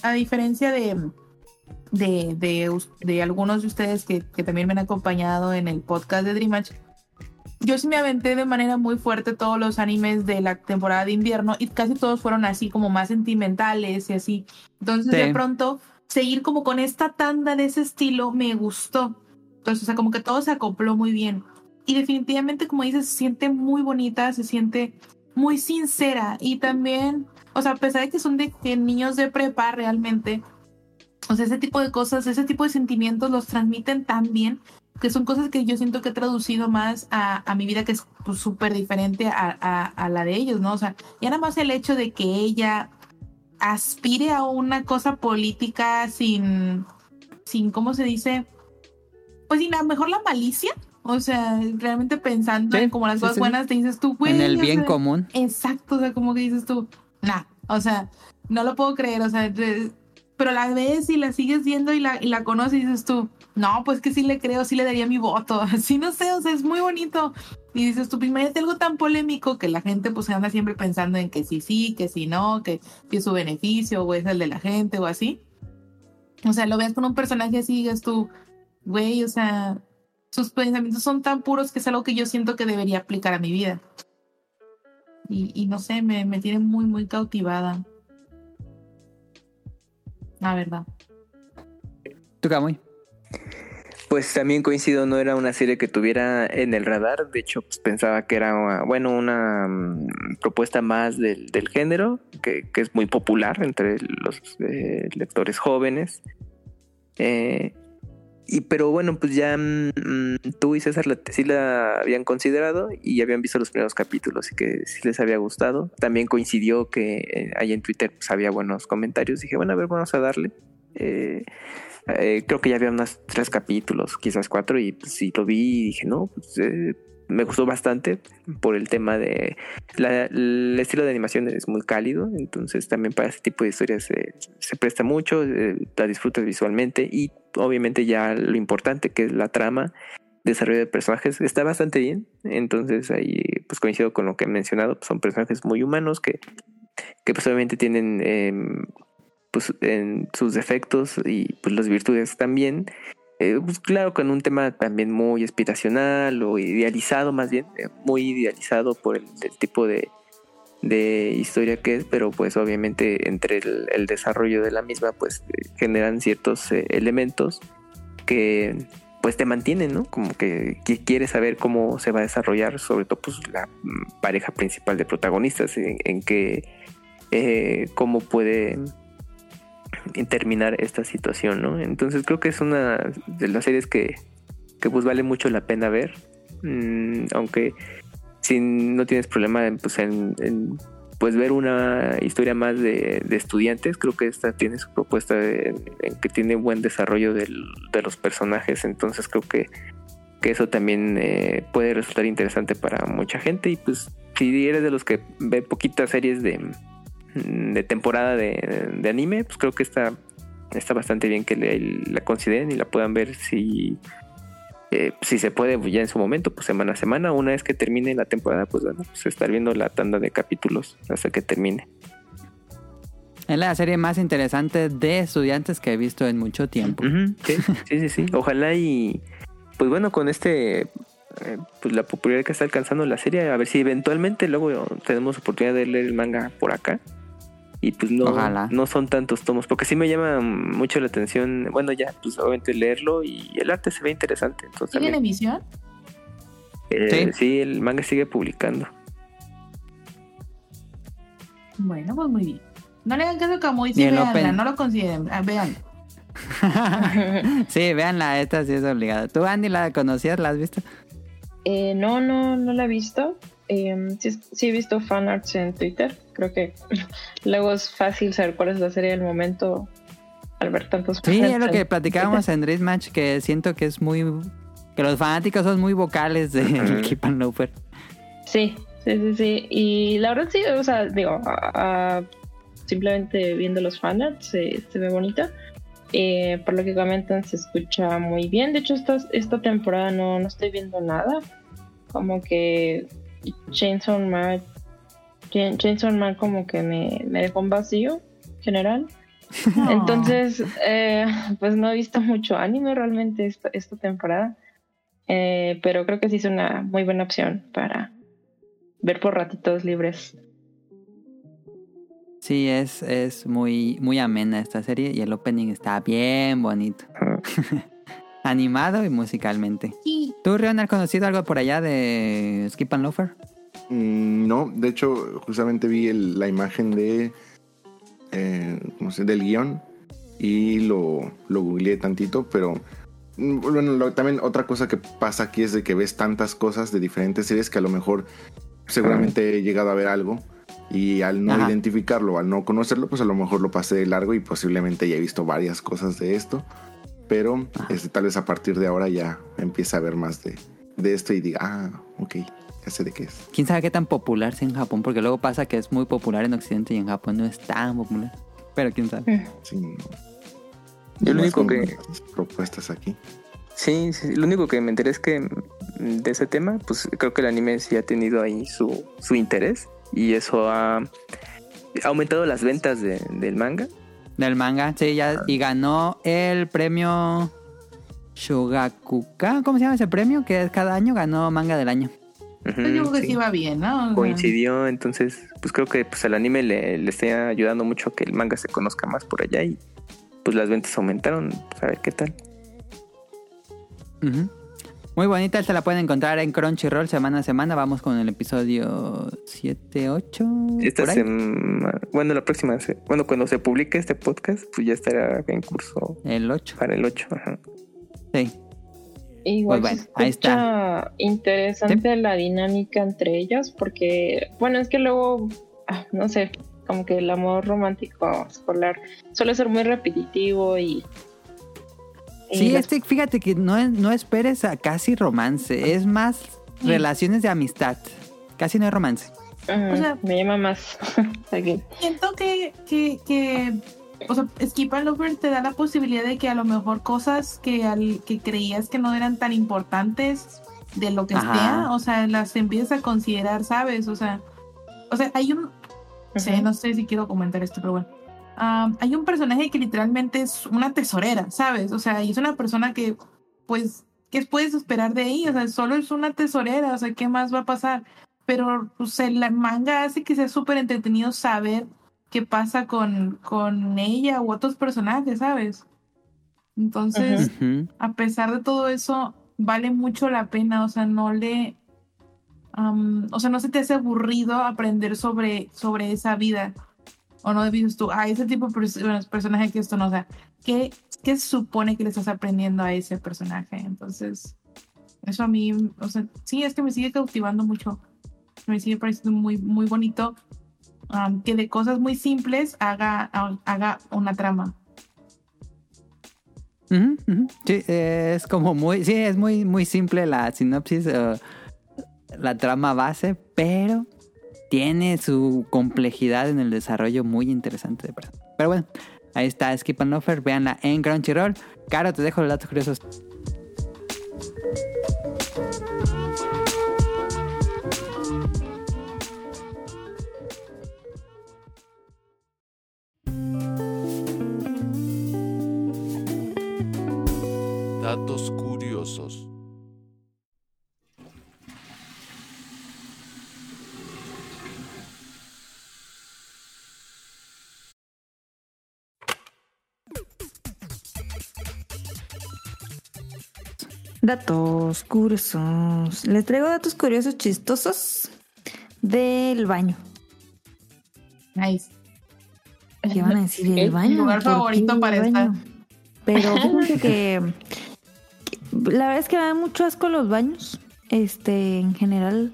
a diferencia de, de, de, de algunos de ustedes que, que también me han acompañado en el podcast de Dream Match, yo sí me aventé de manera muy fuerte todos los animes de la temporada de invierno y casi todos fueron así como más sentimentales y así. Entonces Sí. de pronto seguir como con esta tanda de ese estilo me gustó. Entonces, o sea, como que todo se acopló muy bien. Y definitivamente, como dices, se siente muy bonita, se siente muy sincera y también, o sea, a pesar de que son de que niños de prepa realmente, o sea, ese tipo de cosas, ese tipo de sentimientos los transmiten tan bien que son cosas que yo siento que he traducido más a, a mi vida que es pues, súper diferente a, a- a la de ellos, ¿no? O sea, ya nada más el hecho de que ella aspire a una cosa política sin, sin, ¿cómo se dice? Pues sin a lo mejor la malicia. O sea, realmente pensando Sí, en como las sí, cosas sí. buenas, te dices tú, güey. en el o bien sea, común. Exacto, o sea, como que dices tú, nah, o sea, no lo puedo creer, o sea, pero la ves y la sigues viendo y la, y la conoces y dices tú, no, pues que sí le creo, sí le daría mi voto, así no sé, o sea, es muy bonito. Y dices tú, pues, imagínate algo tan polémico que la gente pues anda siempre pensando en que sí, sí, que sí, no, que es su beneficio o es el de la gente o así. O sea, lo ves con un personaje así y digas tú, güey, o sea, sus pensamientos son tan puros que es algo que yo siento que debería aplicar a mi vida. Y, y no sé, me, me tiene muy, muy cautivada. La verdad. ¿Tú, Kamui? Pues también coincido, no era una serie que tuviera en el radar. De hecho, pues, pensaba que era, bueno, una mm, propuesta más del, del género, que, que es muy popular entre los eh, lectores jóvenes. Eh, y pero bueno, pues ya mm, tú y César sí la habían considerado y habían visto los primeros capítulos y que sí les había gustado. También coincidió que eh, ahí en Twitter pues, había buenos comentarios. Dije, bueno, a ver, vamos a darle. Eh, eh, creo que ya había unos tres capítulos, quizás cuatro, y pues sí lo vi y dije, no, pues eh, me gustó bastante por el tema de la- el estilo de animación es muy cálido, entonces también para ese tipo de historias eh, se presta mucho, eh, la disfrutas visualmente y obviamente ya lo importante que es la trama, desarrollo de personajes está bastante bien, entonces ahí pues coincido con lo que he mencionado, pues, son personajes muy humanos que, que pues obviamente tienen em, pues en sus defectos y pues las virtudes también. Eh, pues claro, con un tema también muy aspiracional o idealizado más bien, eh, muy idealizado por el, tipo de, de historia que es, pero pues obviamente entre el, desarrollo de la misma pues eh, generan ciertos eh, elementos que pues te mantienen, ¿no? Como que, quieres saber cómo se va a desarrollar, sobre todo pues la mm, pareja principal de protagonistas, en, en que cómo puede terminar esta situación, ¿no? Entonces creo que es una de las series que, que pues vale mucho la pena ver, Mm, aunque si no tienes problema en, pues, en, en, pues ver una historia más de, de estudiantes, creo que esta tiene su propuesta de- en que tiene buen desarrollo del- de los personajes, entonces creo que, que eso también eh, puede resultar interesante para mucha gente. Y pues si eres de los que ve poquitas series de, de temporada de, de anime, pues creo que está, está bastante bien que le- la consideren y la puedan ver si, eh, si se puede ya en su momento, pues semana a semana. Una vez que termine la temporada, pues bueno, pues estar viendo la tanda de capítulos hasta que termine. Es la serie más interesante de estudiantes que he visto en mucho tiempo. Sí, sí, sí. Ojalá y pues bueno, con este eh, pues la popularidad que está alcanzando la serie, a ver si eventualmente luego tenemos oportunidad de leer el manga por acá. Y pues no, Ojalá. no son tantos tomos, porque sí me llama mucho la atención, bueno ya, pues obviamente leerlo y el arte se ve interesante. Entonces ¿Sigue en también, emisión? eh, sí, el manga sigue publicando. Bueno, pues muy bien. No le hagan caso a el véanla, Open. no lo consideren, ah, véanlo. sí, véanla, esta sí es obligada. ¿Tú, Andy, la conocías? ¿La has visto? Eh, no, no, no la he visto. Eh, sí, sí he visto fanarts en Twitter. Creo que luego es fácil saber cuál es la serie del momento al ver tantos Sí, fanarts es lo en que platicábamos en Dream Match, que siento que es muy... Que los fanáticos son muy vocales de. Keep and Loafer. Sí, sí, sí, sí. Y la verdad sí, o sea, digo, a- a- simplemente viendo los fanarts se, se ve bonita. Eh, por lo que comentan se escucha muy bien. De hecho, esta, esta temporada no, no estoy viendo nada. Como que Chainsaw Man, Chain- Chainsaw Man como que me, me dejó un vacío general. Entonces, eh, pues no he visto mucho anime realmente esta, esta temporada. Eh, pero creo que sí es una muy buena opción para ver por ratitos libres. Sí, es, es muy, muy amena esta serie y el opening está bien bonito. Animado y musicalmente. Sí. ¿Tú, Rion, has conocido algo por allá de Skip and Loafer? Mm, No, de hecho, justamente vi el- la imagen de. eh, ¿cómo se- del guion y lo, lo googleé tantito, pero. mm, Bueno, lo- también otra cosa que pasa aquí es de que ves tantas cosas de diferentes series que a lo mejor seguramente he llegado a ver algo y al no Ajá. identificarlo, al no conocerlo, pues a lo mejor lo pasé de largo y posiblemente ya he visto varias cosas de esto, pero este, tal vez a partir de ahora ya empiece a ver más de, de esto y diga, ah, ok, ya sé de qué es. ¿Quién sabe qué tan popular sea en Japón? Porque luego pasa que es muy popular en Occidente y en Japón no es tan popular. Pero quién sabe. Sí, no. Yo lo único que- estas propuestas aquí. Sí, sí, lo único que me enteré es que mm, de ese tema, pues creo que el anime sí ha tenido ahí su, su interés y eso ha, ha aumentado las ventas de- del manga. Del manga, sí, ya. Y ganó el premio Shogakuka. ¿Cómo se llama ese premio? Que es cada año ganó manga del año. Yo creo que sí. sí va bien, ¿no? O sea, Coincidió, entonces, pues creo que pues el anime le, le está ayudando mucho a que el manga se conozca más por allá y pues las ventas aumentaron, pues a ver qué tal. Ujú. Muy bonita, se la pueden encontrar en Crunchyroll semana a semana. Vamos con el episodio 7, 8. Esta semana, bueno, la próxima, bueno, cuando se publique este podcast, pues ya estará en curso El 8. para el 8. Ajá. Sí. Igual Pues bueno, ahí escucha interesante la dinámica entre ellas, porque, bueno, es que luego, ah, no sé, como que el amor romántico escolar suele ser muy repetitivo y. Sí, las- este, fíjate que no, es- no esperes a casi romance. Es más relaciones de amistad. Casi no hay romance. O sea- me llama más. aquí. Siento que, que, que o sea, Skip and Lover te da la posibilidad de que a lo mejor cosas que, al, que creías que no eran tan importantes de lo que Ajá. sea, o sea, las empiezas a considerar, ¿sabes? O sea, o sea, hay un, no sé si quiero comentar esto, pero bueno. Am, hay un personaje que literalmente es una tesorera, ¿sabes? O sea, y es una persona que, pues, ¿qué puedes esperar de ella? O sea, solo es una tesorera, o sea, ¿qué más va a pasar? Pero, pues, el la manga hace que sea súper entretenido saber qué pasa con, con ella u otros personajes, ¿sabes? Entonces, a pesar de todo eso, vale mucho la pena, o sea, no le... am, o sea, no se te hace aburrido aprender sobre, sobre esa vida. O no dices tú, ah, ese tipo de personaje que esto no, o sea, ¿qué, ¿qué supone que le estás aprendiendo a ese personaje? Entonces, eso a mí, o sea, sí, es que me sigue cautivando mucho. Me sigue pareciendo muy, muy bonito que de cosas muy simples haga, ha- haga una trama. Sí, es como muy, sí, es muy, muy simple la sinopsis, eh, la trama base, pero tiene su complejidad en el desarrollo muy interesante de personaje. Pero bueno, ahí está Skip and Offer, véanla en Crunchyroll. Caro, te dejo los datos curiosos. Datos Datos curiosos. Les traigo datos curiosos chistosos del baño. Nice. ¿Qué van a decir el baño? Mi lugar ¿Por qué favorito para estar. Pero fíjense que, que la verdad es que me dan mucho asco los baños, este, en general.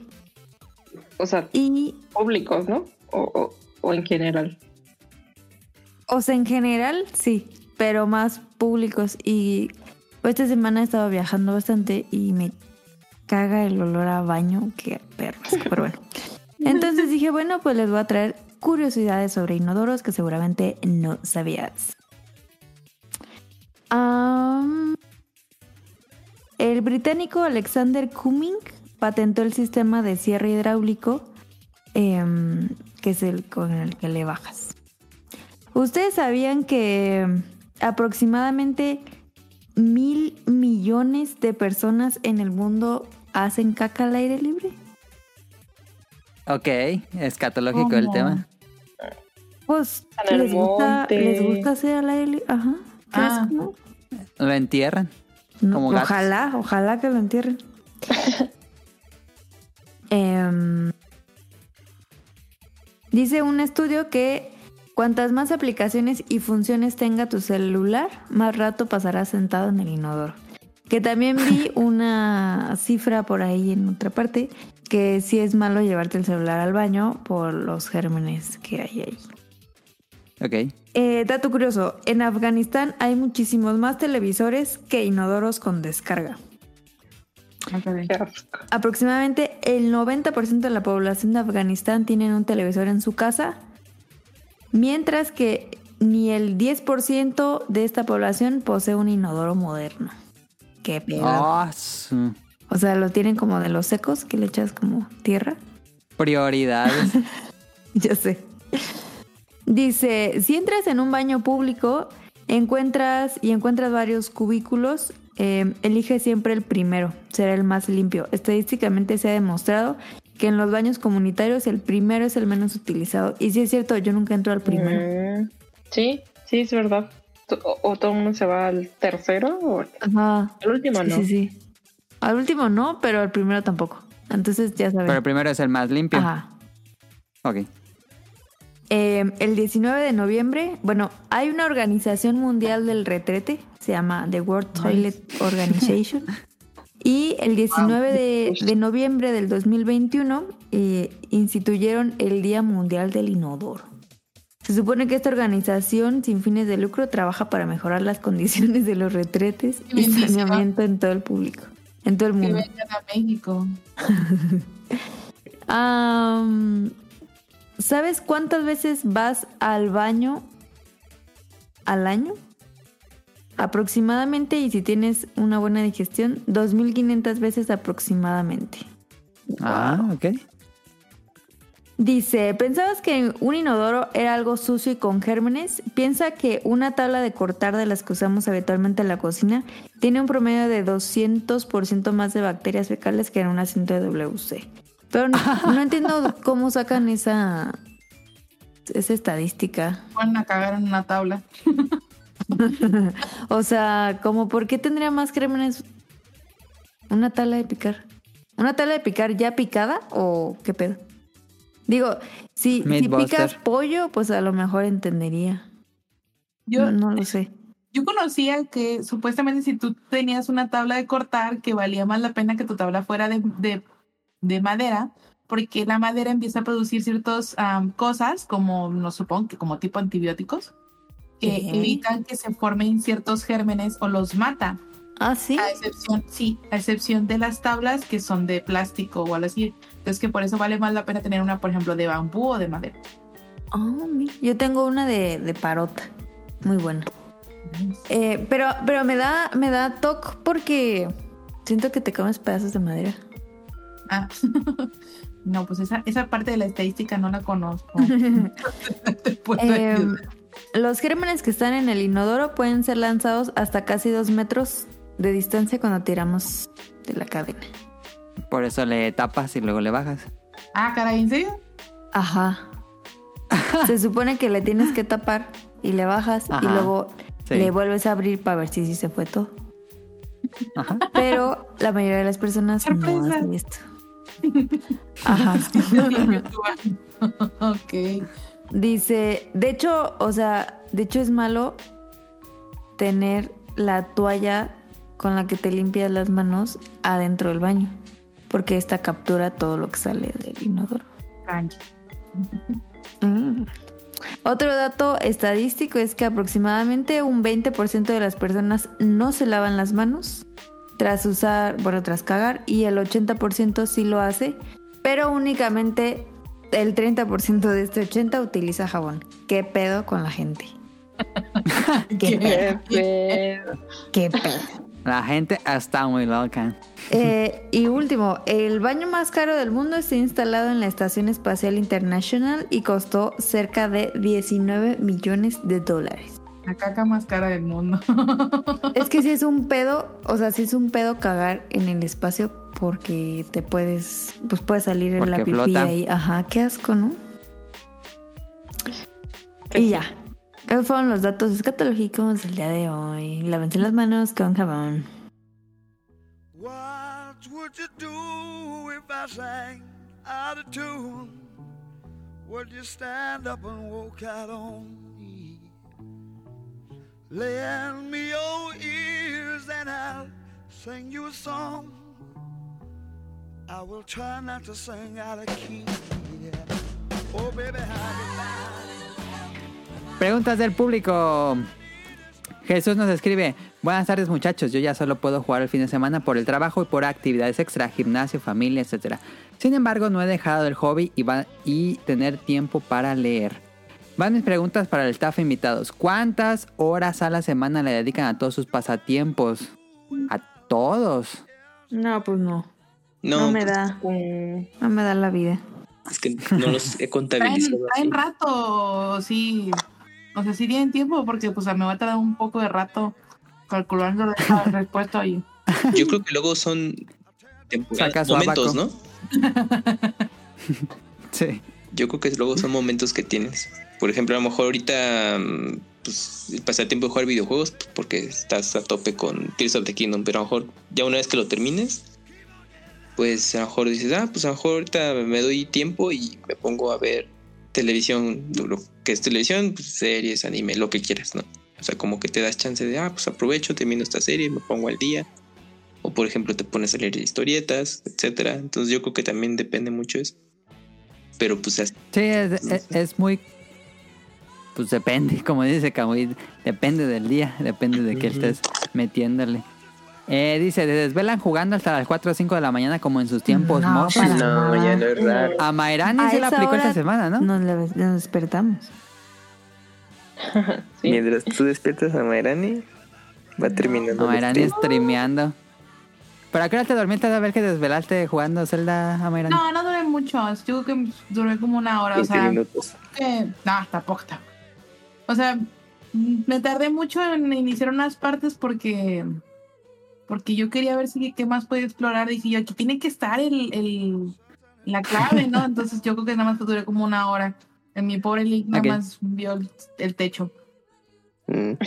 O sea, Y, públicos, ¿no? O, o, o en general. o sea, en general sí, pero más públicos. Y pues, esta semana he estado viajando bastante y me caga el olor a baño, que perro, pero bueno. Entonces dije, bueno, pues les voy a traer curiosidades sobre inodoros que seguramente no sabías. El británico Alexander Cumming patentó el sistema de cierre hidráulico, em, que es el con el que le bajas. ¿Ustedes sabían que aproximadamente mil millones de personas en el mundo hacen caca al aire libre? Ok, escatológico el ¿Cómo? tema. Pues En el les gusta, monte. les gusta hacer al aire libre. Ajá. Qué Ah. Lo entierran. No, Como gatos. ojalá, ojalá que lo entierren. Em, dice un estudio que cuantas más aplicaciones y funciones tenga tu celular, más rato pasarás sentado en el inodoro. Que también vi una cifra por ahí en otra parte que sí es malo llevarte el celular al baño por los gérmenes que hay ahí. Ok. Eh, dato curioso, en Afganistán hay muchísimos más televisores que inodoros con descarga. Asco. Aproximadamente el 90% de la población de Afganistán tienen un televisor en su casa, mientras que ni el 10% de esta población posee un inodoro moderno. Qué su- O sea, lo tienen como de los secos que le echas como tierra. Prioridades. Ya sé. Dice, si entras en un baño público, encuentras y encuentras varios cubículos, eh, elige siempre el primero, será el más limpio. Estadísticamente se ha demostrado que en los baños comunitarios el primero es el menos utilizado. Y sí es cierto, yo nunca entro al primero. Mm, sí, sí, es verdad. O, o todo el mundo se va al tercero o Ajá. al último, Sí, ¿no? sí, sí. Al último no, pero al primero tampoco. Entonces ya saben. Pero el primero es el más limpio. Ajá. Ok. Eh, el 19 de noviembre, bueno, hay una organización mundial del retrete, se llama The World Toilet Organization. Y el 19 de, de noviembre del 2021 eh, instituyeron el Día Mundial del Inodoro. Se supone que esta organización sin fines de lucro trabaja para mejorar las condiciones de los retretes y saneamiento en todo el público. en todo el Que mundo. vengan a México. Am, ¿Sabes cuántas veces vas al baño al año? Aproximadamente, y si tienes una buena digestión, 2.500 veces aproximadamente. Ah, ok. Dice, ¿pensabas que un inodoro era algo sucio y con gérmenes? Piensa que una tabla de cortar de las que usamos habitualmente en la cocina tiene un promedio de 200% más de bacterias fecales que en un asiento de WC. Pero no, no entiendo cómo sacan esa, esa estadística. Van a cagar en una tabla. o sea, como por qué tendría más gérmenes una tabla de picar. ¿Una tabla de picar ya picada o qué pedo? Digo, si, si picas pollo, pues a lo mejor entendería. Yo, no, no lo sé. yo conocía que supuestamente si tú tenías una tabla de cortar, que valía más la pena que tu tabla fuera de, de, de madera, porque la madera empieza a producir ciertas cosas, como no supongo que como tipo antibióticos, que ¿Qué? evitan que se formen ciertos gérmenes o los mata. Ah, sí. A excepción, sí, a excepción de las tablas que son de plástico o algo así. Entonces que por eso vale más la pena tener una, por ejemplo, de bambú o de madera. Mira, Yo tengo una de, de parota. Muy buena. Eh, pero, pero me da, me da toque porque siento que te comes pedazos de madera. Ah, no, pues esa, esa parte de la estadística no la conozco. Te puedo Eh, ayudar. Los gérmenes que están en el inodoro pueden ser lanzados hasta casi dos metros de distancia cuando tiramos de la cadena. Por eso le tapas y luego le bajas. Ah, caray, ¿en serio? Ajá. Se supone que le tienes que tapar y le bajas y luego sí. le vuelves a abrir para ver si sí se fue todo. Ajá. Pero la mayoría de las personas no hacen esto. Ajá. ok. Dice, de hecho, o sea, de hecho es malo tener la toalla con la que te limpias las manos adentro del baño, porque esta captura todo lo que sale del inodoro. Mm. Otro dato estadístico es que aproximadamente un 20% de las personas no se lavan las manos tras usar, bueno, tras cagar, y el 80% sí lo hace, pero únicamente el 30% de este 80 utiliza jabón. ¿Qué pedo con la gente? ¿Qué pedo? pedo. ¿Qué pedo? La gente está muy loca. Eh, y último, el baño más caro del mundo está instalado en la Estación Espacial International y costó cerca de 19 millones de dólares. La caca más cara del mundo. Es que si es un pedo, o sea, si es un pedo cagar en el espacio porque te puedes, pues puede salir en la pipí flota. ahí. Ajá, qué asco, ¿no? Y ya. Esos fueron los datos escatológicos del día de hoy. Lávense las manos con jabón. What would you do if I sang out of tune? Would you stand up and walk out on? Me your ears and I'll sing you a song. I will try not to sing out of key. Oh, Preguntas del público. Jesús nos escribe, buenas tardes muchachos, yo ya solo puedo jugar el fin de semana por el trabajo y por actividades extra, gimnasio, familia, etc. Sin embargo, no he dejado el hobby y, va- y tener tiempo para leer. Van mis preguntas para el staff invitados. ¿Cuántas horas a la semana le dedican a todos sus pasatiempos? A todos. No, pues no. No, No me pues, da. No me da la vida. es que no los he contabilizado traen rato, sí. O sea, sí tienen tiempo porque pues me va a tardar un poco de rato calculando la respuesta ahí. Yo creo que luego son momentos. ¿no? Sí. Yo creo que luego son momentos que tienes. Por ejemplo, a lo mejor ahorita mm, pues, el pasatiempo de jugar videojuegos pues, porque estás a tope con Tears of the Kingdom, pero a lo mejor ya una vez que lo termines, pues a lo mejor dices, ah, pues a lo mejor ahorita me doy tiempo y me pongo a ver televisión, lo que es televisión, pues, series, anime, lo que quieras, ¿no? O sea, como que te das chance de, ah, pues aprovecho, termino esta serie, me pongo al día. O por ejemplo, te pones a leer historietas, etcétera. Entonces yo creo que también depende mucho eso. Pero pues así Sí, es, es- es muy... Pues depende, como dice Camuy, depende del día, depende de que Ujú. estés metiéndole. Eh, dice, ¿se desvelan jugando hasta las 4 o 5 de la mañana como en sus tiempos No, para No, ya no es raro. A Mayrani se la aplicó esta semana, ¿no? Nos, le- nos despertamos. Sí. Mientras tú despiertas a Mayrani, va terminando. A Mayrani stream. streameando. ¿Pero a qué hora te dormiste a ver que desvelaste jugando Zelda a Mayrani? No, no duré mucho. Yo creo que duré como una hora. O 20 sea, minutos. que. No, tampoco. tampoco. O sea, me tardé mucho en iniciar unas partes porque. Porque yo quería ver si qué más podía explorar. Dije yo, aquí tiene que estar el, el- la clave, ¿no? Entonces yo creo que nada más duré como una hora. En mi pobre Link nada más vio el, el techo. Mm.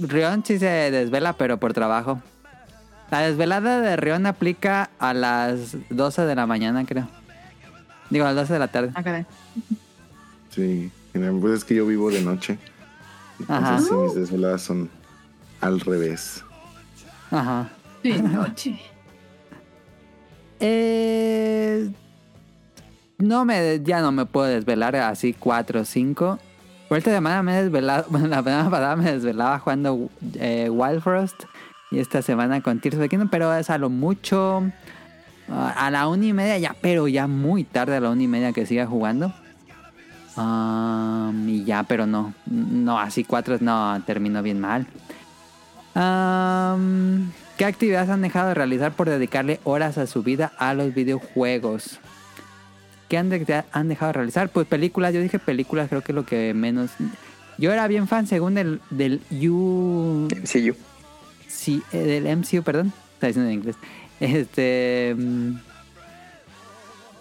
Rion sí se desvela, pero por trabajo. La desvelada de Rion aplica a las 12 de la mañana, creo. Digo, a las 12 de la tarde. Ah, caray. Sí, pues es que yo vivo de noche. Ajá. Entonces sí, mis desveladas son al revés. Ajá. De noche. Eh, no me, ya no me puedo desvelar así 4 o 5. Por esta semana me he desvelado, bueno, la semana pasada me desvelaba jugando eh, Wild Frost y esta semana con Tears of the Kingdom, pero es a lo mucho ah, a la una y media ya, pero ya muy tarde a la una y media que siga jugando. Am, y ya, pero no, no, así cuatro, no, terminó bien mal. Am, ¿Qué actividades han dejado de realizar por dedicarle horas a su vida a los videojuegos? ¿Qué han, de- han dejado de realizar? Pues películas, yo dije películas, creo que es lo que menos... Yo era bien fan según del, del U... Sí, yo. Sí, eh, del MCU, perdón. Está diciendo en inglés. Este... mm,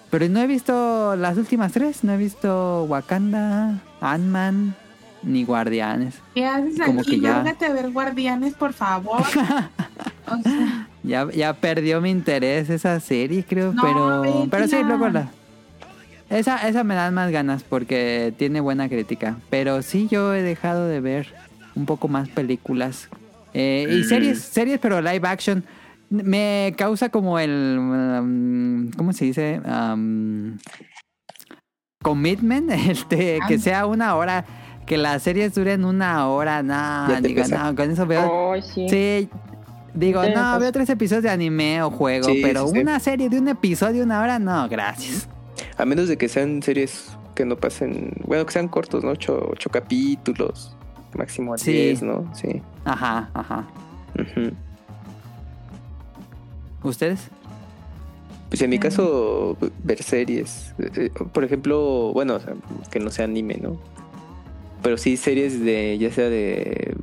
Pero no he visto las últimas tres. No he visto Wakanda, Ant-Man, ni Guardianes. ¿Qué haces Como aquí? que ya- a ver guardianes, por favor. O sea, Ya, ya perdió mi interés esa serie, creo, No, pero sí, luego la... Esa, esa me dan más ganas porque tiene buena crítica. Pero sí, yo he dejado de ver un poco más películas. Eh, y Mm. series, series, pero live action. Me causa como el... um, ¿Cómo se dice? Um, commitment, este, que sea una hora. Que las series duren una hora. Te digo, no, con eso veo... Sí. Sí, digo, no, pues. veo tres episodios de anime o juego, Sí, pero sí, sí. una serie de un episodio, una hora, no, gracias. A menos de que sean series que no pasen. Bueno, que sean cortos, ¿no? Ocho, ocho capítulos. Máximo a Sí. 10, ¿no? Sí. Ajá, ajá. ¿Ustedes? Pues en mi caso, ver series. eh, Por ejemplo, bueno, que no sea anime, ¿no? Pero sí series de, ya sea de,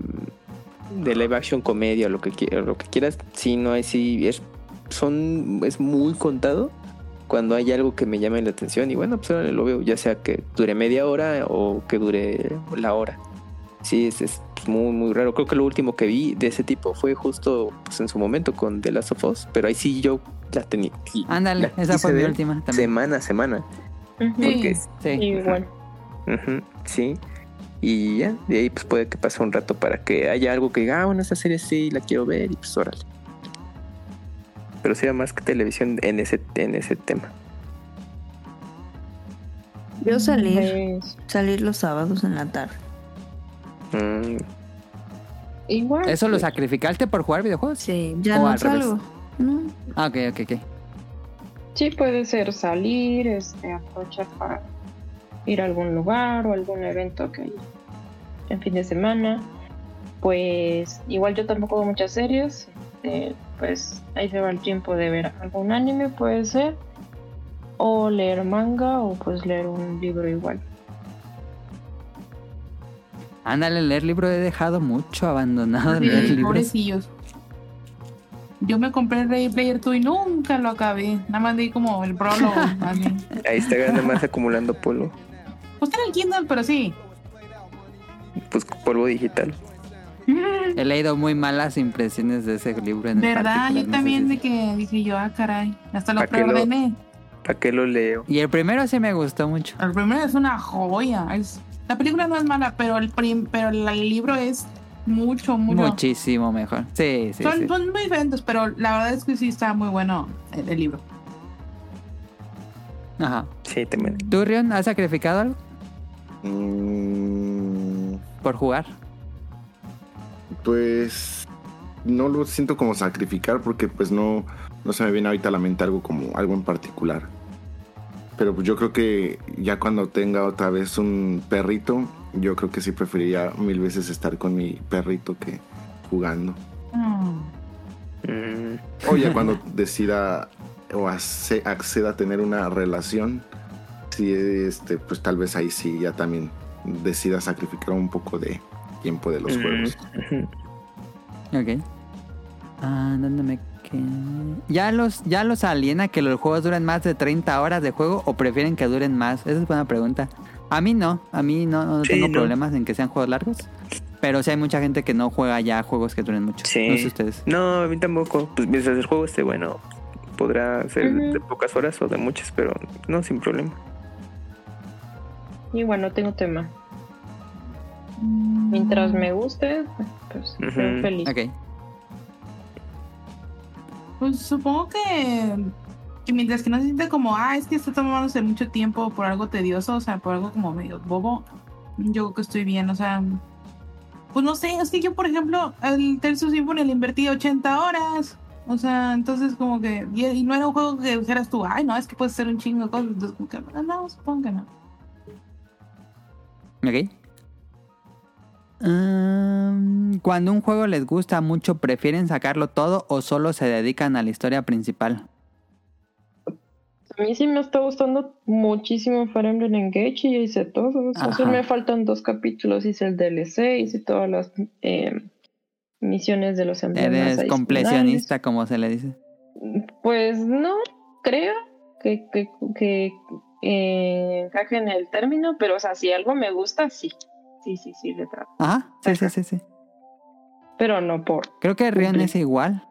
de live action, comedia, lo que, lo que quieras. Sí, no hay, sí, es, son, es muy contado cuando hay algo que me llame la atención. Y bueno, pues ahora lo veo, ya sea que dure media hora o que dure la hora. Sí, es, es muy, muy raro. Creo que lo último que vi de ese tipo fue justo pues, en su momento con The Last of Us. Pero ahí sí yo la tenía. Ándale, esa fue mi última también. Semana a semana. Porque Sí. Igual. Sí. Y ya, de ahí pues puede que pase un rato para que haya algo que diga, ah, bueno, esta serie sí la quiero ver y pues órale. Pero sea más que televisión en ese, en ese tema. Yo salir, Pues, salir los sábados en la tarde. Mm, igual. ¿Eso lo sacrificaste por jugar videojuegos? Sí, ya O no salgo. No. Ah, ok, ok, ok. Sí, puede ser salir, este, aprovechar para ir a algún lugar o algún evento que hay en fin de semana. Pues igual yo tampoco veo muchas series. este, pues ahí se va el tiempo de ver algún anime, puede ser. O leer manga o pues leer un libro igual. Ándale, leer libro he dejado mucho abandonado Sí, leer libros. pobrecillos. Yo me compré el Ready Player 2 y nunca lo acabé. Nada más di como el prólogo. ahí está nada más acumulando polvo. Pues está en el Kindle, pero sí. Pues polvo digital. He leído muy malas impresiones de ese libro en ¿Verdad? Yo no sé también si- de que dije yo, ah, caray. Hasta lo ¿Pa' qué lo- preordené. ¿Para qué lo leo? Y el primero sí me gustó mucho. El primero es una joya. Es... La película no es mala, pero el, prim- pero el libro es mucho, mucho. Muchísimo mejor. Sí, sí, son, sí. son muy diferentes, pero la verdad es que sí está muy bueno el, el libro. Ajá. Sí, también. ¿Tú, Rion, has sacrificado algo Mm, por jugar? Pues no lo siento como sacrificar porque pues no, no se me viene ahorita a la mente algo como algo en particular. Pero pues yo creo que ya cuando tenga otra vez un perrito, yo creo que sí preferiría mil veces estar con mi perrito que jugando. Mm. Mm, O ya cuando decida o acceda a tener una relación, sí, este, pues tal vez ahí sí ya también decida sacrificar un poco de tiempo de los mm, juegos. ujú. Ok. Ah, ¿dónde me quedé? ¿Ya los, ¿Ya los aliena que los juegos duren más de 30 horas de juego o prefieren que duren más? Esa es buena pregunta. A mí no, a mí no, no Sí, tengo no. problemas en que sean juegos largos. Pero sí hay mucha gente que no juega ya juegos que duren mucho. Sí. No sé ustedes. No, a mí tampoco. Pues mientras el juego esté bueno, podrá ser de pocas horas o de muchas, pero no sin problema. Y bueno, tengo tema. Mm. Mientras me guste, pues soy feliz. Ok. Pues supongo que, mientras que no se siente como, ah, es que está tomándose mucho tiempo por algo tedioso, o sea, por algo como medio bobo, yo creo que estoy bien, o sea, pues no sé, es que yo, por ejemplo, el Terzo Symphony le invertí 80 horas, o sea, entonces como que, y, y no era un juego que dijeras tú, ay, no, es que puedes hacer un chingo de cosas, entonces como que, "Ah, no, supongo que no. Ok. Mm, cuando un juego les gusta mucho, ¿prefieren sacarlo todo o solo se dedican a la historia principal? A mí sí me está gustando muchísimo Fire Emblem Engage y ya hice todo. O sea, solo Ajá. me faltan dos capítulos. Hice el DLC, hice todas las eh, misiones de los emblemas. Eres completionista, como se le dice. Pues no creo que, que, que eh, encaje en el término, pero o sea, si algo me gusta, sí. Sí, sí, sí, le trato. Ajá, sí, sí, sí, sí. Pero no por. Creo que Rion es igual.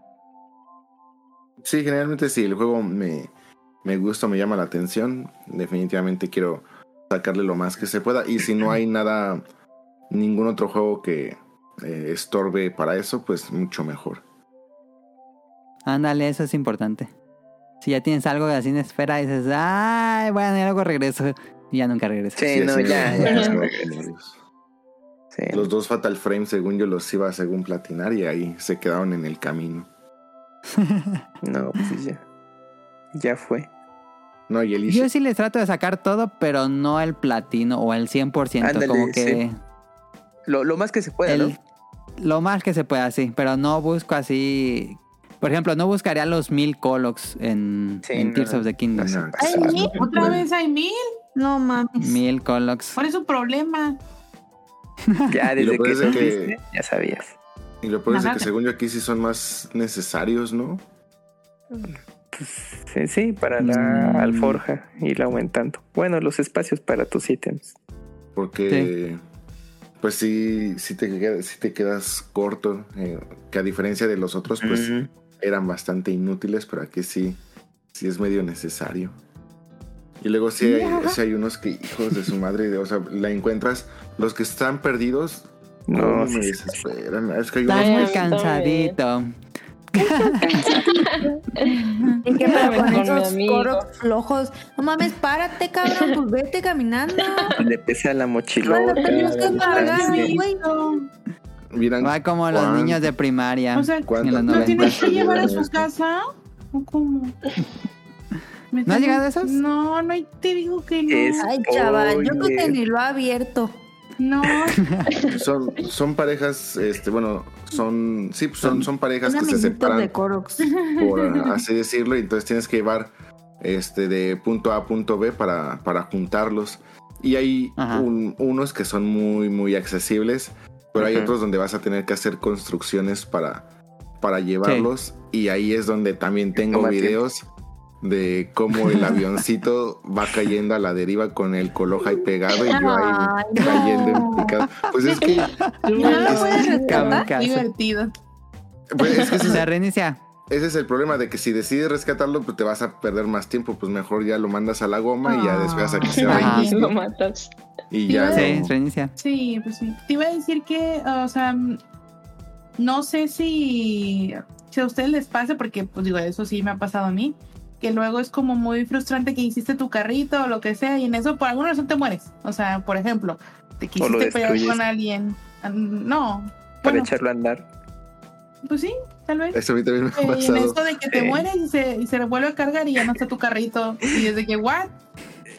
Sí, generalmente si el juego me, me gusta, me llama la atención, definitivamente quiero sacarle lo más que se pueda. Y si no hay nada, ningún otro juego que eh, estorbe para eso, pues mucho mejor. Ándale, eso es importante. Si ya tienes algo así en espera, dices, ay, bueno, ya luego regreso. Y ya nunca regresas. Sí, no, ya, ya. me- me- Sí. Los dos Fatal Frame, según yo, los iba según platinar y ahí se quedaron en el camino. No, pues ya. Ya fue. No, y el Yo sí les trato de sacar todo, pero no el platino o el 100%. Ándale, como que sí. Lo, lo más que se pueda, el- ¿no? lo más que se pueda, sí. Pero no busco así. Por ejemplo, no buscaría los mil Colox en, Sí, en no, Tears of the Kingdom. No, ¿Hay mil? ¿Otra vez hay mil? No mames. Mil Colox. ¿Cuál es su problema? Ya Y desde que que- ya sabías. Y lo peor es de Ajá. que según yo aquí sí son más necesarios, ¿no? Sí, sí, para la Mm. alforja, ir aumentando. Bueno, los espacios para tus ítems. Porque pues sí, sí te, sí te quedas corto. eh, que a diferencia de los otros, pues eran bastante inútiles, pero aquí sí, sí es medio necesario. Y luego sí hay, sí hay unos que, hijos de su madre, o sea, la encuentras. Los que están perdidos, No, no me sí, desesperan. Es que hay unos Ay, cansadito. ¿Y pedo con esos coros flojos? No mames, párate, cabrón, pues vete caminando. Le pesa la Bueno, mochilota. tienes que cargar, güey. Miran, Va como los ¿cuán- niños de primaria. O sea, en los ¿No tienes que llevar a su casa? ¿O cómo? ¿Me ¿No has tengo- llegado a esos? No, no te digo que no. Es- Ay, chaval, yo creo que ni lo ha abierto. No, Son, son parejas, este, bueno, son, sí, pues son, son parejas que se separan de Corox. por así decirlo, y entonces tienes que llevar este de punto A a punto B para, para juntarlos. Y hay un- unos que son muy, muy accesibles, pero hay otros donde vas a tener que hacer construcciones para, para llevarlos. Y ahí es donde también tengo Toma videos de cómo el avioncito va cayendo a la deriva con el coloja y pegado y yo ahí Ay, cayendo en no. picado. Pues es que, ¿Y no lo puedes rescatar? Kamikaze. divertido. pues es que es- Se reinicia. ese es el problema de que si decides rescatarlo, pues te vas a perder más tiempo. Pues mejor ya lo mandas a la goma y ya después a que se reinicie. Lo matas. Y ya. Sí, no- reinicia. Sí, pues sí. Te iba a decir que, o sea, no sé si, si a ustedes les pasa, porque, pues digo, eso sí me ha pasado a mí, que luego es como muy frustrante que hiciste tu carrito o lo que sea, y en eso por alguna razón te mueres. O sea, por ejemplo, te quisiste pelear con alguien. No, para Bueno. echarlo a andar. Pues sí, tal vez. Eso a mí también me ha Eh, en pasado. esto de que te Eh. mueres y se, y se vuelve a cargar y ya no está tu carrito. Y desde que, ¿what?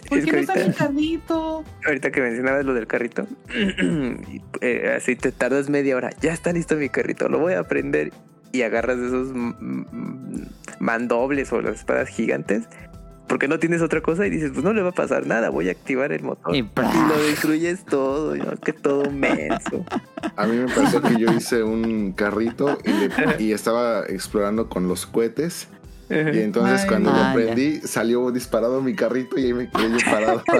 ¿Por Es qué no está mi carrito? Ahorita que mencionabas lo del carrito, y, eh, así te tardas media hora. Ya está listo mi carrito, lo voy a prender. Y agarras esos mm, mm, mandobles o las espadas gigantes. Porque no tienes otra cosa y dices, pues no le va a pasar nada, voy a activar el motor. Y Y lo destruyes todo, ¿no? que todo menso. A mí me pasó que yo hice un carrito y, le- y estaba explorando con los cohetes. Y entonces Ay. cuando lo prendí, salió disparado mi carrito y ahí me quedé yo parado.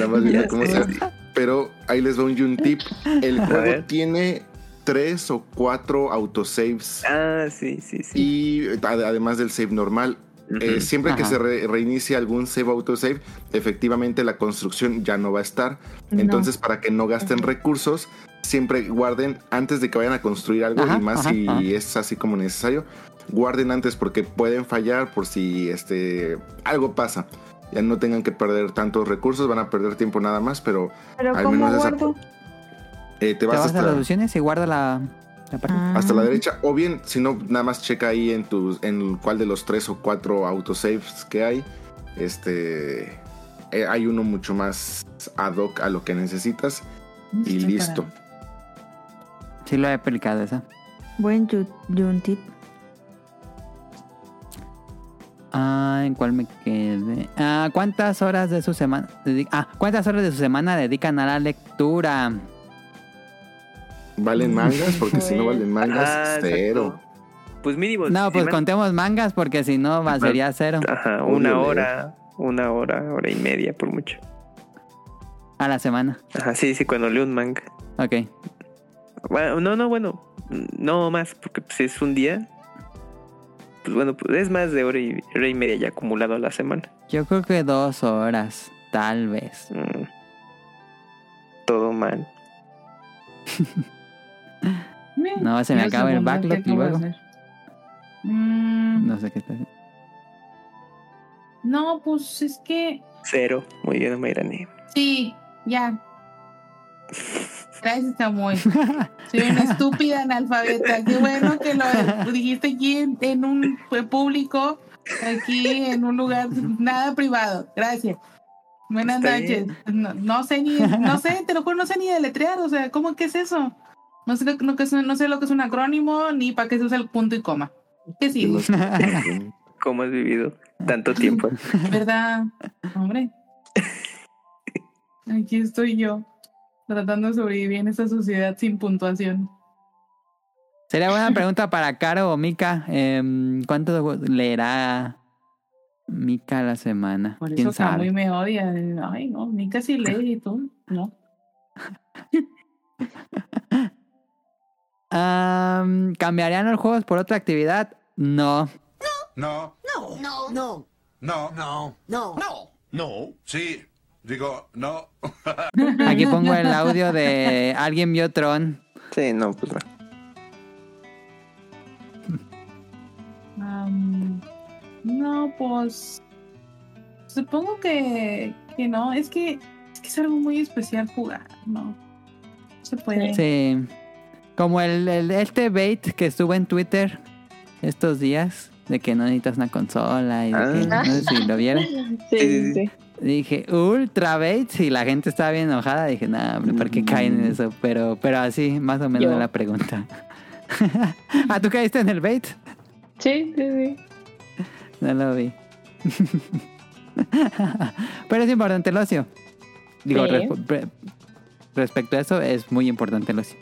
Nada más viendo Ya cómo sé. se... Pero ahí les doy un tip. El juego tiene tres o cuatro autosaves. Ah, sí, sí, sí. Y ad- además del save normal, eh, siempre que se re- reinicie algún save autosave, efectivamente la construcción ya no va a estar. No. Entonces, para que no gasten recursos, siempre guarden antes de que vayan a construir algo Ajá, y más ajá, si ajá. es así como necesario. Guarden antes porque pueden fallar por si este algo pasa. Ya no tengan que perder tantos recursos, van a perder tiempo nada más, pero Pero Al ¿cómo menos esa-? Eh, te Te vas a hasta, las opciones y guarda la, la parte. Ah. hasta la derecha. O bien, si no, nada más checa ahí en tus, en cuál de los tres o cuatro autosaves que hay. Este eh, hay uno mucho más ad hoc a lo que necesitas y listo. parada. Sí lo he aplicado esa. Buen yu- yun tip. Ah, ¿en cuál me quedé? Ah, ¿cuántas horas de su semana? Ah, ¿cuántas horas de su semana dedican a la lectura? Valen mangas, porque si no valen mangas, Ah, cero. exacto. Pues mínimo. No, pues contemos mangas porque si no sería cero Ajá, una hora, una hora, hora y media por mucho. a la semana. Ajá, sí, sí, cuando leo un manga. Ok. Bueno, no, no, bueno, no más, porque pues, si es un día, pues bueno, pues es más de hora y, hora y media ya acumulado a la semana. Yo creo que dos horas, tal vez. Mm. Todo mal. No, se me acaba el backlog y luego. Mm, No sé qué está haciendo. no, pues es que Cero. Muy bien, Mayrani. sí, ya. Gracias, Samuel. Soy una estúpida analfabeta. Qué bueno que lo dijiste aquí en, en un público, aquí en un lugar nada privado. Gracias. Buenas Está noches. no sé ni, no sé, te lo juro, no sé ni deletrear. O sea, ¿cómo que es eso? No sé, lo que- no, que es- no sé lo que es un acrónimo ni para qué se usa el punto y coma. ¿Qué sé. ¿Cómo has vivido tanto tiempo? ¿Verdad? Hombre. Aquí estoy yo, tratando de sobrevivir en esta sociedad sin puntuación. Sería buena pregunta para Caro o Mika. Em, ¿Cuánto leerá Mika a la semana? Por ¿Quién eso Camuy sabe? me odia. Ay, no, ni casi lee y tú, no. Am, ¿Cambiarían los juegos por otra actividad? No. No, No, no, no, no, no, no, no. no. Sí, digo, no. Aquí pongo el audio de alguien vio Tron. Sí, no, pues no. No, pues. Supongo que, que no. Es que, es que es algo muy especial jugar, ¿no? No Se puede. Sí. Como el, el- este bait que estuvo en Twitter estos días. De que no necesitas una consola y de que, Ah. no sé si lo vieron. Sí, sí, sí. Dije, ultra bait, y la gente estaba bien enojada. Dije, nada, ¿por qué caen en eso? Pero, pero así, más o menos Yo. la pregunta. ah, ¿tú caíste en el bait? Sí, sí, sí. No lo vi. pero es importante el ocio. Digo, Sí. resp- pre- respecto a eso, es muy importante el ocio.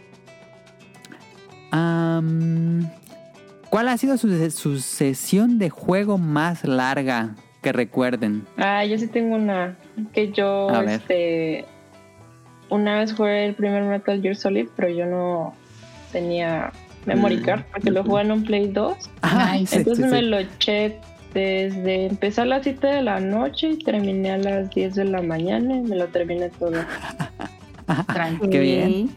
¿Cuál ha sido su, su sesión de juego más larga que recuerden? Ah, yo sí tengo una. Que yo, este. Una vez jugué el primer Metal Gear Solid, pero yo no tenía memory Mm. card porque lo jugué en un Play 2. Ah, Nice. Entonces sí, me sí. lo eché desde empecé a las 7 de la noche y terminé a las 10 de la mañana y me lo terminé todo. Tranquilo. Qué bien.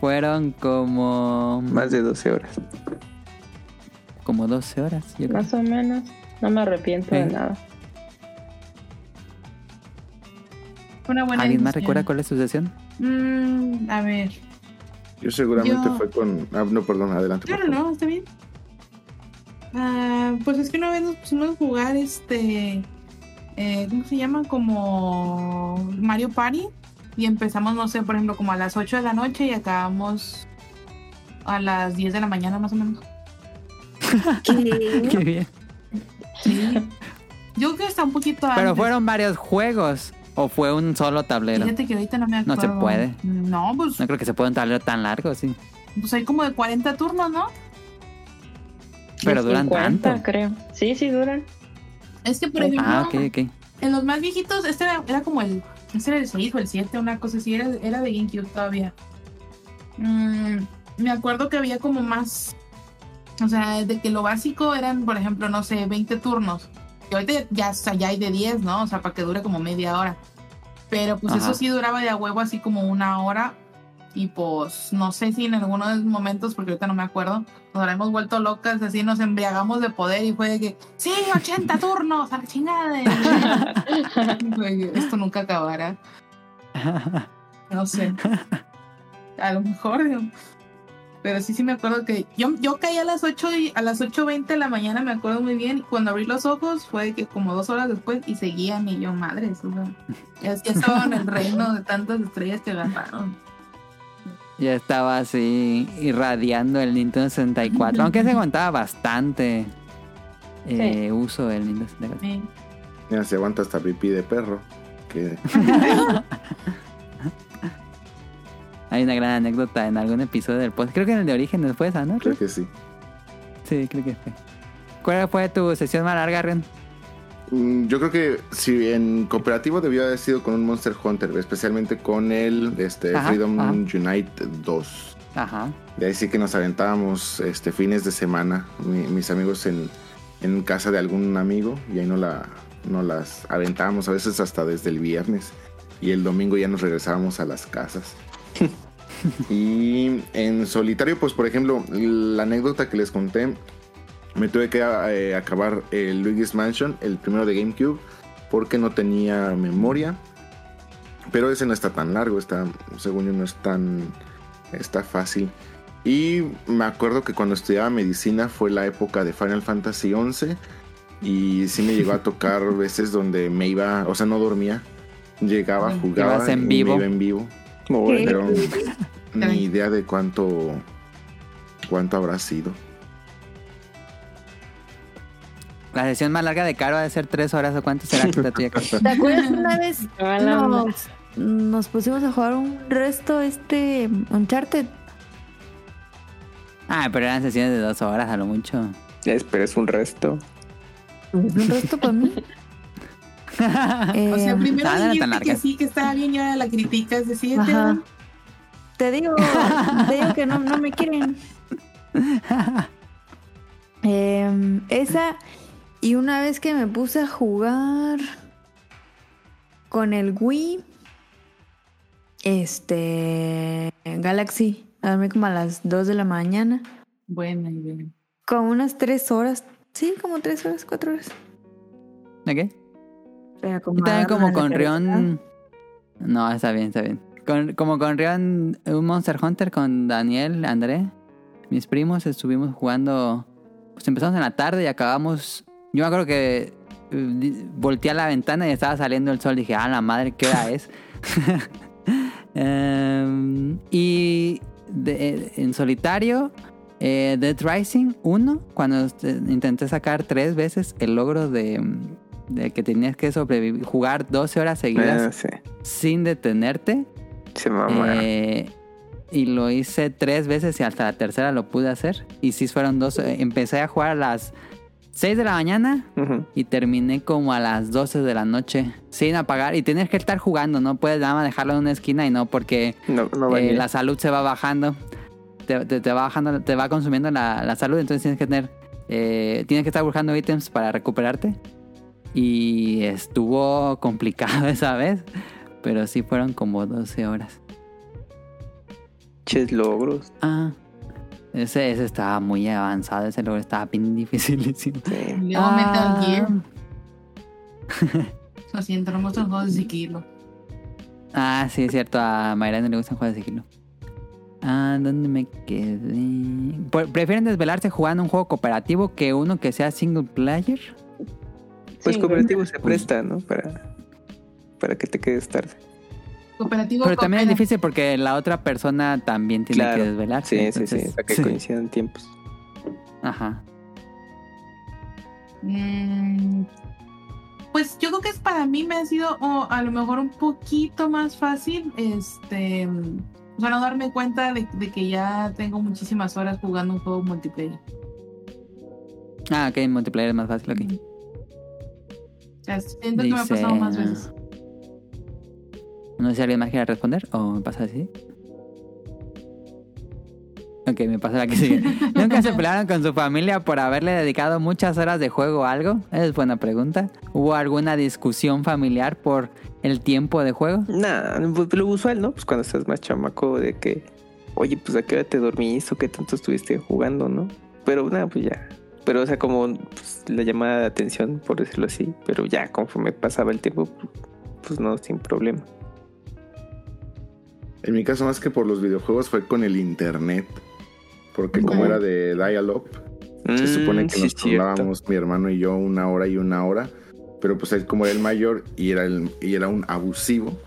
Fueron como, Más de 12 horas. como 12 horas. Yo creo. Más o menos. No me arrepiento de nada. Una buena ¿Alguien más recuerda cuál es su sesión? Mm, a ver. Yo seguramente Yo- fue con. Ah, no, perdón, adelante. No, por no, favor. no, está bien. Ah, pues es que una vez nos pusimos a jugar este. eh, ¿Cómo se llama? Como Mario Party. Y empezamos, no sé, por ejemplo, como a las 8 de la noche y acabamos a las 10 de la mañana más o menos. Qué bien. Sí. Yo creo que está un poquito Pero antes. fueron varios juegos. ¿O fue un solo tablero? Fíjate que ahorita no me No acuerdo. se puede. No, pues, No creo que se pueda un tablero tan largo, sí. pues hay como de 40 turnos, ¿no? Pero duran 50, tanto. creo. Sí, sí duran. Es que, por ejemplo, Ah, ok, ok. en los más viejitos, este era, era como el. Este era el 6 o el 7, una cosa así. Era, era de GameCube todavía. Mm, me acuerdo que había como más. O sea, de que lo básico eran, por ejemplo, no sé, 20 turnos. Y ahorita ya, ya hay de 10, ¿no? O sea, para que dure como media hora. Pero pues Ajá. eso sí duraba de a huevo así como una hora. Y pues no sé si en alguno de esos momentos, porque ahorita no me acuerdo, nos habremos vuelto locas, así nos embriagamos de poder y fue de que, sí, 80 turnos, a la chingada. de-". Esto nunca acabará. No sé. A lo mejor. Pero sí, sí me acuerdo que yo, yo caí a las 8 y a las 8.20 de la mañana, me acuerdo muy bien. Cuando abrí los ojos fue que como dos horas después y seguían y yo, madres, o sea, ya, ya estaba en el reino de tantas estrellas que agarraron. Ya estaba así irradiando el Nintendo 64. aunque se aguantaba bastante eh, uso del Nintendo 64. Sí. Ya se aguanta hasta pipí de perro. Que Hay una gran anécdota en algún episodio del podcast. Creo que en el de origen después, ¿ah, ¿no? creo que sí. Sí, creo que fue. ¿Cuál fue tu sesión más larga, Ren? Mm, Yo creo que si en cooperativo debió haber sido con un Monster Hunter, especialmente con el este, Ajá, Freedom ajá. Unite 2. Ajá. De ahí sí que nos aventábamos este, fines de semana, mi- mis amigos en, en casa de algún amigo, y ahí no, la, no las aventábamos, a veces hasta desde el viernes. Y el domingo ya nos regresábamos a las casas. y en solitario, pues por ejemplo, la anécdota que les conté, me tuve que eh, acabar el Luigi's Mansion, el primero de GameCube, porque no tenía memoria. Pero ese no está tan largo, está, según yo, no es tan. Está fácil. Y me acuerdo que cuando estudiaba medicina fue la época de Final Fantasy XI. Y sí me llegó a tocar veces donde me iba, o sea, no dormía. Llegaba, jugaba Ibas en y me vivo. iba en vivo. Pero ni idea de cuánto cuánto habrá sido. La sesión más larga de Caro ha de ser tres horas o cuánto será la tuya. ¿Te acuerdas que una vez nos, nos pusimos a jugar un resto este Uncharted? Ah, pero eran sesiones de dos horas a lo mucho. Es, pero es un resto. ¿Es un resto para mí? Eh, O sea, primero Ah, dijiste que sí, que estaba bien, y ahora la criticas de siete. Ajá. Te digo, te digo que no, no me quieren. Em, esa y una vez que me puse a jugar con el Wii, este Galaxy, a dormir como a las 2 de la mañana, Buena idea. como unas 3 horas, sí, como 3 horas, 4 horas. Pero como Y también como con. Rion. No, está bien, está bien. Con- como con Rion, un Monster Hunter con Daniel, André, mis primos, estuvimos jugando. Pues empezamos en la tarde y acabamos. Yo me acuerdo que eh, volteé a la ventana y estaba saliendo el sol. Dije, ah, la madre, ¿qué hora es? Em, y de- eh, en solitario, eh, Dead Rising 1, cuando este, intenté sacar tres veces el logro de, de que tenías que sobrevivir, jugar 12 horas seguidas Ah, sí. sin detenerte. Se. Eh, y lo hice tres veces y hasta la tercera lo pude hacer. Y sí fueron dos. eh, Empecé a jugar a las 6 de la mañana y terminé como a las 12 de la noche sin apagar. Y tienes que estar jugando, no puedes nada más dejarlo en una esquina y no porque No, no va eh, la salud se va bajando. Te, te- te va bajando, te va consumiendo la, la salud, entonces tienes que tener, eh, tienes que estar buscando ítems para recuperarte. Y estuvo complicado esa vez, pero sí fueron como 12 horas. Ches logros. Ah, ese, ese estaba muy avanzado, ese logro estaba bien dificilísimo. Sí. Luego Ah. Metal Gear. Lo siento, no me gustan los juegos de sigilo. Ah, sí, es cierto, a Mayra no le gustan juegos de sigilo. Ah, ¿dónde me quedé? ¿Prefieren desvelarse jugando un juego cooperativo que uno que sea single player? Pues Sí, cooperativo se presta, ¿no? Para, para que te quedes tarde. Cooperativo Pero también es difícil porque la otra persona también tiene Claro. que desvelarse. Sí, sí, sí, entonces- para que sí. coincidan tiempos. Ajá. Mm, Pues yo creo que es para mí me ha sido o a lo mejor un poquito más fácil, este, o sea, no darme cuenta de, de que ya tengo muchísimas horas jugando un juego multiplayer. Ah, ok, en multiplayer es más fácil, ok. O sea, siento que me ha pasado más veces. No sé si alguien más quiere responder o me pasa así. Ok, me pasa la que sigue. ¿Nunca se pelearon con su familia por haberle dedicado muchas horas de juego a algo? Es buena pregunta. ¿Hubo alguna discusión familiar por el tiempo de juego? Nada, pues, lo usual, ¿no? Pues cuando estás más chamaco de que, oye, pues a qué hora te dormiste o qué tanto estuviste jugando, ¿no? Pero nada, pues ya. Pero o sea, como pues, la llamada de atención, por decirlo así. Pero ya, conforme pasaba el tiempo, pues no, sin problema. En mi caso, más que por los videojuegos, fue con el internet. Porque como era de dial-up, se supone Mm, que sí, nos turnábamos mi hermano y yo una hora y una hora. Pero pues él como era el mayor y era, el, y era un abusivo,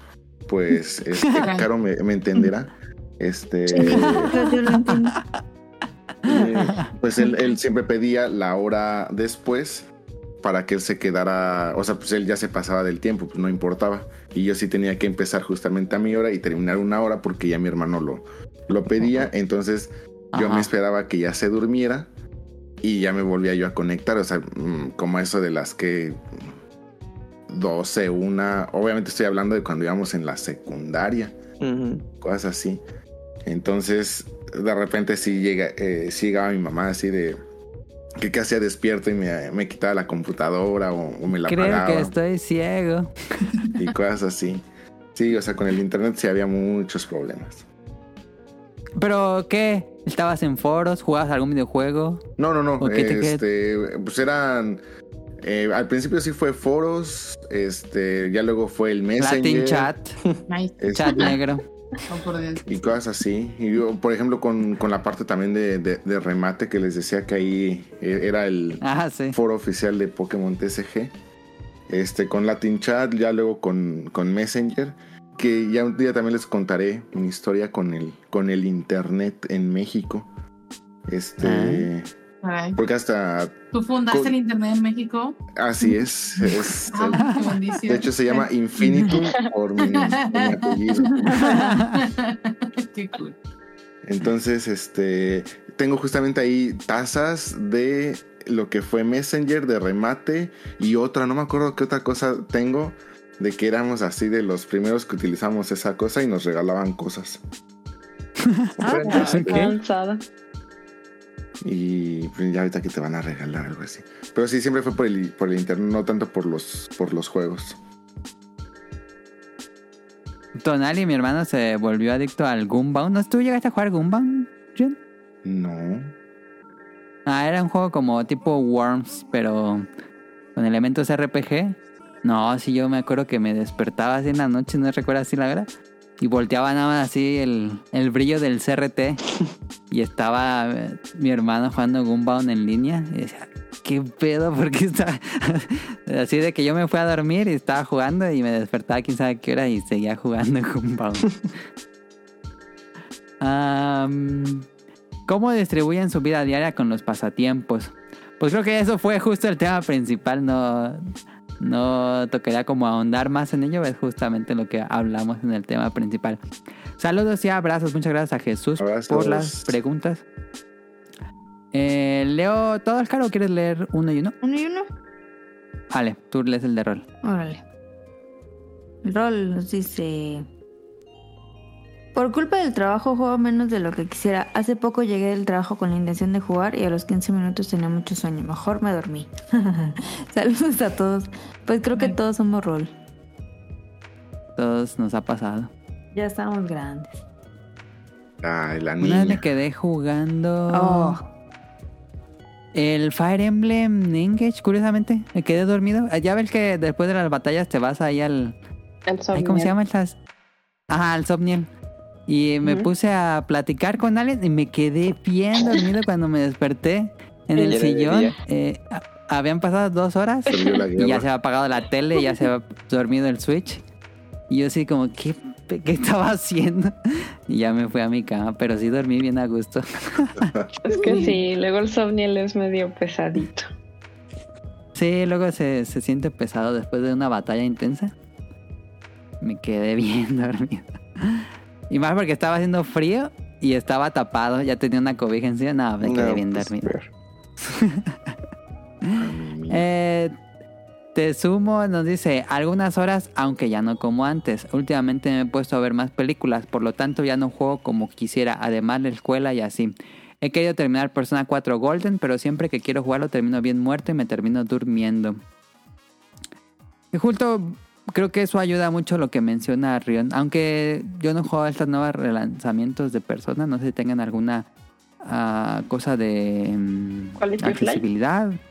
pues este, Caro me, me entenderá. Este, entiendo. eh, pues él, él siempre pedía la hora después para que él se quedara, o sea, pues él ya se pasaba del tiempo, pues no importaba. Y yo sí tenía que empezar justamente a mi hora y terminar una hora porque ya mi hermano lo, lo pedía. Entonces yo Ajá. me esperaba que ya se durmiera y ya me volvía yo a conectar, o sea, mm, como eso de las que 12, una, obviamente estoy hablando de cuando íbamos en la secundaria cosas así. Entonces, de repente sí, llega, eh, sí llegaba mi mamá así de que casi despierto y me, me quitaba la computadora o, o me la Creo apagaba que estoy ciego. y cosas así. Sí, o sea, con el internet sí había muchos problemas. ¿Pero qué? ¿Estabas en foros? ¿Jugabas algún videojuego? No, no, no. ¿O qué te- qué- este, pues eran. eh, al principio sí fue foros, este, ya luego fue el Messenger. Latin chat. Nice. este, Chat negro. Oh, y cosas así. Y yo, por ejemplo, con, con la parte también de, de- de remate que les decía que ahí eh, era el Ah, sí. foro oficial de Pokémon TCG. Este, con Latin Chat, ya luego con, con Messenger. Que ya un día también les contaré mi historia con el, con el internet en México. Este. Caray. Porque hasta. ¿Tú fundaste el internet en México? Así es. es- Ah, qué bendición. de hecho, se llama Infinitum por mi, apellido. Qué cool. Entonces, este, tengo justamente ahí tazas de lo que fue Messenger, de remate y otra, no me acuerdo qué otra cosa tengo, de que éramos así de los primeros que utilizamos esa cosa y nos regalaban cosas. Ah, Ok. Y pues, ya ahorita que te van a regalar algo así. Pero sí, siempre fue por el, por el internet, no tanto por los, por los juegos. Tonali, mi hermano, se volvió adicto al Goombound. ¿No tú llegaste a jugar Goombound, Jun? No. Ah, era un juego como tipo Worms, pero con elementos RPG. No, sí, yo me acuerdo que me despertaba así en la noche, no recuerdo así la hora. Y volteaba nada más así el, el brillo del CRT. y estaba mi hermano jugando Goombound en línea. Y decía, ¿qué pedo? Porque está así de que yo me fui a dormir y estaba jugando y me despertaba quién sabe qué hora y seguía jugando Goombound. Am, ¿Cómo distribuyen su vida diaria con los pasatiempos? Pues creo que eso fue justo el tema principal. No, no tocaría como ahondar más en ello. Es justamente lo que hablamos en el tema principal. Saludos y abrazos. Muchas gracias a Jesús Abrazos. por las preguntas. Eh, ¿Leo todo el caro o quieres leer uno y uno? Uno y uno. Vale, tú lees el de rol. Órale. Rol nos dice... Por culpa del trabajo juego menos de lo que quisiera. Hace poco llegué del trabajo con la intención de jugar y a los 15 minutos tenía mucho sueño. Mejor me dormí. Saludos a todos. Pues creo que todos somos rol. Todos nos ha pasado. Ya estamos grandes. Ay, la Una vez me niña. quedé jugando Oh, el Fire Emblem Engage, curiosamente. Me quedé dormido. Ah, Ya ves que después de las batallas te vas ahí al... El ay, ¿Cómo se llama estas? Ajá, al Somniel. Y me puse a platicar con alguien y me quedé bien dormido cuando me desperté en el sillón. Eh, habían pasado dos horas y ya se había apagado la tele, ya se había dormido el switch. Y yo así como, ¿qué, qué estaba haciendo? Y ya me fui a mi cama, pero sí dormí bien a gusto. Es que sí, luego el Somniel es medio pesadito. Sí, luego se, se siente pesado después de una batalla intensa. Me quedé bien dormido. Y más porque estaba haciendo frío y estaba tapado, ya tenía una cobija encima. No, me quedé No, bien pues, dormido. Eh, te sumo, nos dice, algunas horas, aunque ya no como antes. Últimamente me he puesto a ver más películas, por lo tanto ya no juego como quisiera, además de la escuela y así. He querido terminar Persona 4 Golden, pero siempre que quiero jugarlo termino bien muerto y me termino durmiendo. Y justo creo que eso ayuda mucho lo que menciona Rion. Aunque yo no juego a estos nuevos relanzamientos de Persona, no sé si tengan alguna ah, cosa de Quality of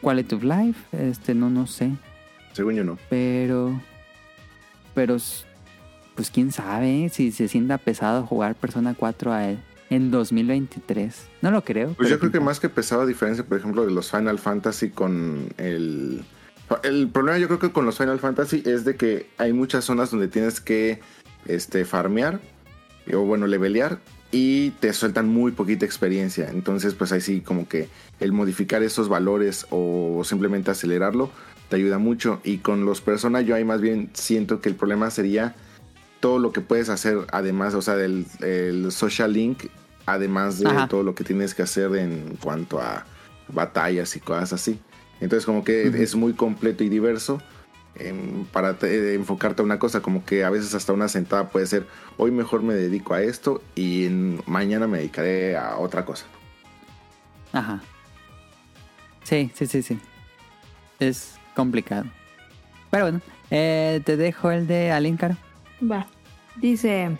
Quality of Life, este, no, no sé. Según yo no. Pero, pero, pues quién sabe si se sienta pesado jugar Persona 4 a él en 2023. No lo creo. Pues yo creo que más que pesado, a diferencia, por ejemplo, de los Final Fantasy con el... El problema yo creo que con los Final Fantasy es de que hay muchas zonas donde tienes que este, farmear o bueno, levelear y te sueltan muy poquita experiencia. Entonces, pues ahí sí como que el modificar esos valores o simplemente acelerarlo te ayuda mucho. Y con los Persona yo ahí más bien siento que el problema sería todo lo que puedes hacer además, o sea, del el social link, además de Ajá. todo lo que tienes que hacer en cuanto a batallas y cosas así. Entonces como que es muy completo y diverso em, para te- enfocarte a una cosa, como que a veces hasta una sentada puede ser, hoy mejor me dedico a esto y mañana me dedicaré a otra cosa. Ajá. Sí, sí, sí, sí. Es complicado. Pero bueno, eh, te dejo el de Alin, Caro. Va. Dice,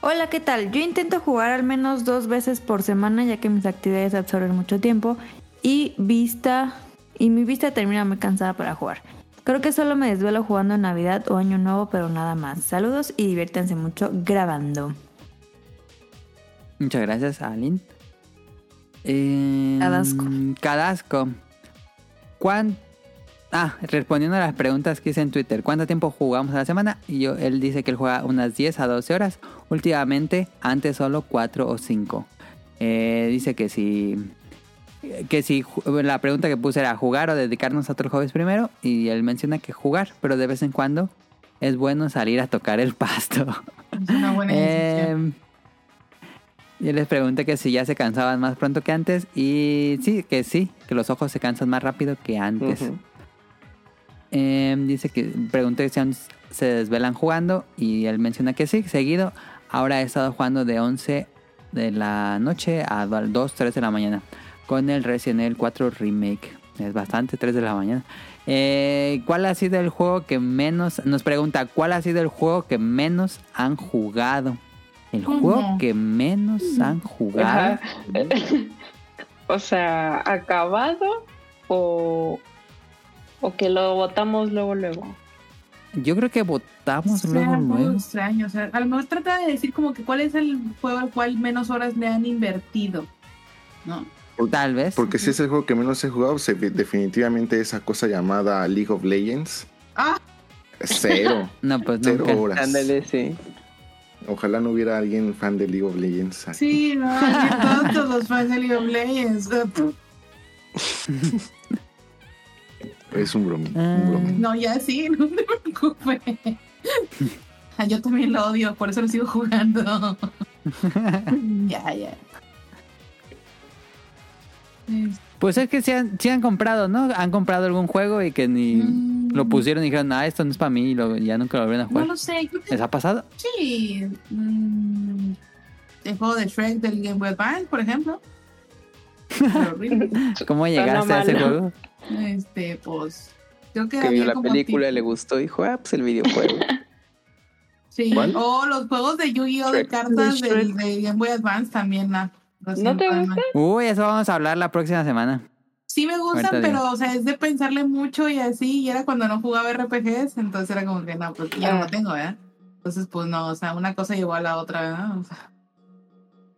hola, ¿qué tal? Yo intento jugar al menos dos veces por semana ya que mis actividades absorben mucho tiempo y vista y mi vista termina muy cansada para jugar. Creo que solo me desvelo jugando en Navidad o Año Nuevo, pero nada más. Saludos y diviértanse mucho grabando. Muchas gracias, Alin. Eh, Cadasco. Cadasco. ¿Cuán... Ah, respondiendo a las preguntas que hice en Twitter. ¿Cuánto tiempo jugamos a la semana? Y yo, él dice que él juega unas 10 a 12 horas. Últimamente, antes solo 4 o 5. Eh, dice que si... Que si la pregunta que puse era jugar o dedicarnos a otros hobbies primero. Y él menciona que jugar, pero de vez en cuando es bueno salir a tocar el pasto. Es una buena decisión. Eh, yo les pregunté que si ya se cansaban más pronto que antes y sí, que sí, que los ojos se cansan más rápido que antes. Eh, dice que pregunté si aún se desvelan jugando y él menciona que sí, seguido. Ahora he estado jugando de 11 de la noche a 2, 3 de la mañana con el Resident Evil 4 Remake. Es bastante, 3 de la mañana. Eh, ¿Cuál ha sido el juego que menos... Nos pregunta, ¿cuál ha sido el juego que menos han jugado? El juego que menos han jugado. O sea, acabado o, o que lo votamos luego, luego. Yo creo que votamos Está luego, muy luego. extraño. O sea, a lo mejor trata de decir como que cuál es el juego al cual menos horas le han invertido. ¿No? Tal vez. Porque si es el juego que menos he jugado, se- definitivamente esa cosa llamada League of Legends. Ah. Cero. No, pues Cero nunca. horas. Ándale, sí. Ojalá no hubiera alguien fan de League of Legends. aquí. Sí, no, todos los fans de League of Legends. Es un broma. Ah. un broma. No, ya sí, no te preocupes. Ah, Yo también lo odio, por eso lo sigo jugando. ya, ya. Es- Pues es que sí han, sí han comprado, ¿no? Han comprado algún juego y que ni Mm. lo pusieron y dijeron, ah, esto no es para mí y lo- ya nunca lo volvieron a No jugar. lo sé, creo que ¿Les ha pasado? sí. Mm, el juego de Shrek del Game Boy Advance, por ejemplo. ¿Cómo llegaste a ese juego? Este, pues. Creo que Que vio la película, tipo- le gustó, dijo, ah, pues el videojuego. Sí. ¿Cuál? O los juegos de Yu-Gi-Oh! de cartas De del, de Game Boy Advance también. la- ¿No te empalman. gusta? Uy, eso vamos a hablar la próxima semana. Sí me gustan, Ahorita digo. pero o sea, es de pensarle mucho y así. Y era cuando no jugaba RPGs, entonces era como que no, pues ya no Ah. tengo, ¿verdad? Entonces, pues no, o sea, una cosa llevó a la otra, ¿verdad? O sea,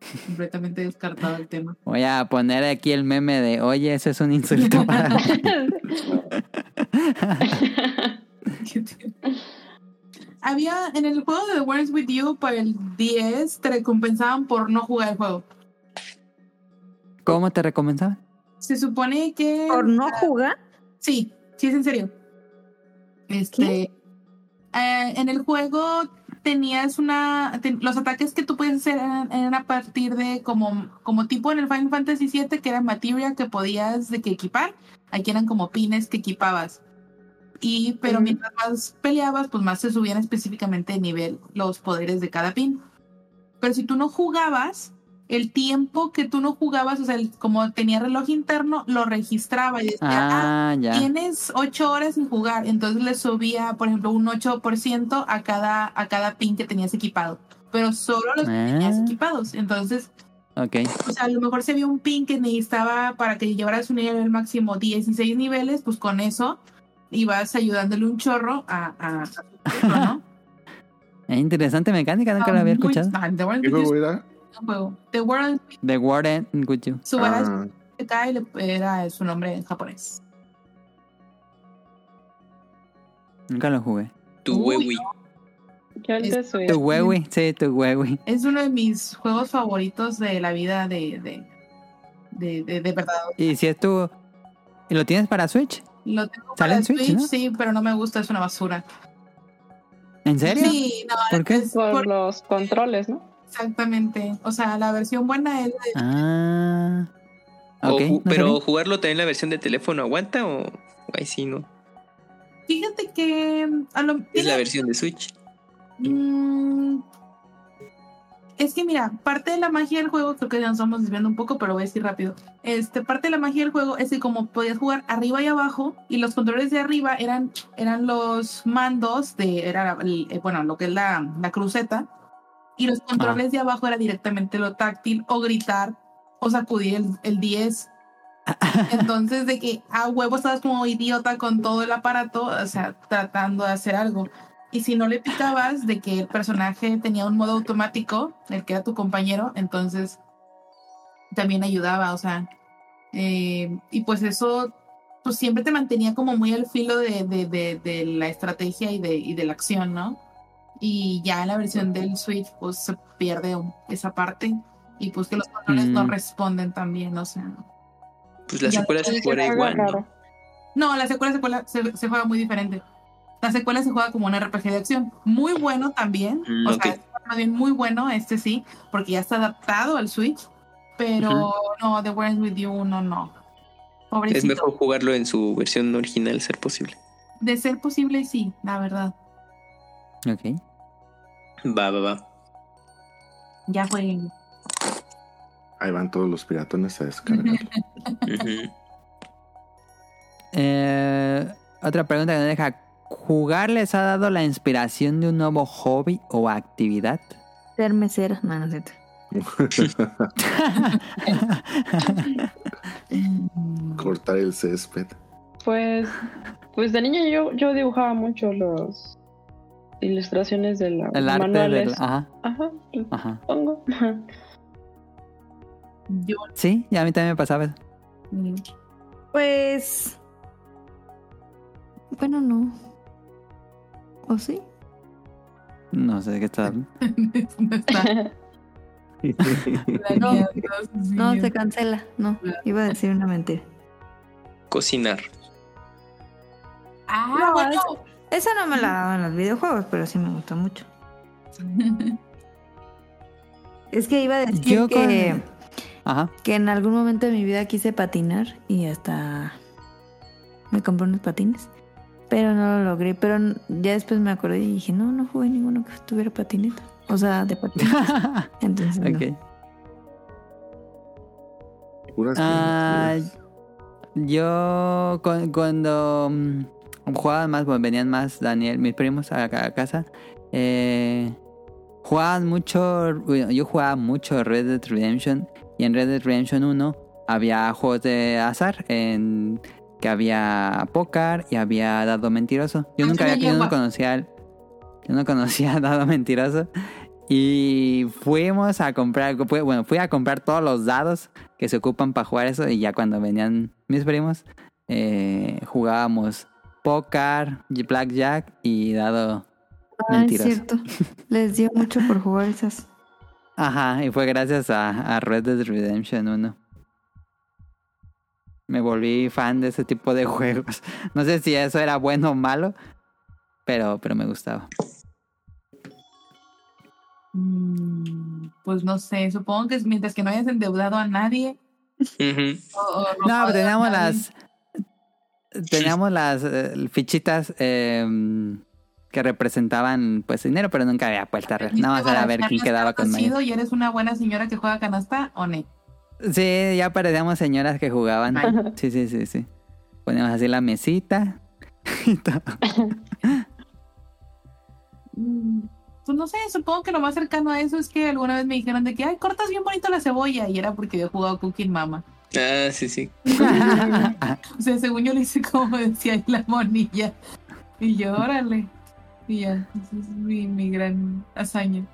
completamente descartado el tema. Voy a poner aquí el meme de, oye, eso es un insulto para mí". Había en el juego de The Words With You para el 10 te recompensaban por no jugar el juego. ¿Cómo te recomendaban? Se supone que. ¿Por no jugar? Sí, sí es en serio. Este. eh, en el juego tenías una. los ataques que tú podías hacer eran, eran a partir de como, como tipo en el Final Fantasy VII, que era materia que podías de que equipar. Aquí eran como pines que equipabas. Y, pero mientras más peleabas, pues más se subían específicamente de nivel los poderes de cada pin. Pero si tú no jugabas, el tiempo que tú no jugabas, o sea, el- como tenía reloj interno, lo registraba y decía, Ah, ya. tienes ocho horas sin jugar, entonces le subía, por ejemplo, un 8% a cada, a cada pin que tenías equipado, pero solo los que tenías Ah. equipados. Entonces, Ok. o sea, a lo mejor si había un pin que necesitaba para que llevaras un nivel máximo 16 niveles, pues con eso ibas ayudándole un chorro a, a, ¿no? Es interesante mecánica, nunca lo había Muy- escuchado. ah, The World un juego. The World The Warden with you. su verdad Ah, es que Kai le- era su nombre en japonés. Nunca lo jugué. Tu Switch. Tu huewi, sí, tu huewi. Es uno de mis juegos favoritos de la vida de, de, de, de, de verdad. Y si es tu... ¿Y lo tienes para Switch? Lo tengo ¿Sale para en Switch, Switch, no? sí, pero no me gusta, es una basura. ¿En serio? Sí, no, ¿Por qué? por- los controles, ¿no? Exactamente. O sea, la versión buena es de Ah. O Ok, ju- no pero sabía. jugarlo también en la versión de teléfono aguanta o ahí sí no. Fíjate que mm, a lo, Es la versión de Switch. Mm, es que mira, parte de la magia del juego, creo que ya nos estamos desviando un poco, pero voy a decir rápido. Este, parte de la magia del juego es que como podías jugar arriba y abajo, y los controles de arriba eran, eran los mandos de, era el- eh, bueno, lo que es la, la cruceta, y los controles de abajo era directamente lo táctil, o gritar, o sacudir el, el 10. Entonces, de que a huevo estabas como idiota con todo el aparato, o sea, tratando de hacer algo. Y si no le picabas de que el personaje tenía un modo automático, el que era tu compañero, entonces también ayudaba, o sea. eh, y pues eso, pues siempre te mantenía como muy al filo de, de, de, de la estrategia y de, y de la acción, ¿no? Y ya en la versión del Switch, pues se pierde esa parte. Y pues que los controles no Mm. responden también, o sea. Pues la secuela se juega igual. ¿no? No, la secuela, secuela se, se juega muy diferente. La secuela se juega como un RPG de acción. Muy bueno también. Mm, o ok. sea, es más bien muy bueno este sí, porque ya está adaptado al Switch. Pero no, The World With You, no, no. Es Pobrecito. mejor jugarlo en su versión original, ser posible. De ser posible, sí, la verdad. Ok. Va, va, va. Ya fue. ahí van todos los piratones a descargar. Eh, otra pregunta que nos deja. ¿Jugar les ha dado la inspiración de un nuevo hobby o actividad? Ser mesera. No, no. Cortar el césped. Pues, pues de niño yo, yo dibujaba mucho los ilustraciones de la El arte manuales. del... Ajá, Ajá, ajá. supongo. Yo. Sí, y a mí también me pasaba eso. mm, Pues. Bueno, no. ¿O sí? No sé de qué está hablando. no está. No, se cancela. No, iba a decir una mentira. Cocinar. Ah, No, bueno. Esa no me la daba en los videojuegos, pero sí me gusta mucho. Es que iba a decir Yo que, con- Ajá. que en algún momento de mi vida quise patinar y hasta me compré unos patines. Pero no lo logré. Pero ya después me acordé y dije, no, no jugué ninguno que tuviera patineta. O sea, de patineta. Entonces, no. ok. Puras Ah, yo con- cuando mm, jugaban más, venían más Daniel, mis primos a, a casa, eh, jugaban mucho, yo jugaba mucho Red Dead Redemption y en Red Dead Redemption 1 había juegos de azar, en que había póker y había dado mentiroso. Yo Ah, nunca había yo no conocía Yo no conocía Dado Mentiroso. Y fuimos a comprar, bueno, fui a comprar todos los dados que se ocupan para jugar eso. Y ya cuando venían mis primos, eh, jugábamos póker, blackjack y dado Ah, es cierto. Les dio mucho por jugar esas. Ajá, y fue gracias a, a Red Dead Redemption 1. Me volví fan de ese tipo de juegos. No sé si eso era bueno o malo, pero, pero me gustaba. Mm, Pues no sé, supongo que es mientras que no hayas endeudado a nadie. o- o No, pero teníamos las. Teníamos las eh, fichitas eh, que representaban pues dinero, pero nunca había puesta red. Nada más era ver quién quedaba con mayor. ¿Y eres una buena señora que juega canasta o no? Sí, ya parecíamos señoras que jugaban. Ay. Sí, sí, sí, sí. Poníamos así la mesita. y todo. Mm, Pues no sé, supongo que lo más cercano a eso es que alguna vez me dijeron de que, ay, cortas bien bonito la cebolla. Y era porque había jugado Cooking Mama. Ah, sí, sí. O sea, según yo lo hice como decía ahí la monilla. Y yo, órale. Y ya, esa es mi, mi gran hazaña.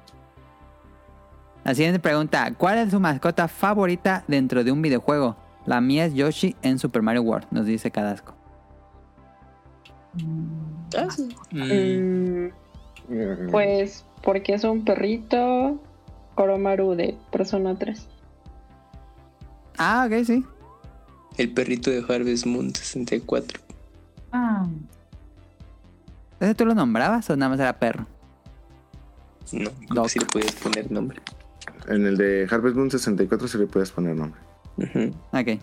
La siguiente pregunta: ¿Cuál es su mascota favorita dentro de un videojuego? La mía es Yoshi en Super Mario World, nos dice Cadasco. Ah, sí. Mm, pues porque es un perrito Koromaru de Persona 3. Ah, ok, sí. El perrito de Harvest Moon 64. Ah, ¿Ese tú lo nombrabas o nada más era perro? No, que sí le podías poner nombre. En el de Harvest Moon 64 sí le puedes poner nombre. Ujú. Ok.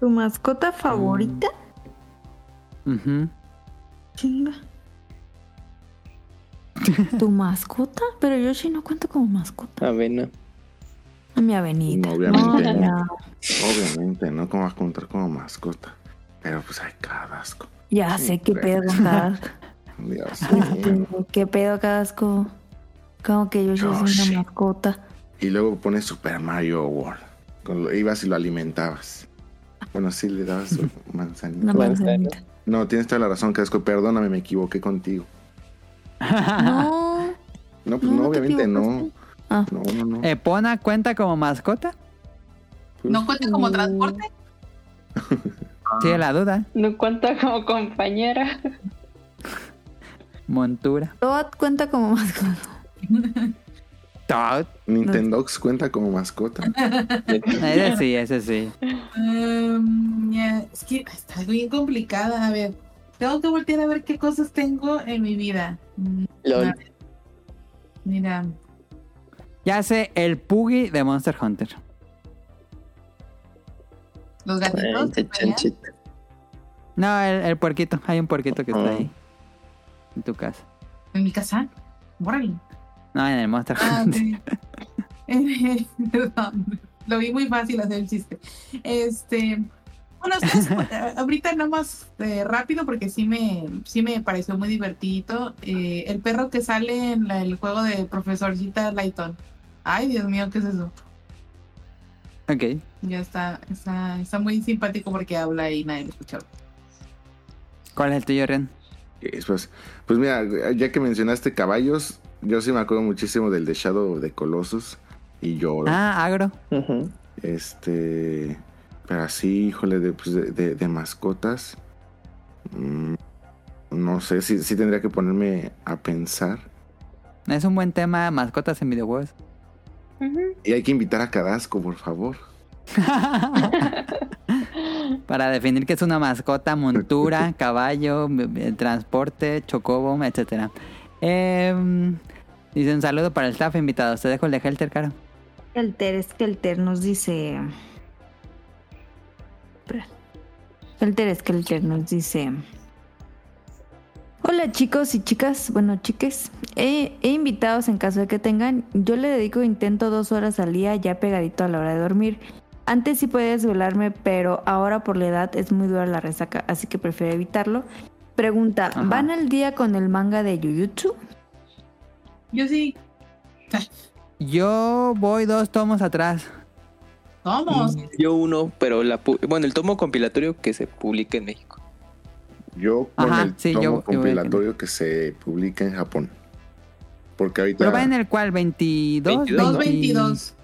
¿Tu mascota favorita? Ujú. Chinga. ¿Tu mascota? Pero Yoshi no cuenta como mascota. Avena. A mi avenida. Obviamente No, no. no. Obviamente, ¿no? ¿Cómo vas a contar como mascota? Pero pues hay cadasco. Ya sé qué pedo. Dios mío. ¿Qué pedo, Cadasco? Como que es Yoshi. una mascota. Y luego pones Super Mario World. Con lo- ibas y lo alimentabas. Bueno, sí le dabas su manzanita. Una manzanita. No, tienes toda la razón, Cadasco. Perdóname, me equivoqué contigo. No. No, pues No, no, no te obviamente no. Ah. No, no, no. ¿Epona cuenta como mascota? ¿no cuenta como transporte? Sí, la duda. No cuenta como compañera. Montura. Toad cuenta como mascota. Toad. Nintendox cuenta como mascota. Ese sí, ese sí. Em, es que está bien complicada. A ver, tengo que voltear a ver qué cosas tengo en mi vida. Mm, LOL. Mira, Ya sé, el Puggy de Monster Hunter. los gatitos. No, el, el puerquito. Hay un puerquito que está ahí. En tu casa. En mi casa. Órale. No, en el Monster Ah, Hunter. Perdón. Lo vi muy fácil hacer el chiste. Este. Bueno, ustedes, eh, ahorita nada más eh, rápido porque sí me, sí me pareció muy divertido. Eh, el perro que sale en la- el juego de Profesorcita Lighton. Ay, Dios mío, ¿qué es eso? Ok. Ya está, está, está muy simpático porque habla y nadie lo escucha. ¿Cuál es el tuyo, Ren? Es, Pues, pues mira, ya que mencionaste caballos, yo sí me acuerdo muchísimo del de Shadow de Colossus y lloro. Ah, agro. Este. Pero así, híjole, de, pues, de, de- de mascotas. mm, no sé, sí, sí tendría que ponerme a pensar. Es un buen tema, mascotas en videojuegos. Y hay que invitar a Cadasco, por favor. Para definir qué es una mascota, montura, caballo, transporte, chocobo, etcétera. Em, dice un saludo para el staff invitado. Te dejo el de Helter, Caro. Kelter, es Kelter, nos dice. Kelter es Kelter, nos dice. Hola chicos y chicas, bueno chiques, he, he invitados en caso de que tengan, yo le dedico intento dos horas al día ya pegadito a la hora de dormir. Antes sí podía desvelarme, pero ahora por la edad es muy dura la resaca, así que prefiero evitarlo. Pregunta, Ajá. ¿van al día con el manga de Jujutsu? Yo sí. Yo voy dos tomos atrás. Vamos. Yo uno, pero la bueno, el tomo compilatorio que se publica en México. Yo con Ajá, el sí, tomo yo compilatorio que se publica en Japón. Porque ahorita. Pero va en el cual 22, 222 20 22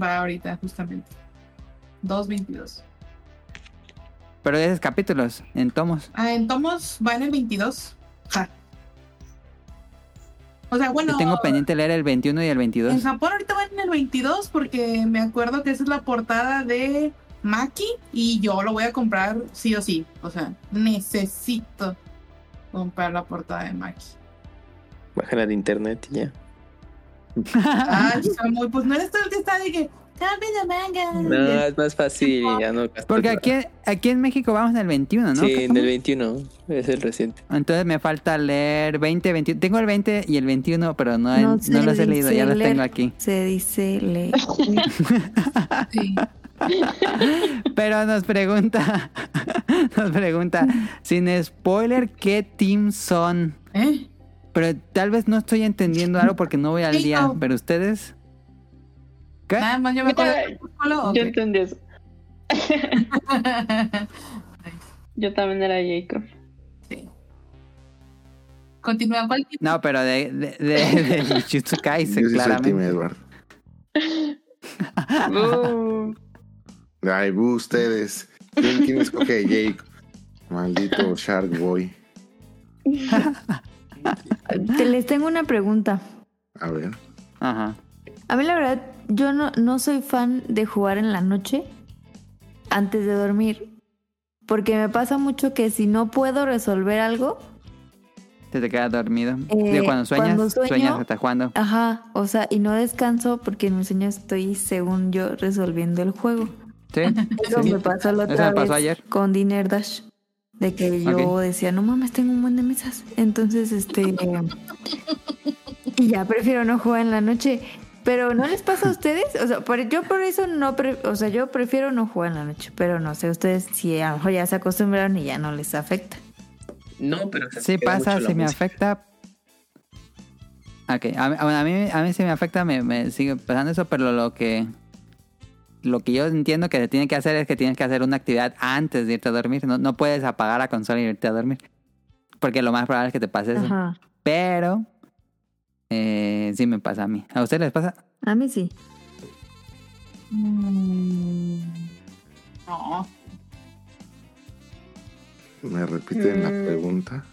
va ahorita, justamente. 222. Pero de esos capítulos, en tomos. Ah, en tomos va en el 22. Ja. O sea, bueno, Yo tengo pendiente leer el 21 y el 22. en Japón ahorita va en el 22 porque me acuerdo que esa es la portada de Maki y yo lo voy a comprar sí o sí. O sea, necesito comprar la portada de Maki. Bájala de internet y ya. Ay, Samuel, pues no eres tú el que está de que. No, es más fácil ya no Porque aquí, aquí en México vamos en el 21, ¿no? Sí, ¿Qué en el estamos? 21. Es el reciente. Entonces me falta leer 20, 21. Tengo el 20 y el 21, pero no, No los he leído, ya los leer. tengo aquí. Se dice le. Sí. Pero nos pregunta, nos pregunta, sin spoiler, ¿qué team son? ¿Eh? Pero tal vez no estoy entendiendo algo porque no voy al día, pero ustedes... ¿Qué? Nada más yo me acuerdo de Crepúsculo, ¿o Yo entendí eso. Yo también era Jacob. Continúa ¿cuál tipo? No, pero de, de, de, de Jujutsu Kaisen, Yo sí soy claramente. Edward. Uh, Ay, bu, ustedes. ¿Quién, quién escoge a Jake? Maldito Shark Boy. Te les tengo una pregunta. A ver. Ajá. A mí la verdad, yo no, no soy fan de jugar en la noche antes de dormir. Porque me pasa mucho que si no puedo resolver algo, Te te quedas dormido. Eh, Digo, cuando sueñas, cuando sueño- sueñas estás jugando. ajá, o sea, y no descanso porque en mi sueño estoy, según yo, resolviendo el juego. Sí. Eso sí. me pasó la Eso otra me pasó vez ayer. con Dinner Dash. De que yo decía, no mames, tengo un buen de mesas. Entonces, este. y ya prefiero no jugar en la noche. Pero ¿no les pasa a ustedes? O sea, por- yo por eso no. pre- o sea, yo prefiero no jugar en la noche. Pero no sé, ustedes si a lo mejor ya se acostumbraron y ya no les afecta. No, pero se Sí pasa, la si me afecta. Ok, a, mí- a mí, a mí si me afecta, me, me sigue pasando eso, pero lo que lo que yo entiendo que se tiene que hacer es que tienes que hacer una actividad antes de irte a dormir. No, no puedes apagar la consola y irte a dormir. Porque lo más probable es que te pase eso. Ajá. Pero eh, sí me pasa a mí. ¿A ustedes les pasa? A mí sí. Mm, No. Me repiten la Mm. pregunta.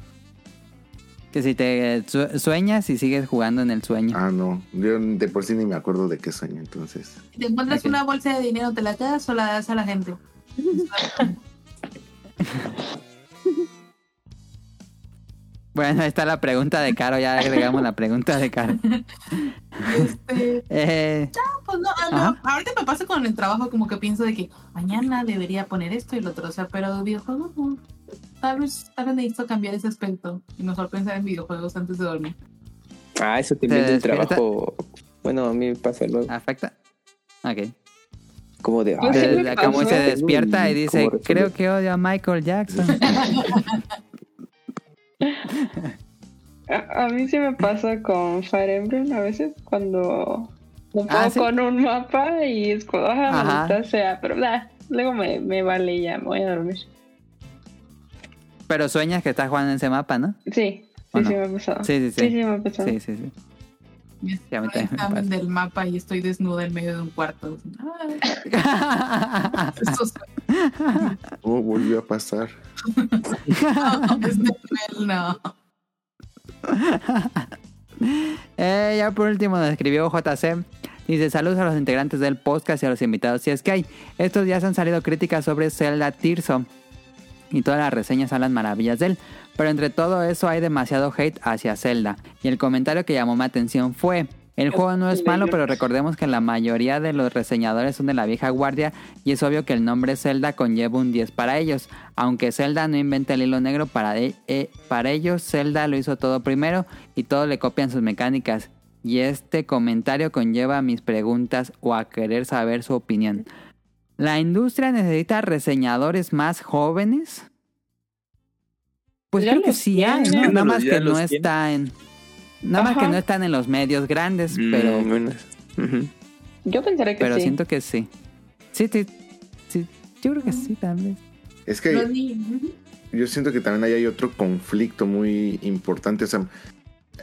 Que si te su- sueñas y sigues jugando en el sueño. Ah, no. Yo de por sí ni me acuerdo de qué sueño, entonces. Si te encuentras una bolsa de dinero, ¿te la quedas o la das a la gente? Bueno, ahí está la pregunta de Caro. Ya agregamos la pregunta de Caro. Este, Eh, pues no, ah, no, ahorita me pasa con el trabajo como que pienso de que mañana debería poner esto y lo otro, o sea, pero videojuegos no. Tal vez, tal vez necesito cambiar ese aspecto y mejor pensar en videojuegos antes de dormir. Ah, eso ¿Te también del trabajo. Bueno, a mí me pasa luego. ¿Afecta? Ok. Como de. Ay, Se- como pasó. se despierta y ¿Cómo dice, creo que odio a Michael Jackson. a, a mí sí me pasa con Fire Emblem a veces cuando me pongo Ah, ¿sí? con un mapa y es como, ah, Ajá. maldita sea, pero nah, luego me, me vale y ya, me voy a dormir. Pero sueñas que estás jugando en ese mapa, ¿no? Sí, ¿O sí, no? sí me ha pasado. Sí, sí, sí. Sí, sí me ha pasado. Sí, sí, sí. Sí, a mí también del mapa y estoy desnuda en medio de un cuarto. Oh, volvió a pasar. No, no. Eh, ya por último nos escribió JC. Dice, saludos a los integrantes del podcast y a los invitados. Si es que hay, estos días han salido críticas sobre Zelda Tirso. Y todas las reseñas hablan maravillas de él. Pero entre todo eso hay demasiado hate hacia Zelda. Y el comentario que llamó mi atención fue... El juego no es malo, pero recordemos que la mayoría de los reseñadores son de la vieja guardia y es obvio que el nombre Zelda conlleva un 10 para ellos. Aunque Zelda no inventa el hilo negro, para, de- eh, para ellos Zelda lo hizo todo primero y todo le copian sus mecánicas. Y este comentario conlleva a mis preguntas o a querer saber su opinión. ¿La industria necesita reseñadores más jóvenes? Pues Ya creo que sí hay, tiene. ¿no? Nada más que no tiene. está en... Nada más que no están en los medios grandes, Mm, pero, bueno, ujú. Yo pensaría que pero sí. siento que sí. Sí, sí, sí. Yo creo que sí, vez. Es que yo siento que también ahí hay otro conflicto muy importante. O sea,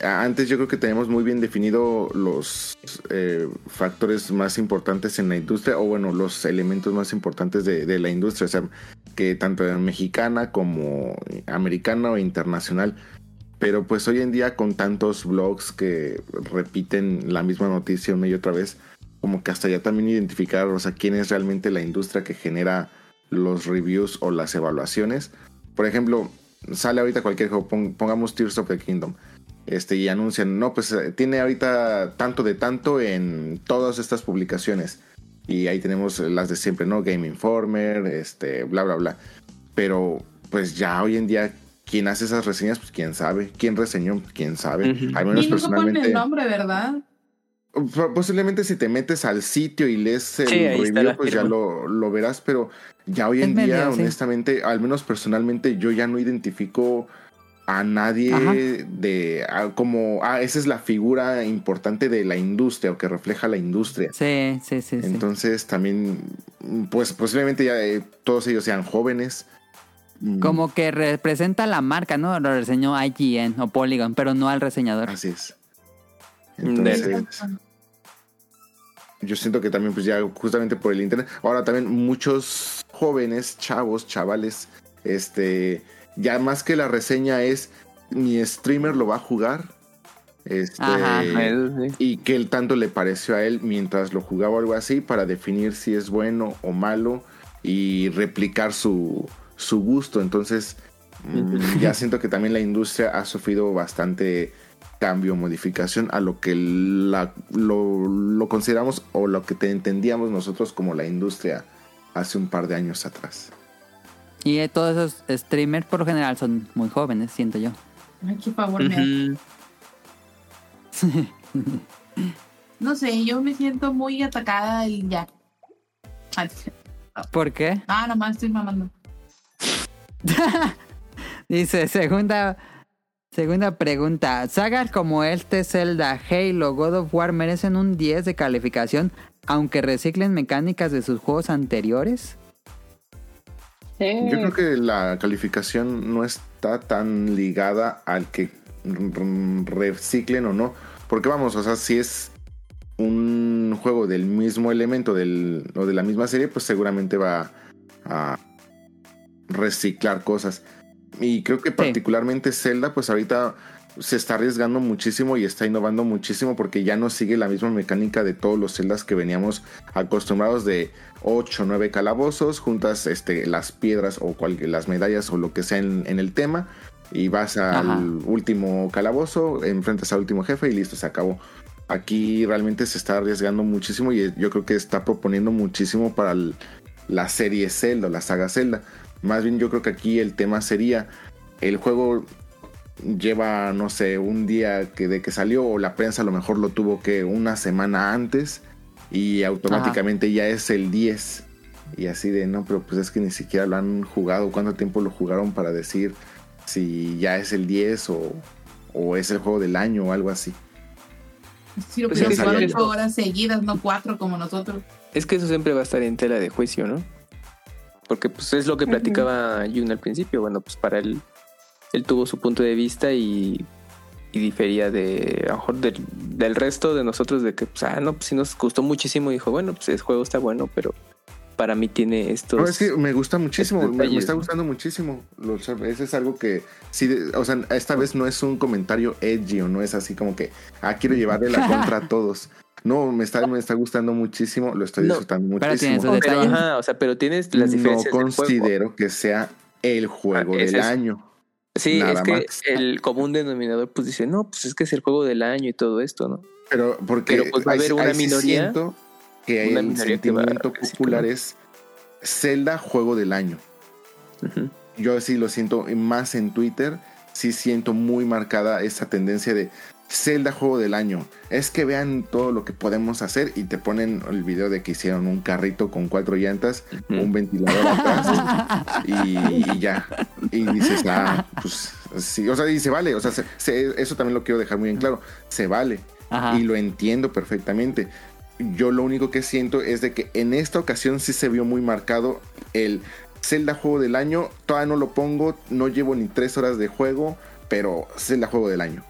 antes yo creo que tenemos muy bien definido los eh, factores más importantes en la industria, o bueno, los elementos más importantes de, de la industria. O sea, que tanto mexicana como americana o internacional. Pero pues hoy en día con tantos blogs que repiten la misma noticia una y otra vez, como que hasta ya también identificar, o sea, quién es realmente la industria que genera los reviews o las evaluaciones. Por ejemplo, sale ahorita cualquier juego, pon- pongamos Tears of the Kingdom, este, y anuncian, no, pues eh, tiene ahorita tanto de tanto en todas estas publicaciones. Y ahí tenemos las de siempre, ¿no? Game Informer, este, bla, bla, bla. Pero pues ya hoy en día, ¿quién hace esas reseñas? Pues quién sabe. ¿Quién reseñó? Pues, quién sabe. Al menos Y personalmente. el nombre, ¿verdad? Po- Posiblemente si te metes al sitio y lees el Sí, review, pues ya lo, lo verás, pero ya hoy Es en día, sí. honestamente, al menos personalmente, yo ya no identifico a nadie Ajá. de a- como, ah, esa es la figura importante de la industria o que refleja la industria. Sí, sí, sí. sí. Entonces también, pues posiblemente ya eh, todos ellos sean jóvenes. Mm, Como que representa la marca, ¿no? Lo reseñó IGN o Polygon, pero no al reseñador. Así es. Entonces, yo siento que también, pues ya justamente por el internet. Ahora también muchos jóvenes, chavos, chavales, este, ya más que la reseña es mi streamer lo va a jugar. Este, Ajá, eso sí. y qué el tanto le pareció a él mientras lo jugaba o algo así para definir si es bueno o malo y replicar su, su gusto. Entonces, mm, ya siento que también la industria ha sufrido bastante cambio, modificación a lo que la- lo, lo consideramos o lo que te entendíamos nosotros como la industria hace un par de años atrás. Y eh, todos esos streamers por lo general son muy jóvenes, siento yo. Ay, qué favor. Ujú. No sé, yo me siento muy atacada y ya. Ay, ¿Por qué? Ah, nomás estoy mamando. Dice, segunda, segunda pregunta. ¿Sagas como este, Zelda, Halo, God of War merecen un 10 de calificación aunque reciclen mecánicas de sus juegos anteriores? Yo creo que la calificación no está tan ligada al que reciclen o no. Porque vamos, o sea, si es un juego del mismo elemento del, o de la misma serie, pues seguramente va a reciclar cosas. Y creo que particularmente Zelda, pues ahorita se está arriesgando muchísimo y está innovando muchísimo porque ya no sigue la misma mecánica de todos los Zeldas que veníamos acostumbrados de 8 o 9 calabozos, juntas este, las piedras o cual- las medallas o lo que sea en, en el tema y vas al Ajá. último calabozo, enfrentas al último jefe y listo, se acabó. Aquí realmente se está arriesgando muchísimo y yo creo que está proponiendo muchísimo para el- la serie Zelda, la saga Zelda. Más bien yo creo que aquí el tema sería el juego lleva, no sé, un día que de que salió o la prensa a lo mejor lo tuvo que una semana antes y automáticamente ya es el 10. Y así de, no, pero pues es que ni siquiera lo han jugado. ¿Cuánto tiempo lo jugaron para decir si ya es el 10 o, o es el juego del año o algo así? Sí, lo Pues que es que jugaron sí. ocho horas seguidas, no cuatro como nosotros. Es que eso siempre va a estar en tela de juicio, ¿no? Porque pues es lo que platicaba Jun al principio. Bueno, pues para él, él tuvo su punto de vista y, y difería de, a lo mejor del, del resto de nosotros de que, pues, ah, no, pues sí nos gustó muchísimo. Dijo, bueno, pues el juego está bueno, pero para mí tiene estos... No, es que me gusta muchísimo, me, está ¿no? gustando muchísimo. Lo- Eso es algo que, sí, de- o sea, esta vez no es un comentario edgy o no es así como que, ah, quiero llevarle la contra a todos. No, me está, me está gustando muchísimo, lo estoy No, disfrutando muchísimo. Pero, ajá, o sea, pero tienes las No diferencias del juego. considero que sea el juego Ah, del año. Sí, Nada es que más. el común denominador pues dice, no, pues es que es el juego del año y todo esto, ¿no? Pero porque Pero, pues, va a haber una minoría- siento que una el minoría sentimiento popular es Zelda juego del año. Yo sí lo siento más en Twitter, sí siento muy marcada esa tendencia de Zelda juego del año. Es que vean todo lo que podemos hacer y te ponen el video de que hicieron un carrito con cuatro llantas, un ventilador atrás y, y ya. Y dices, ah, pues sí, o sea, y se vale, o sea, se- se- eso también lo quiero dejar muy en claro, se vale Ajá. y lo entiendo perfectamente. Yo lo único que siento es de que en esta ocasión sí se vio muy marcado el Zelda juego del año, todavía no lo pongo, no llevo ni tres horas de juego, pero Zelda juego del año.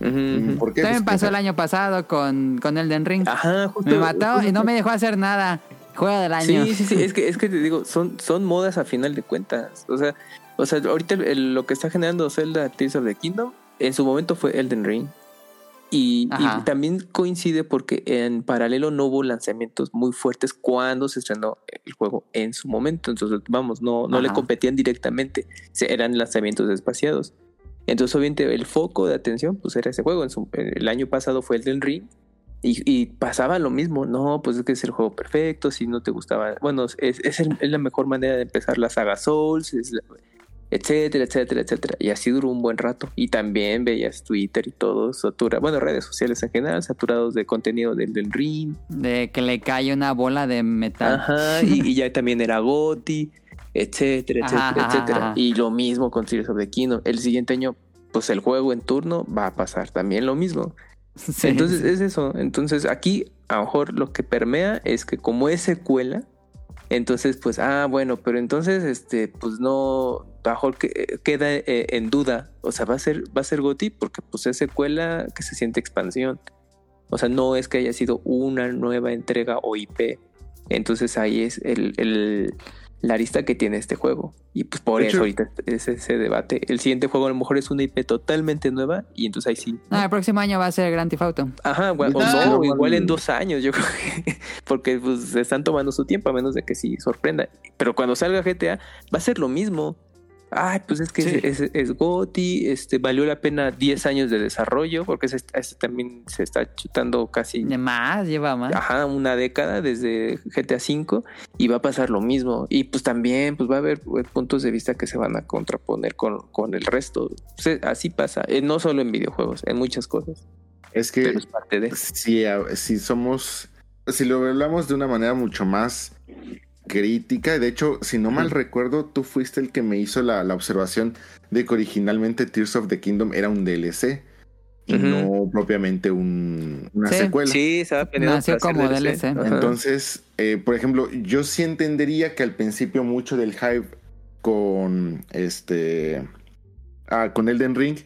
Mm, ¿Por qué? También Pues, pasó el año pasado con, con Elden Ring. Ajá, justo. Me mató y no me dejó hacer nada. Juego del año. Sí, sí, sí, es que, es que te digo, son, son modas a final de cuentas. O sea, o sea ahorita el- el- lo que está generando Zelda Tears of the Kingdom, en su momento fue Elden Ring. Y, también coincide porque en paralelo no hubo lanzamientos muy fuertes cuando se estrenó el juego en su momento. Entonces, vamos, no, no le competían directamente, eran lanzamientos espaciados. Entonces, obviamente, el foco de atención pues era ese juego. En su- el año pasado fue Elden Ring. Y, y pasaba lo mismo, no, pues es que es el juego perfecto, si no te gustaba, bueno, es, es, el- es la mejor manera de empezar la saga Souls, es la- etcétera, etcétera, etcétera. Y así duró un buen rato. Y también veías Twitter y todo, satura, bueno, redes sociales en general, saturados de contenido del, del ring. De que le cae una bola de metal. Ajá, y, y ya también era Goti, etcétera, etcétera, Ajá, etcétera. ajá. Y lo mismo con Tears of the Kingdom. El siguiente año, pues el juego en turno va a pasar también lo mismo. Sí, Entonces sí. es eso. Entonces aquí a lo mejor lo que permea es que como es secuela, entonces pues, ah, bueno, pero entonces este, pues no, a lo mejor que, queda eh, en duda. O sea, va a ser, va a ser Goti porque pues es secuela que se siente expansión. O sea, no es que haya sido una nueva entrega o IP. Entonces ahí es el, el- la arista que tiene este juego. Y pues por De eso hecho- ahorita es ese debate. El siguiente juego a lo mejor es una IP totalmente nueva y entonces ahí sí. No, el próximo año va a ser Grand Theft Auto. Ajá, o, o Ah, no, igual- igual en dos años, yo creo que. Porque pues se están tomando su tiempo, a menos de que sí sorprenda. Pero cuando salga GTA, va a ser lo mismo. Ay, pues es que Sí. es, es, es GOTY, este, valió la pena 10 años de desarrollo, porque ese, ese también se está chutando casi De más, lleva más. ajá, una década desde GTA V y va a pasar lo mismo. Y pues también pues va a haber eh, puntos de vista que se van a contraponer con, con el resto. Pues, eh, así pasa, eh, no solo en videojuegos, en muchas cosas. Es que Pero es parte de... si, a- si somos, si lo hablamos de una manera mucho más crítica, de hecho, si no mal recuerdo, tú fuiste el que me hizo la, la observación de que originalmente Tears of the Kingdom era un DLC y no propiamente un- una Sí. secuela. Sí, planeado Nació como DLC. Ajá. Entonces, eh, por ejemplo, yo sí entendería que al principio mucho del hype con este ah, con Elden Ring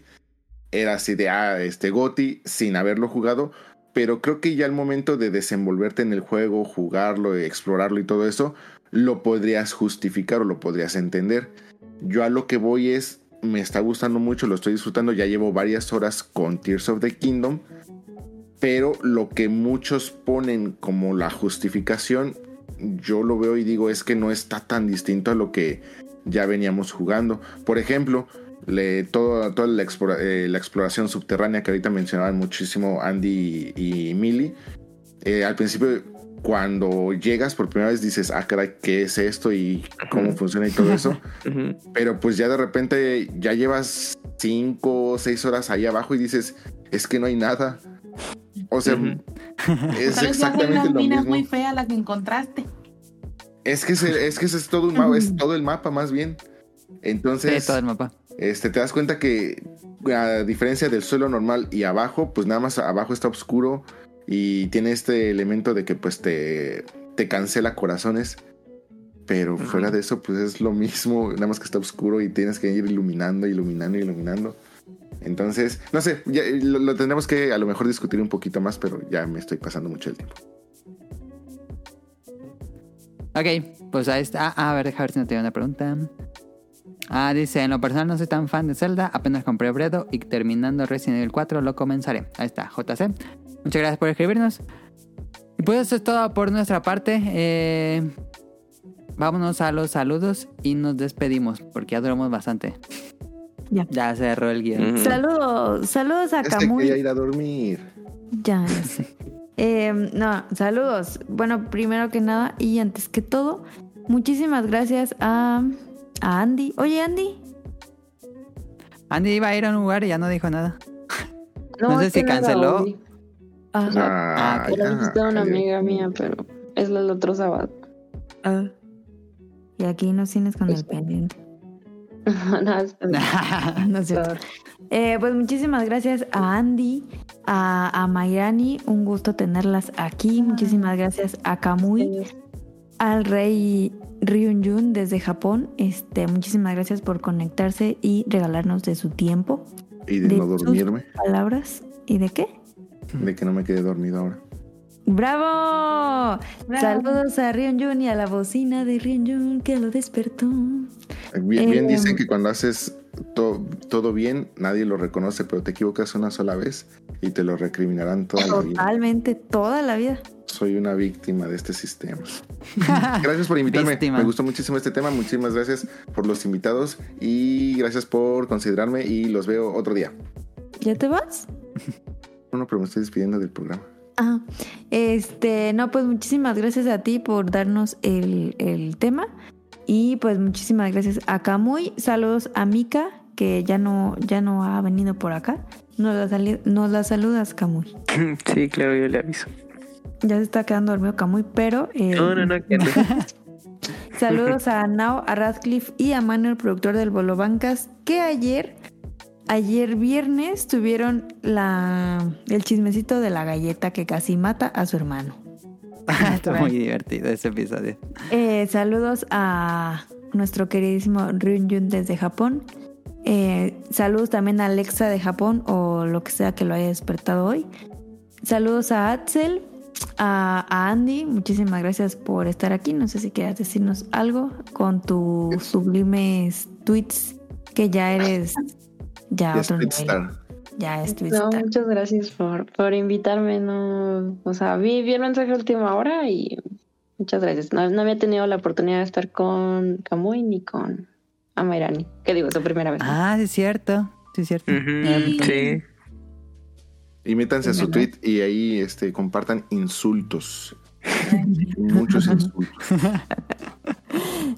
era así de ah, este Goti sin haberlo jugado, pero creo que ya al momento de desenvolverte en el juego, jugarlo, explorarlo y todo eso, lo podrías justificar o lo podrías entender. Yo a lo que voy es me está gustando mucho, lo estoy disfrutando, ya llevo varias horas con Tears of the Kingdom, pero lo que muchos ponen como la justificación, yo lo veo y digo es que no está tan distinto a lo que ya veníamos jugando. Por ejemplo, toda eh, la exploración subterránea que ahorita mencionaban muchísimo Andy y, y Millie, eh, al principio cuando llegas por primera vez dices, ah, caray, ¿qué es esto? y cómo funciona y todo eso. Pero pues ya de repente ya llevas cinco o seis horas ahí abajo y dices, es que no hay nada. O sea, es ya exactamente una lo mina mismo. muy fea la que encontraste. Es que ese, es que ese es todo un mapa, es todo el mapa más bien. Entonces, Sí, todo el mapa. este, te das cuenta que a diferencia del suelo normal y abajo, pues nada más abajo está oscuro y tiene este elemento de que pues te, te cancela corazones. Pero fuera de eso, pues es lo mismo, nada más que está oscuro y tienes que ir iluminando, iluminando, iluminando. Entonces, no sé, ya, lo, lo tendremos que a lo mejor discutir un poquito más, pero ya me estoy pasando mucho el tiempo. Ok, pues ahí está. Ah, a ver, deja ver si no tiene una pregunta. Ah, dice, en lo personal no soy tan fan de Zelda, apenas compré Bredo y terminando Resident Evil 4 lo comenzaré. Ahí está, JC. Muchas gracias por escribirnos. Y pues eso es todo por nuestra parte. Eh, vámonos a los saludos y nos despedimos porque ya duramos bastante. Ya. Ya cerró el guion. Saludos, saludos a Es que Kamui. quería ir a dormir. Ya, ya sé. Eh, no, saludos. Bueno, primero que nada y antes que todo, muchísimas gracias a, a Andy. Oye, Andy. Andy iba a ir a un lugar y ya no dijo nada. No, No sé si canceló. Ah, Ah, Era ya, visita a una amiga mía, pero es el otro sábado. ah. Y aquí nos tienes con el pendiente. No, bien. No es cierto. Eh, pues muchísimas gracias a Andy, a, a Mayrani, un gusto tenerlas aquí. Muchísimas gracias a Kamui, al rey Ryun desde Japón. Este, muchísimas gracias por conectarse y regalarnos de su tiempo. Y de no sus dormirme. palabras. ¿Y de qué? De que no me quedé dormido ahora. ¡Bravo! Saludos a Ryun y a la bocina de Ryun que lo despertó. Bien, bien Eh, dicen que cuando haces to- todo bien, nadie lo reconoce, pero te equivocas una sola vez y te lo recriminarán toda la vida. Totalmente, toda la vida. Soy una víctima de este sistema. Gracias por invitarme. Víctima. Me gustó muchísimo este tema. Muchísimas gracias por los invitados y gracias por considerarme y los veo otro día. ¿Ya te vas? No, no, pero me estoy despidiendo del programa. Ah, este, no, pues muchísimas gracias a ti por darnos el, el tema. Y pues muchísimas gracias a Camuy. Saludos a Mika, que ya no, ya no ha venido por acá. Nos la, sali- nos la saludas, Camuy. Sí, claro, yo le aviso. Ya se está quedando dormido Camuy, pero. eh, No, no, no, que no. Saludos a Nao, a Radcliffe y a Manuel, productor del Bolo Bancas, que ayer, ayer viernes, tuvieron la, el chismecito de la galleta que casi mata a su hermano. Está muy divertido ese episodio. Eh, saludos a nuestro queridísimo Ryun desde Japón. Eh, saludos también a Alexa de Japón o lo que sea que lo haya despertado hoy. Saludos a Axel, a, a Andy. Muchísimas gracias por estar aquí. No sé si quieras decirnos algo con tus sublimes tweets que ya eres ya Ya otro es nivel. Star. Ya es No, muchas gracias por, por invitarme. No, o sea, vi, vi el mensaje a última hora y muchas gracias. No, no había tenido la oportunidad de estar con Kamui ni con Amairani. Que digo, su primera vez. Ah, sí es cierto. Sí es cierto. Sí. Y métanse a su tweet y ahí este, compartan insultos. Muchos insultos.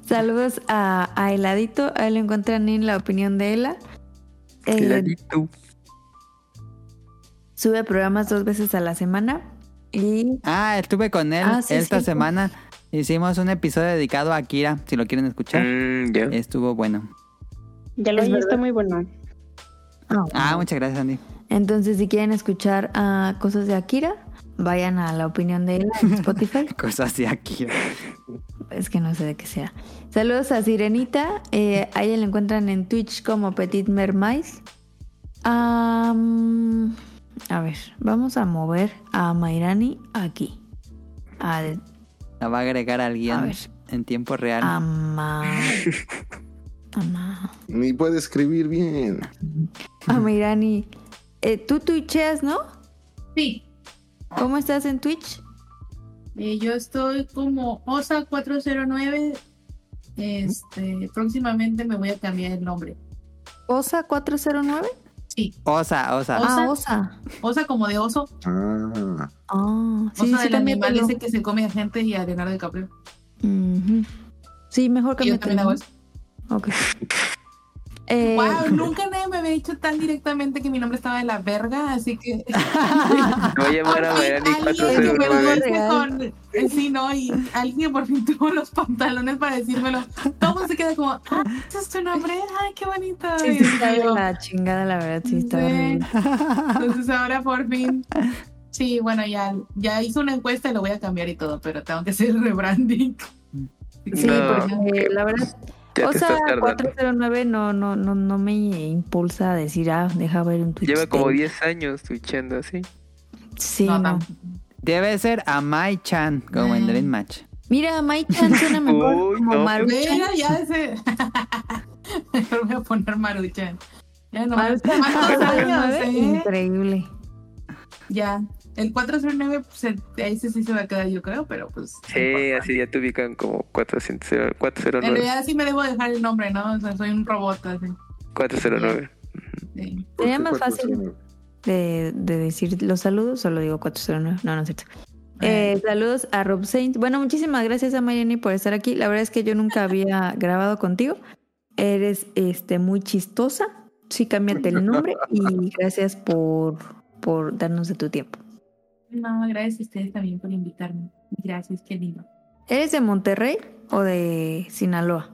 Saludos a, a Heladito. Ahí lo encuentran en la opinión de Ela. Eh. Sube programas dos veces a la semana. Y Ah, estuve con él Ah, sí, esta sí. semana. Hicimos un episodio dedicado a Akira, si lo quieren escuchar. Mm. Estuvo bueno. Ya lo Es oí, está muy bueno. Ah, muchas gracias, Andy. entonces, si quieren escuchar ah, cosas de Akira, vayan a la opinión de Ela en Spotify. Cosas de Akira. Es que no sé de qué sea. Saludos a Sirenita. Eh, a ella la encuentran en Twitch como Petit Mermais. Am, a ver, vamos a mover a Mairani aquí. A, La va a agregar al A ver. en tiempo real. a Ma- a Ma- Ni puede escribir bien. a Mairani. Eh, Tú twitcheas, ¿no? Sí, ¿Cómo estás en Twitch? Eh, yo estoy como OSA409. Este, próximamente me voy a cambiar el nombre. ¿Osa 409? Sí, Osa, osa. Osa. Ah, Osa. Osa como de oso. Ah, Ah, sí, osa sí, del animal ese que se come a gente y a Leonardo DiCaprio. Ujú. Sí, mejor Y yo cámbiatelo. también hago eso. Ok. Eh, Wow, nunca nadie me había dicho tan directamente que mi nombre estaba de la verga, así que. Me voy a llamar a Mayrani alguien que me lo 409. dice Real. con. eh, Sí, no, y alguien por fin tuvo los pantalones para decírmelo. Todo se queda como, ah, ¿ese es tu nombre? Ay, qué bonito. sí, sí, está de la chingada, la verdad, sí, está Sí. Entonces ahora por fin. Sí, bueno, ya, ya hice una encuesta y lo voy a cambiar y todo, pero tengo que hacer rebranding. Sí, No, porque que- la verdad, Ya o te sea, estás tardando. 409 no, no, no, no me impulsa a decir, ah, deja ver un Twitch. Lleva como de- 10 años twitchando así. Sí, No, no. no. Debe ser a Mai Chan, como en Mm. Dream Match. Mira, Mai-chan suena mejor Uy, como no. Maruchan. Mira, ya ese. Mejor voy a poner Maruchan. Ya no Maruchan ¿Cuántos años, 409, eh? Increíble. Ya. El 409, pues ahí sí, sí se va a quedar, yo creo, pero pues. Sí, así ya te ubican como 400, En 409. realidad sí me debo dejar el nombre, ¿no? O sea, soy un robot así. 409. Sí. Sería más fácil de, de decir los saludos, solo digo 409. No, no es cierto. Eh, saludos a Rob Saint. Bueno, muchísimas gracias a Mariani por estar aquí. La verdad es que yo nunca había grabado contigo. Eres este muy chistosa. Sí, cámbiate el nombre y gracias por, por darnos de tu tiempo. No, gracias a ustedes también por invitarme. Gracias, qué lindo. ¿Eres de Monterrey o de Sinaloa?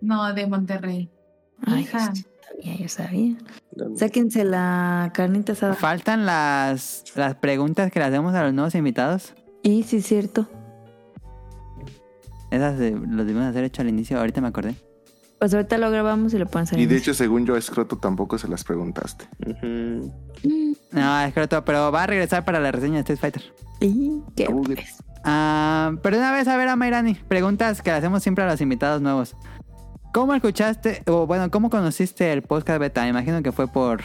No, de Monterrey. Ay, Hija. yo sabía, yo sabía. Sáquense la carnita asada. Faltan las, las preguntas que le hacemos a los nuevos invitados. Y sí, es cierto. Esas de- lo debimos haber hecho al inicio, ahorita me acordé. Pues ahorita lo grabamos y lo pones al Y de hecho, según yo, a Scroto tampoco se las preguntaste. Ujú. No, es correcto, pero va a regresar para la reseña de Street Fighter. Y qué Uh, pues. Ah, pero una vez a ver a Mayrani, preguntas que le hacemos siempre a los invitados nuevos. ¿Cómo escuchaste, o bueno, cómo conociste el podcast beta? Me imagino que fue por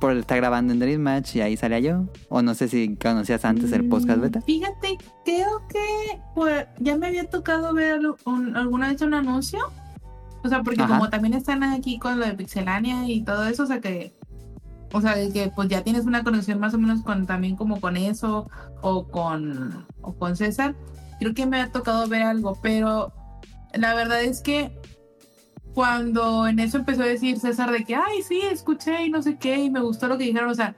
por estar grabando en Dream Match y ahí salía yo. O no sé si conocías antes el podcast beta. Fíjate, creo que pues, ya me había tocado ver un- alguna vez un anuncio. O sea, porque Ajá. como también están aquí con lo de Pixelania y todo eso, o sea que. O sea, de que pues ya tienes una conexión más o menos con también como con eso o con o con César. Creo que me ha tocado ver algo, pero la verdad es que cuando en eso empezó a decir César de que, ay, sí, escuché y no sé qué, y me gustó lo que dijeron, o sea,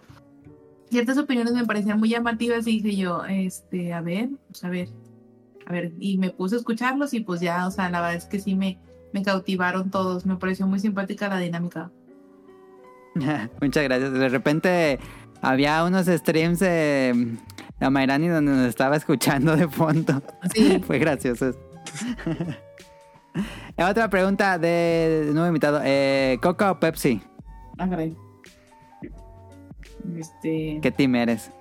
ciertas opiniones me parecían muy llamativas y dije yo, este, a ver, pues a ver, a ver, y me puse a escucharlos y pues ya, o sea, la verdad es que sí me, me cautivaron todos, me pareció muy simpática la dinámica. Muchas gracias. De repente había unos streams de la Mayrani donde nos estaba escuchando de fondo. Sí. Fue gracioso. Otra pregunta de nuevo invitado. Eh, ¿Coca o Pepsi? Ah, caray. Este, ¿Qué team eres?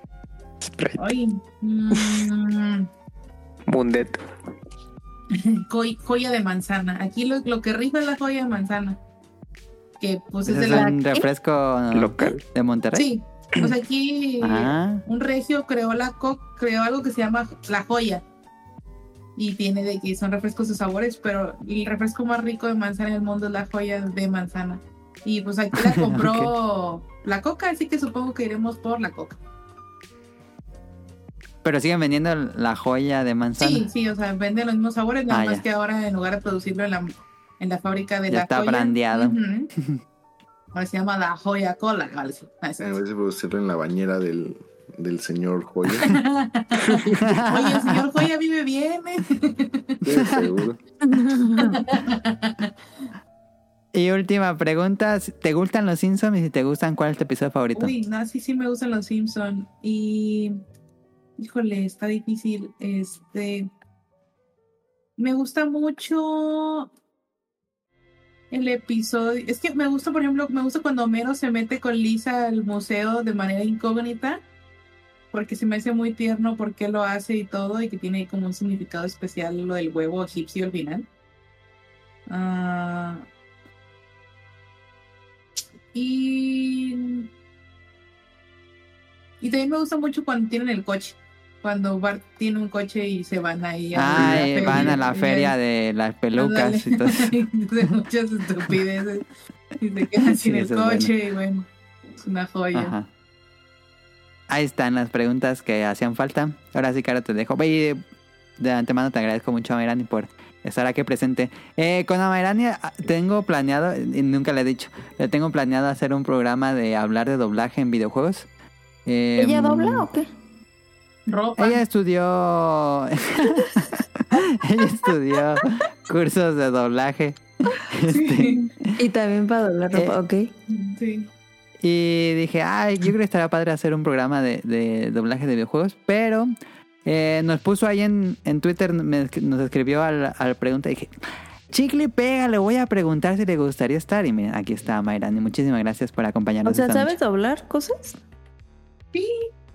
ay, mm, Mundet. joy- joya de manzana, aquí lo, lo que rifa es la joya de manzana, que pues es ¿Ese de es la... un refresco Local. de Monterrey? Sí, sea, aquí Ah. un regio creó la co creó algo que se llama la joya. Y tiene de que son refrescos de sabores, pero el refresco más rico de manzana en el mundo es la joya de manzana. Y pues aquí la compró la coca, así que supongo que iremos por la coca. Pero siguen vendiendo la joya de manzana. Sí, sí, o sea, vende los mismos sabores, nada Ah, más ya. que ahora en lugar de producirlo en la, en la fábrica de Ya la está joya. brandeado. Ahora se llama la joya cola. ¿vale? En es. vez de producirlo en la bañera del, del señor Joya. Oye, el señor Joya vive bien, ¿eh? Sí, seguro. Y última pregunta. ¿Te gustan los Simpsons? Y si te gustan, ¿cuál es tu episodio favorito? Uy, no, sí, sí me gustan los Simpson Y, híjole, está difícil. Este, me gusta mucho el episodio. Es que me gusta, por ejemplo, me gusta cuando Homero se mete con Lisa al museo de manera incógnita. Porque se me hace muy tierno por qué lo hace y todo. Y que tiene como un significado especial lo del huevo egipcio al final. Ah, y y también me gusta mucho cuando tienen el coche. Cuando Bart tiene un coche y se van ahí a Ah, la eh, feria. van a la feria de las pelucas y todo. de muchas estupideces. Y se quedan Sí, sin el bueno. coche y bueno, es una joya. Ajá. Ahí están las preguntas que hacían falta. Ahora sí, Caro, te dejo. Y de antemano te agradezco mucho a Mayrani por estar aquí presente. Eh, con Mayrani ah, tengo planeado, y nunca le he dicho, le tengo planeado hacer un programa de hablar de doblaje en videojuegos. Eh, ¿Ella dobla o qué? Ropa. Ella estudió. ella estudió cursos de doblaje. Este, Y también para doblar ropa, ok. Sí. Y dije, ay, yo creo que estaría padre hacer un programa de, de doblaje de videojuegos, pero eh, nos puso ahí en, en Twitter, me- nos escribió al, al pregunta y dije, chicle pega, le voy a preguntar si le gustaría estar. Y mira, aquí está Mayrani, muchísimas gracias por acompañarnos. O sea, esta ¿sabes noche. doblar cosas? Sí,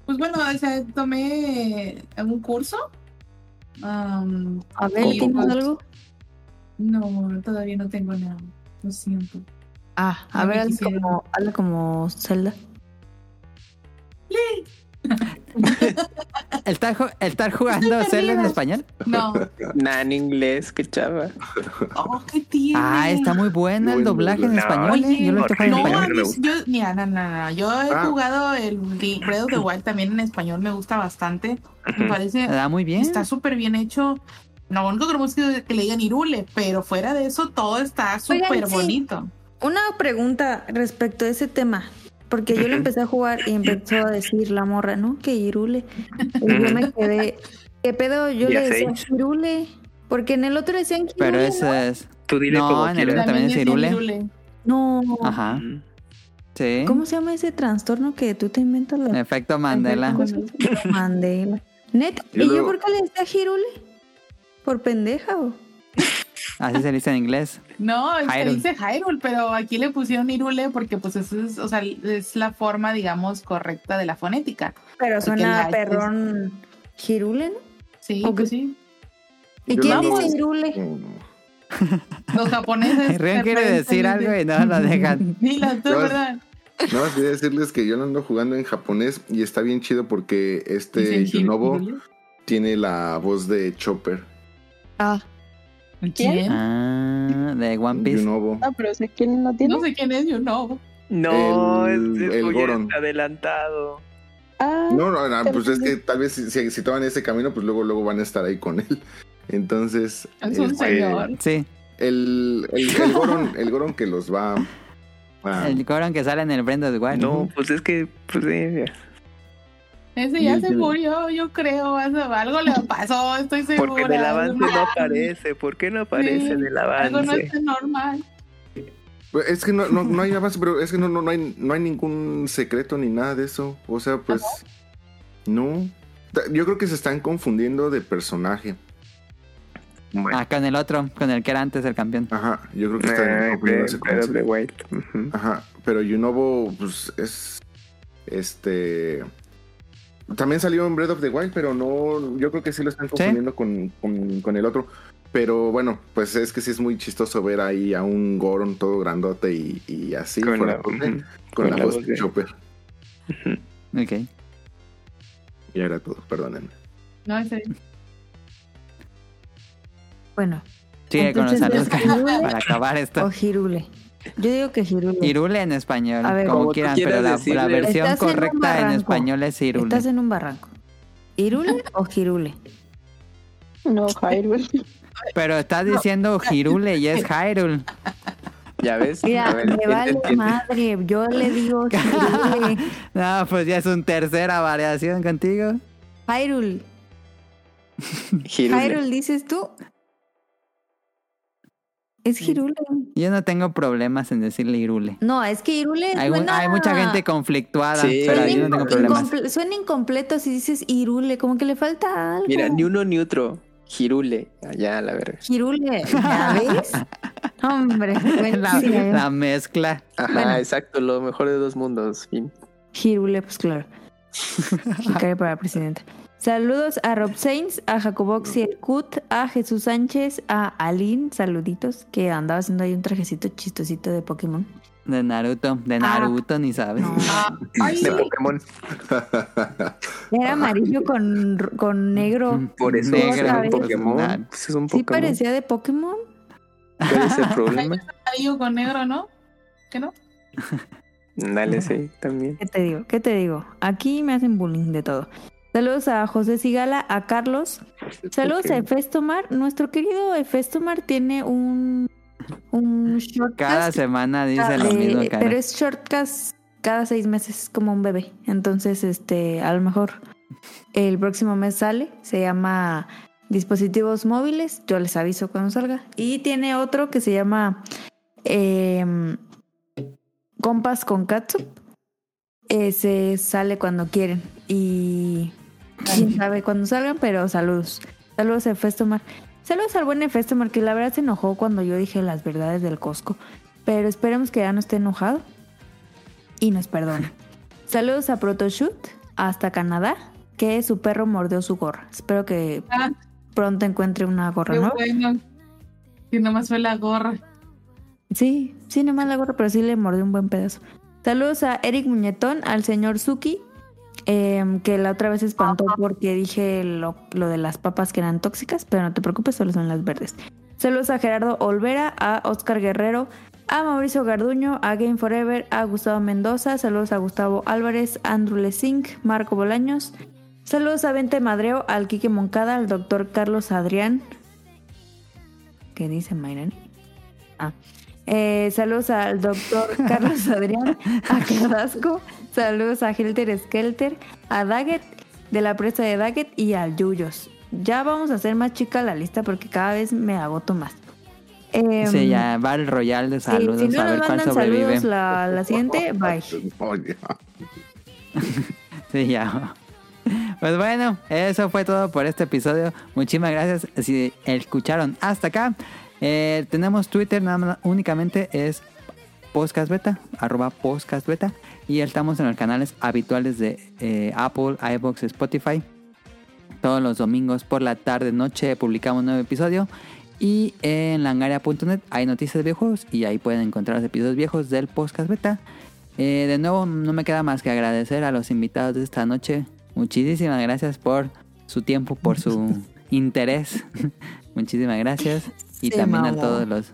pues bueno, o sea, tomé un curso. Am, A ver, ¿tienes pues, algo? No, todavía no tengo nada. Lo siento. Ah, a No ver, quisiera. como, hazle como Zelda. ¿Estar, estar jugando Zelda en español? No. Nah, en inglés, qué chava. Oh, ¿qué tiene? Ah, está muy bueno el doblaje en español. ¿eh? Yo lo en No, yo, mira, no, no, no, Yo he Ah. jugado el Breath of the Wild también en español, me gusta bastante. Me parece, Está muy bien. está súper bien hecho. Lo único que queremos que, que le digan Irule, pero fuera de eso todo está súper sí. bonito. Una pregunta respecto a ese tema. Porque yo lo empecé a jugar y empezó a decir la morra, ¿no? Que Irule. Y yo me quedé. ¿Qué pedo? Yo le decía. Irule. Porque en el otro decían que Pero ese es. Tú dile No, como en el otro también es Irule. No. Ajá. Sí. ¿Cómo se llama ese trastorno que tú te inventas? La... Efecto Mandela. Mandela. Mandela. Neta. ¿Y yo por qué le decía Girule? ¿Por pendeja o? Así se dice en inglés. No, se dice Hyrule, pero aquí le pusieron Irule porque pues eso es, o sea, es la forma, digamos, correcta de la fonética. Pero suena la- perrón Hirule, ¿no? Sí, Ok. pues sí. ¿Y quién dice Hirule? Los japoneses. Rian quiere decir algo y no lo dejan. Dilo tú, Yo- ¿verdad? No, quería decirles que yo lo ando jugando en japonés y está bien chido porque este Yunobo tiene la voz de Chopper. Ah, ¿Quién? Ah, de One Piece. Yunobo. No, pero sé quién lo tiene. No sé quién es, yo no. El- es, es el muy Goron. adelantado. Ah, No, no, no, pues es que tal vez si, si, si toman ese camino, pues luego, luego van a estar ahí con él. Entonces, Es un este, señor. Sí, el, el, el Goron, el Goron que los va el Goron que sale en el the Wild. No, pues es que, pues sí, Ese ya se murió, yo creo. eso- Algo le pasó, estoy segura. porque en el avance no aparece. ¿Por qué no aparece Sí, en el Algo no avance? está normal. Pues Es que no, no, no hay avance, pero es que no, no, no, hay, no hay ningún secreto ni nada de eso. O sea, pues... No. Yo creo que se están confundiendo de personaje. Bueno, Ah, con el otro, con el que era antes el campeón. Ajá, yo creo que están eh, confundiéndose con Breath eso. of the Wild. Ujú. Ajá, pero Yunobo, pues es. Este. También salió en Breath of the Wild, pero no. Yo creo que sí lo están confundiendo con, con, con el otro. Pero bueno, pues es que sí es muy chistoso ver ahí a un Goron todo grandote y, y así, Con fuera la- con, ujú, con la, voz de Chopper. Ok. Y era todo, perdónenme. No, ese. bueno. Sigue con los saludos ¿es Hirule para acabar O esto. Hirule. Yo digo que Hirule. Irule en español, A ver. como, quieran, pero la, versión en correcta en español es Irule. Estás en un barranco. ¿Hirule o Hirule? No, Hyrule. Pero estás diciendo Hirule y es Hyrule. ¿Ya ves? Mira, ver, me ¿quién te vale madre. Yo le digo Hirule. No, pues ya es una tercera variación contigo. Hyrule. Hirule. Hyrule, dices tú. Es Hirule. Yo no tengo problemas en decirle Irule. No, es que Hirule Hay, suena... hay mucha gente conflictuada, Sí. pero Suena, yo no tengo problemas. incomple- suena incompleto si dices Irule, como que le falta algo. Mira, ni uno ni otro. Hirule. Allá, la verga. Hirule, ¿ya ves? Hombre, La, buenísimo. la mezcla. Ajá, Bueno. exacto. Lo mejor de dos mundos. Fin. Hirule, pues claro. Ficaré para presidente. Saludos a Rob Sainz, a Jacobox y el Cut, a Jesús Sánchez, a Aline, saluditos, que andaba haciendo ahí un trajecito chistosito de Pokémon. De Naruto. De Ah. Naruto, ni sabes. No, Ay, De Pokémon. era amarillo con, con negro. Por eso Negro, es un ¿sabes? Pokémon. Pues es un Sí Pokémon. parecía de Pokémon. ¿Cuál es el problema? amarillo con negro, ¿no? ¿Qué no? Dale, sí, también. ¿Qué te digo? ¿Qué te digo? Aquí me hacen bullying de todo. Saludos a José Sigala, a Carlos. Saludos a Efestomar. Nuestro querido Efestomar tiene un, un shortcast. Cada semana dice lo Eh, mismo, cara. Pero es shortcast cada seis meses como un bebé. Entonces, este, a lo mejor el próximo mes sale. Se llama dispositivos móviles. Yo les aviso cuando salga. Y tiene otro que se llama em, compas con catsup. Ese sale cuando quieren. Y quién sabe cuándo salgan, pero saludos. Saludos a Festomar. Saludos al buen Festomar, que la verdad se enojó cuando yo dije las verdades del Costco. Pero esperemos que ya no esté enojado y nos perdone. Saludos a Protoshoot hasta Canadá, que su perro mordió su gorra. Espero que Ah, pronto encuentre una gorra qué nueva. bueno. Que nomás fue la gorra. Sí, sí, nomás la gorra, pero sí le mordió un buen pedazo. Saludos a Eric Muñetón, al señor Suki, em, que la otra vez espantó porque dije lo, lo de las papas que eran tóxicas, pero no te preocupes, solo son las verdes. Saludos a Gerardo Olvera, a Oscar Guerrero, a Mauricio Garduño, a Game Forever, a Gustavo Mendoza, saludos a Gustavo Álvarez, Andrew Lesink, Marco Bolaños. Saludos a Vente Madreo, al Quique Moncada, al doctor Carlos Adrián. ¿Qué dice Mayran? Ah. Eh, saludos al doctor Carlos Adrián, a Cadasco, saludos a Helter Skelter, a Daggett, de la presa de Daggett y al Yuyos. Ya vamos a hacer más chica la lista porque cada vez me agoto más. Eh, sí, em, ya va el Royal de saludos. Sí, si no a ver. Saludos la, la siguiente, bye. sí, ya. Pues bueno, eso fue todo por este episodio. Muchísimas gracias si escucharon hasta acá. Eh, tenemos Twitter, nada más, únicamente es podcast beta, arroba podcast beta. Y estamos en los canales habituales de eh, Apple, iBox, Spotify. Todos los domingos por la tarde, noche, publicamos un nuevo episodio. Y en langaria.net hay noticias de y ahí pueden encontrar los episodios viejos del podcast beta. Eh, de nuevo, no me queda más que agradecer a los invitados de esta noche. Muchísimas gracias por su tiempo, por su interés. Muchísimas gracias y se también mamó. a todos los...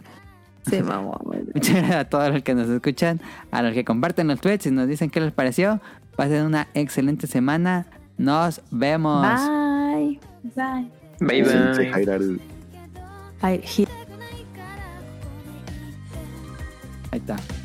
Se mamó. Muchas gracias a todos los que nos escuchan, a los que comparten los tweets y nos dicen qué les pareció. Pasen una excelente semana. Nos vemos. Bye. Bye. Bye bye. Ahí está.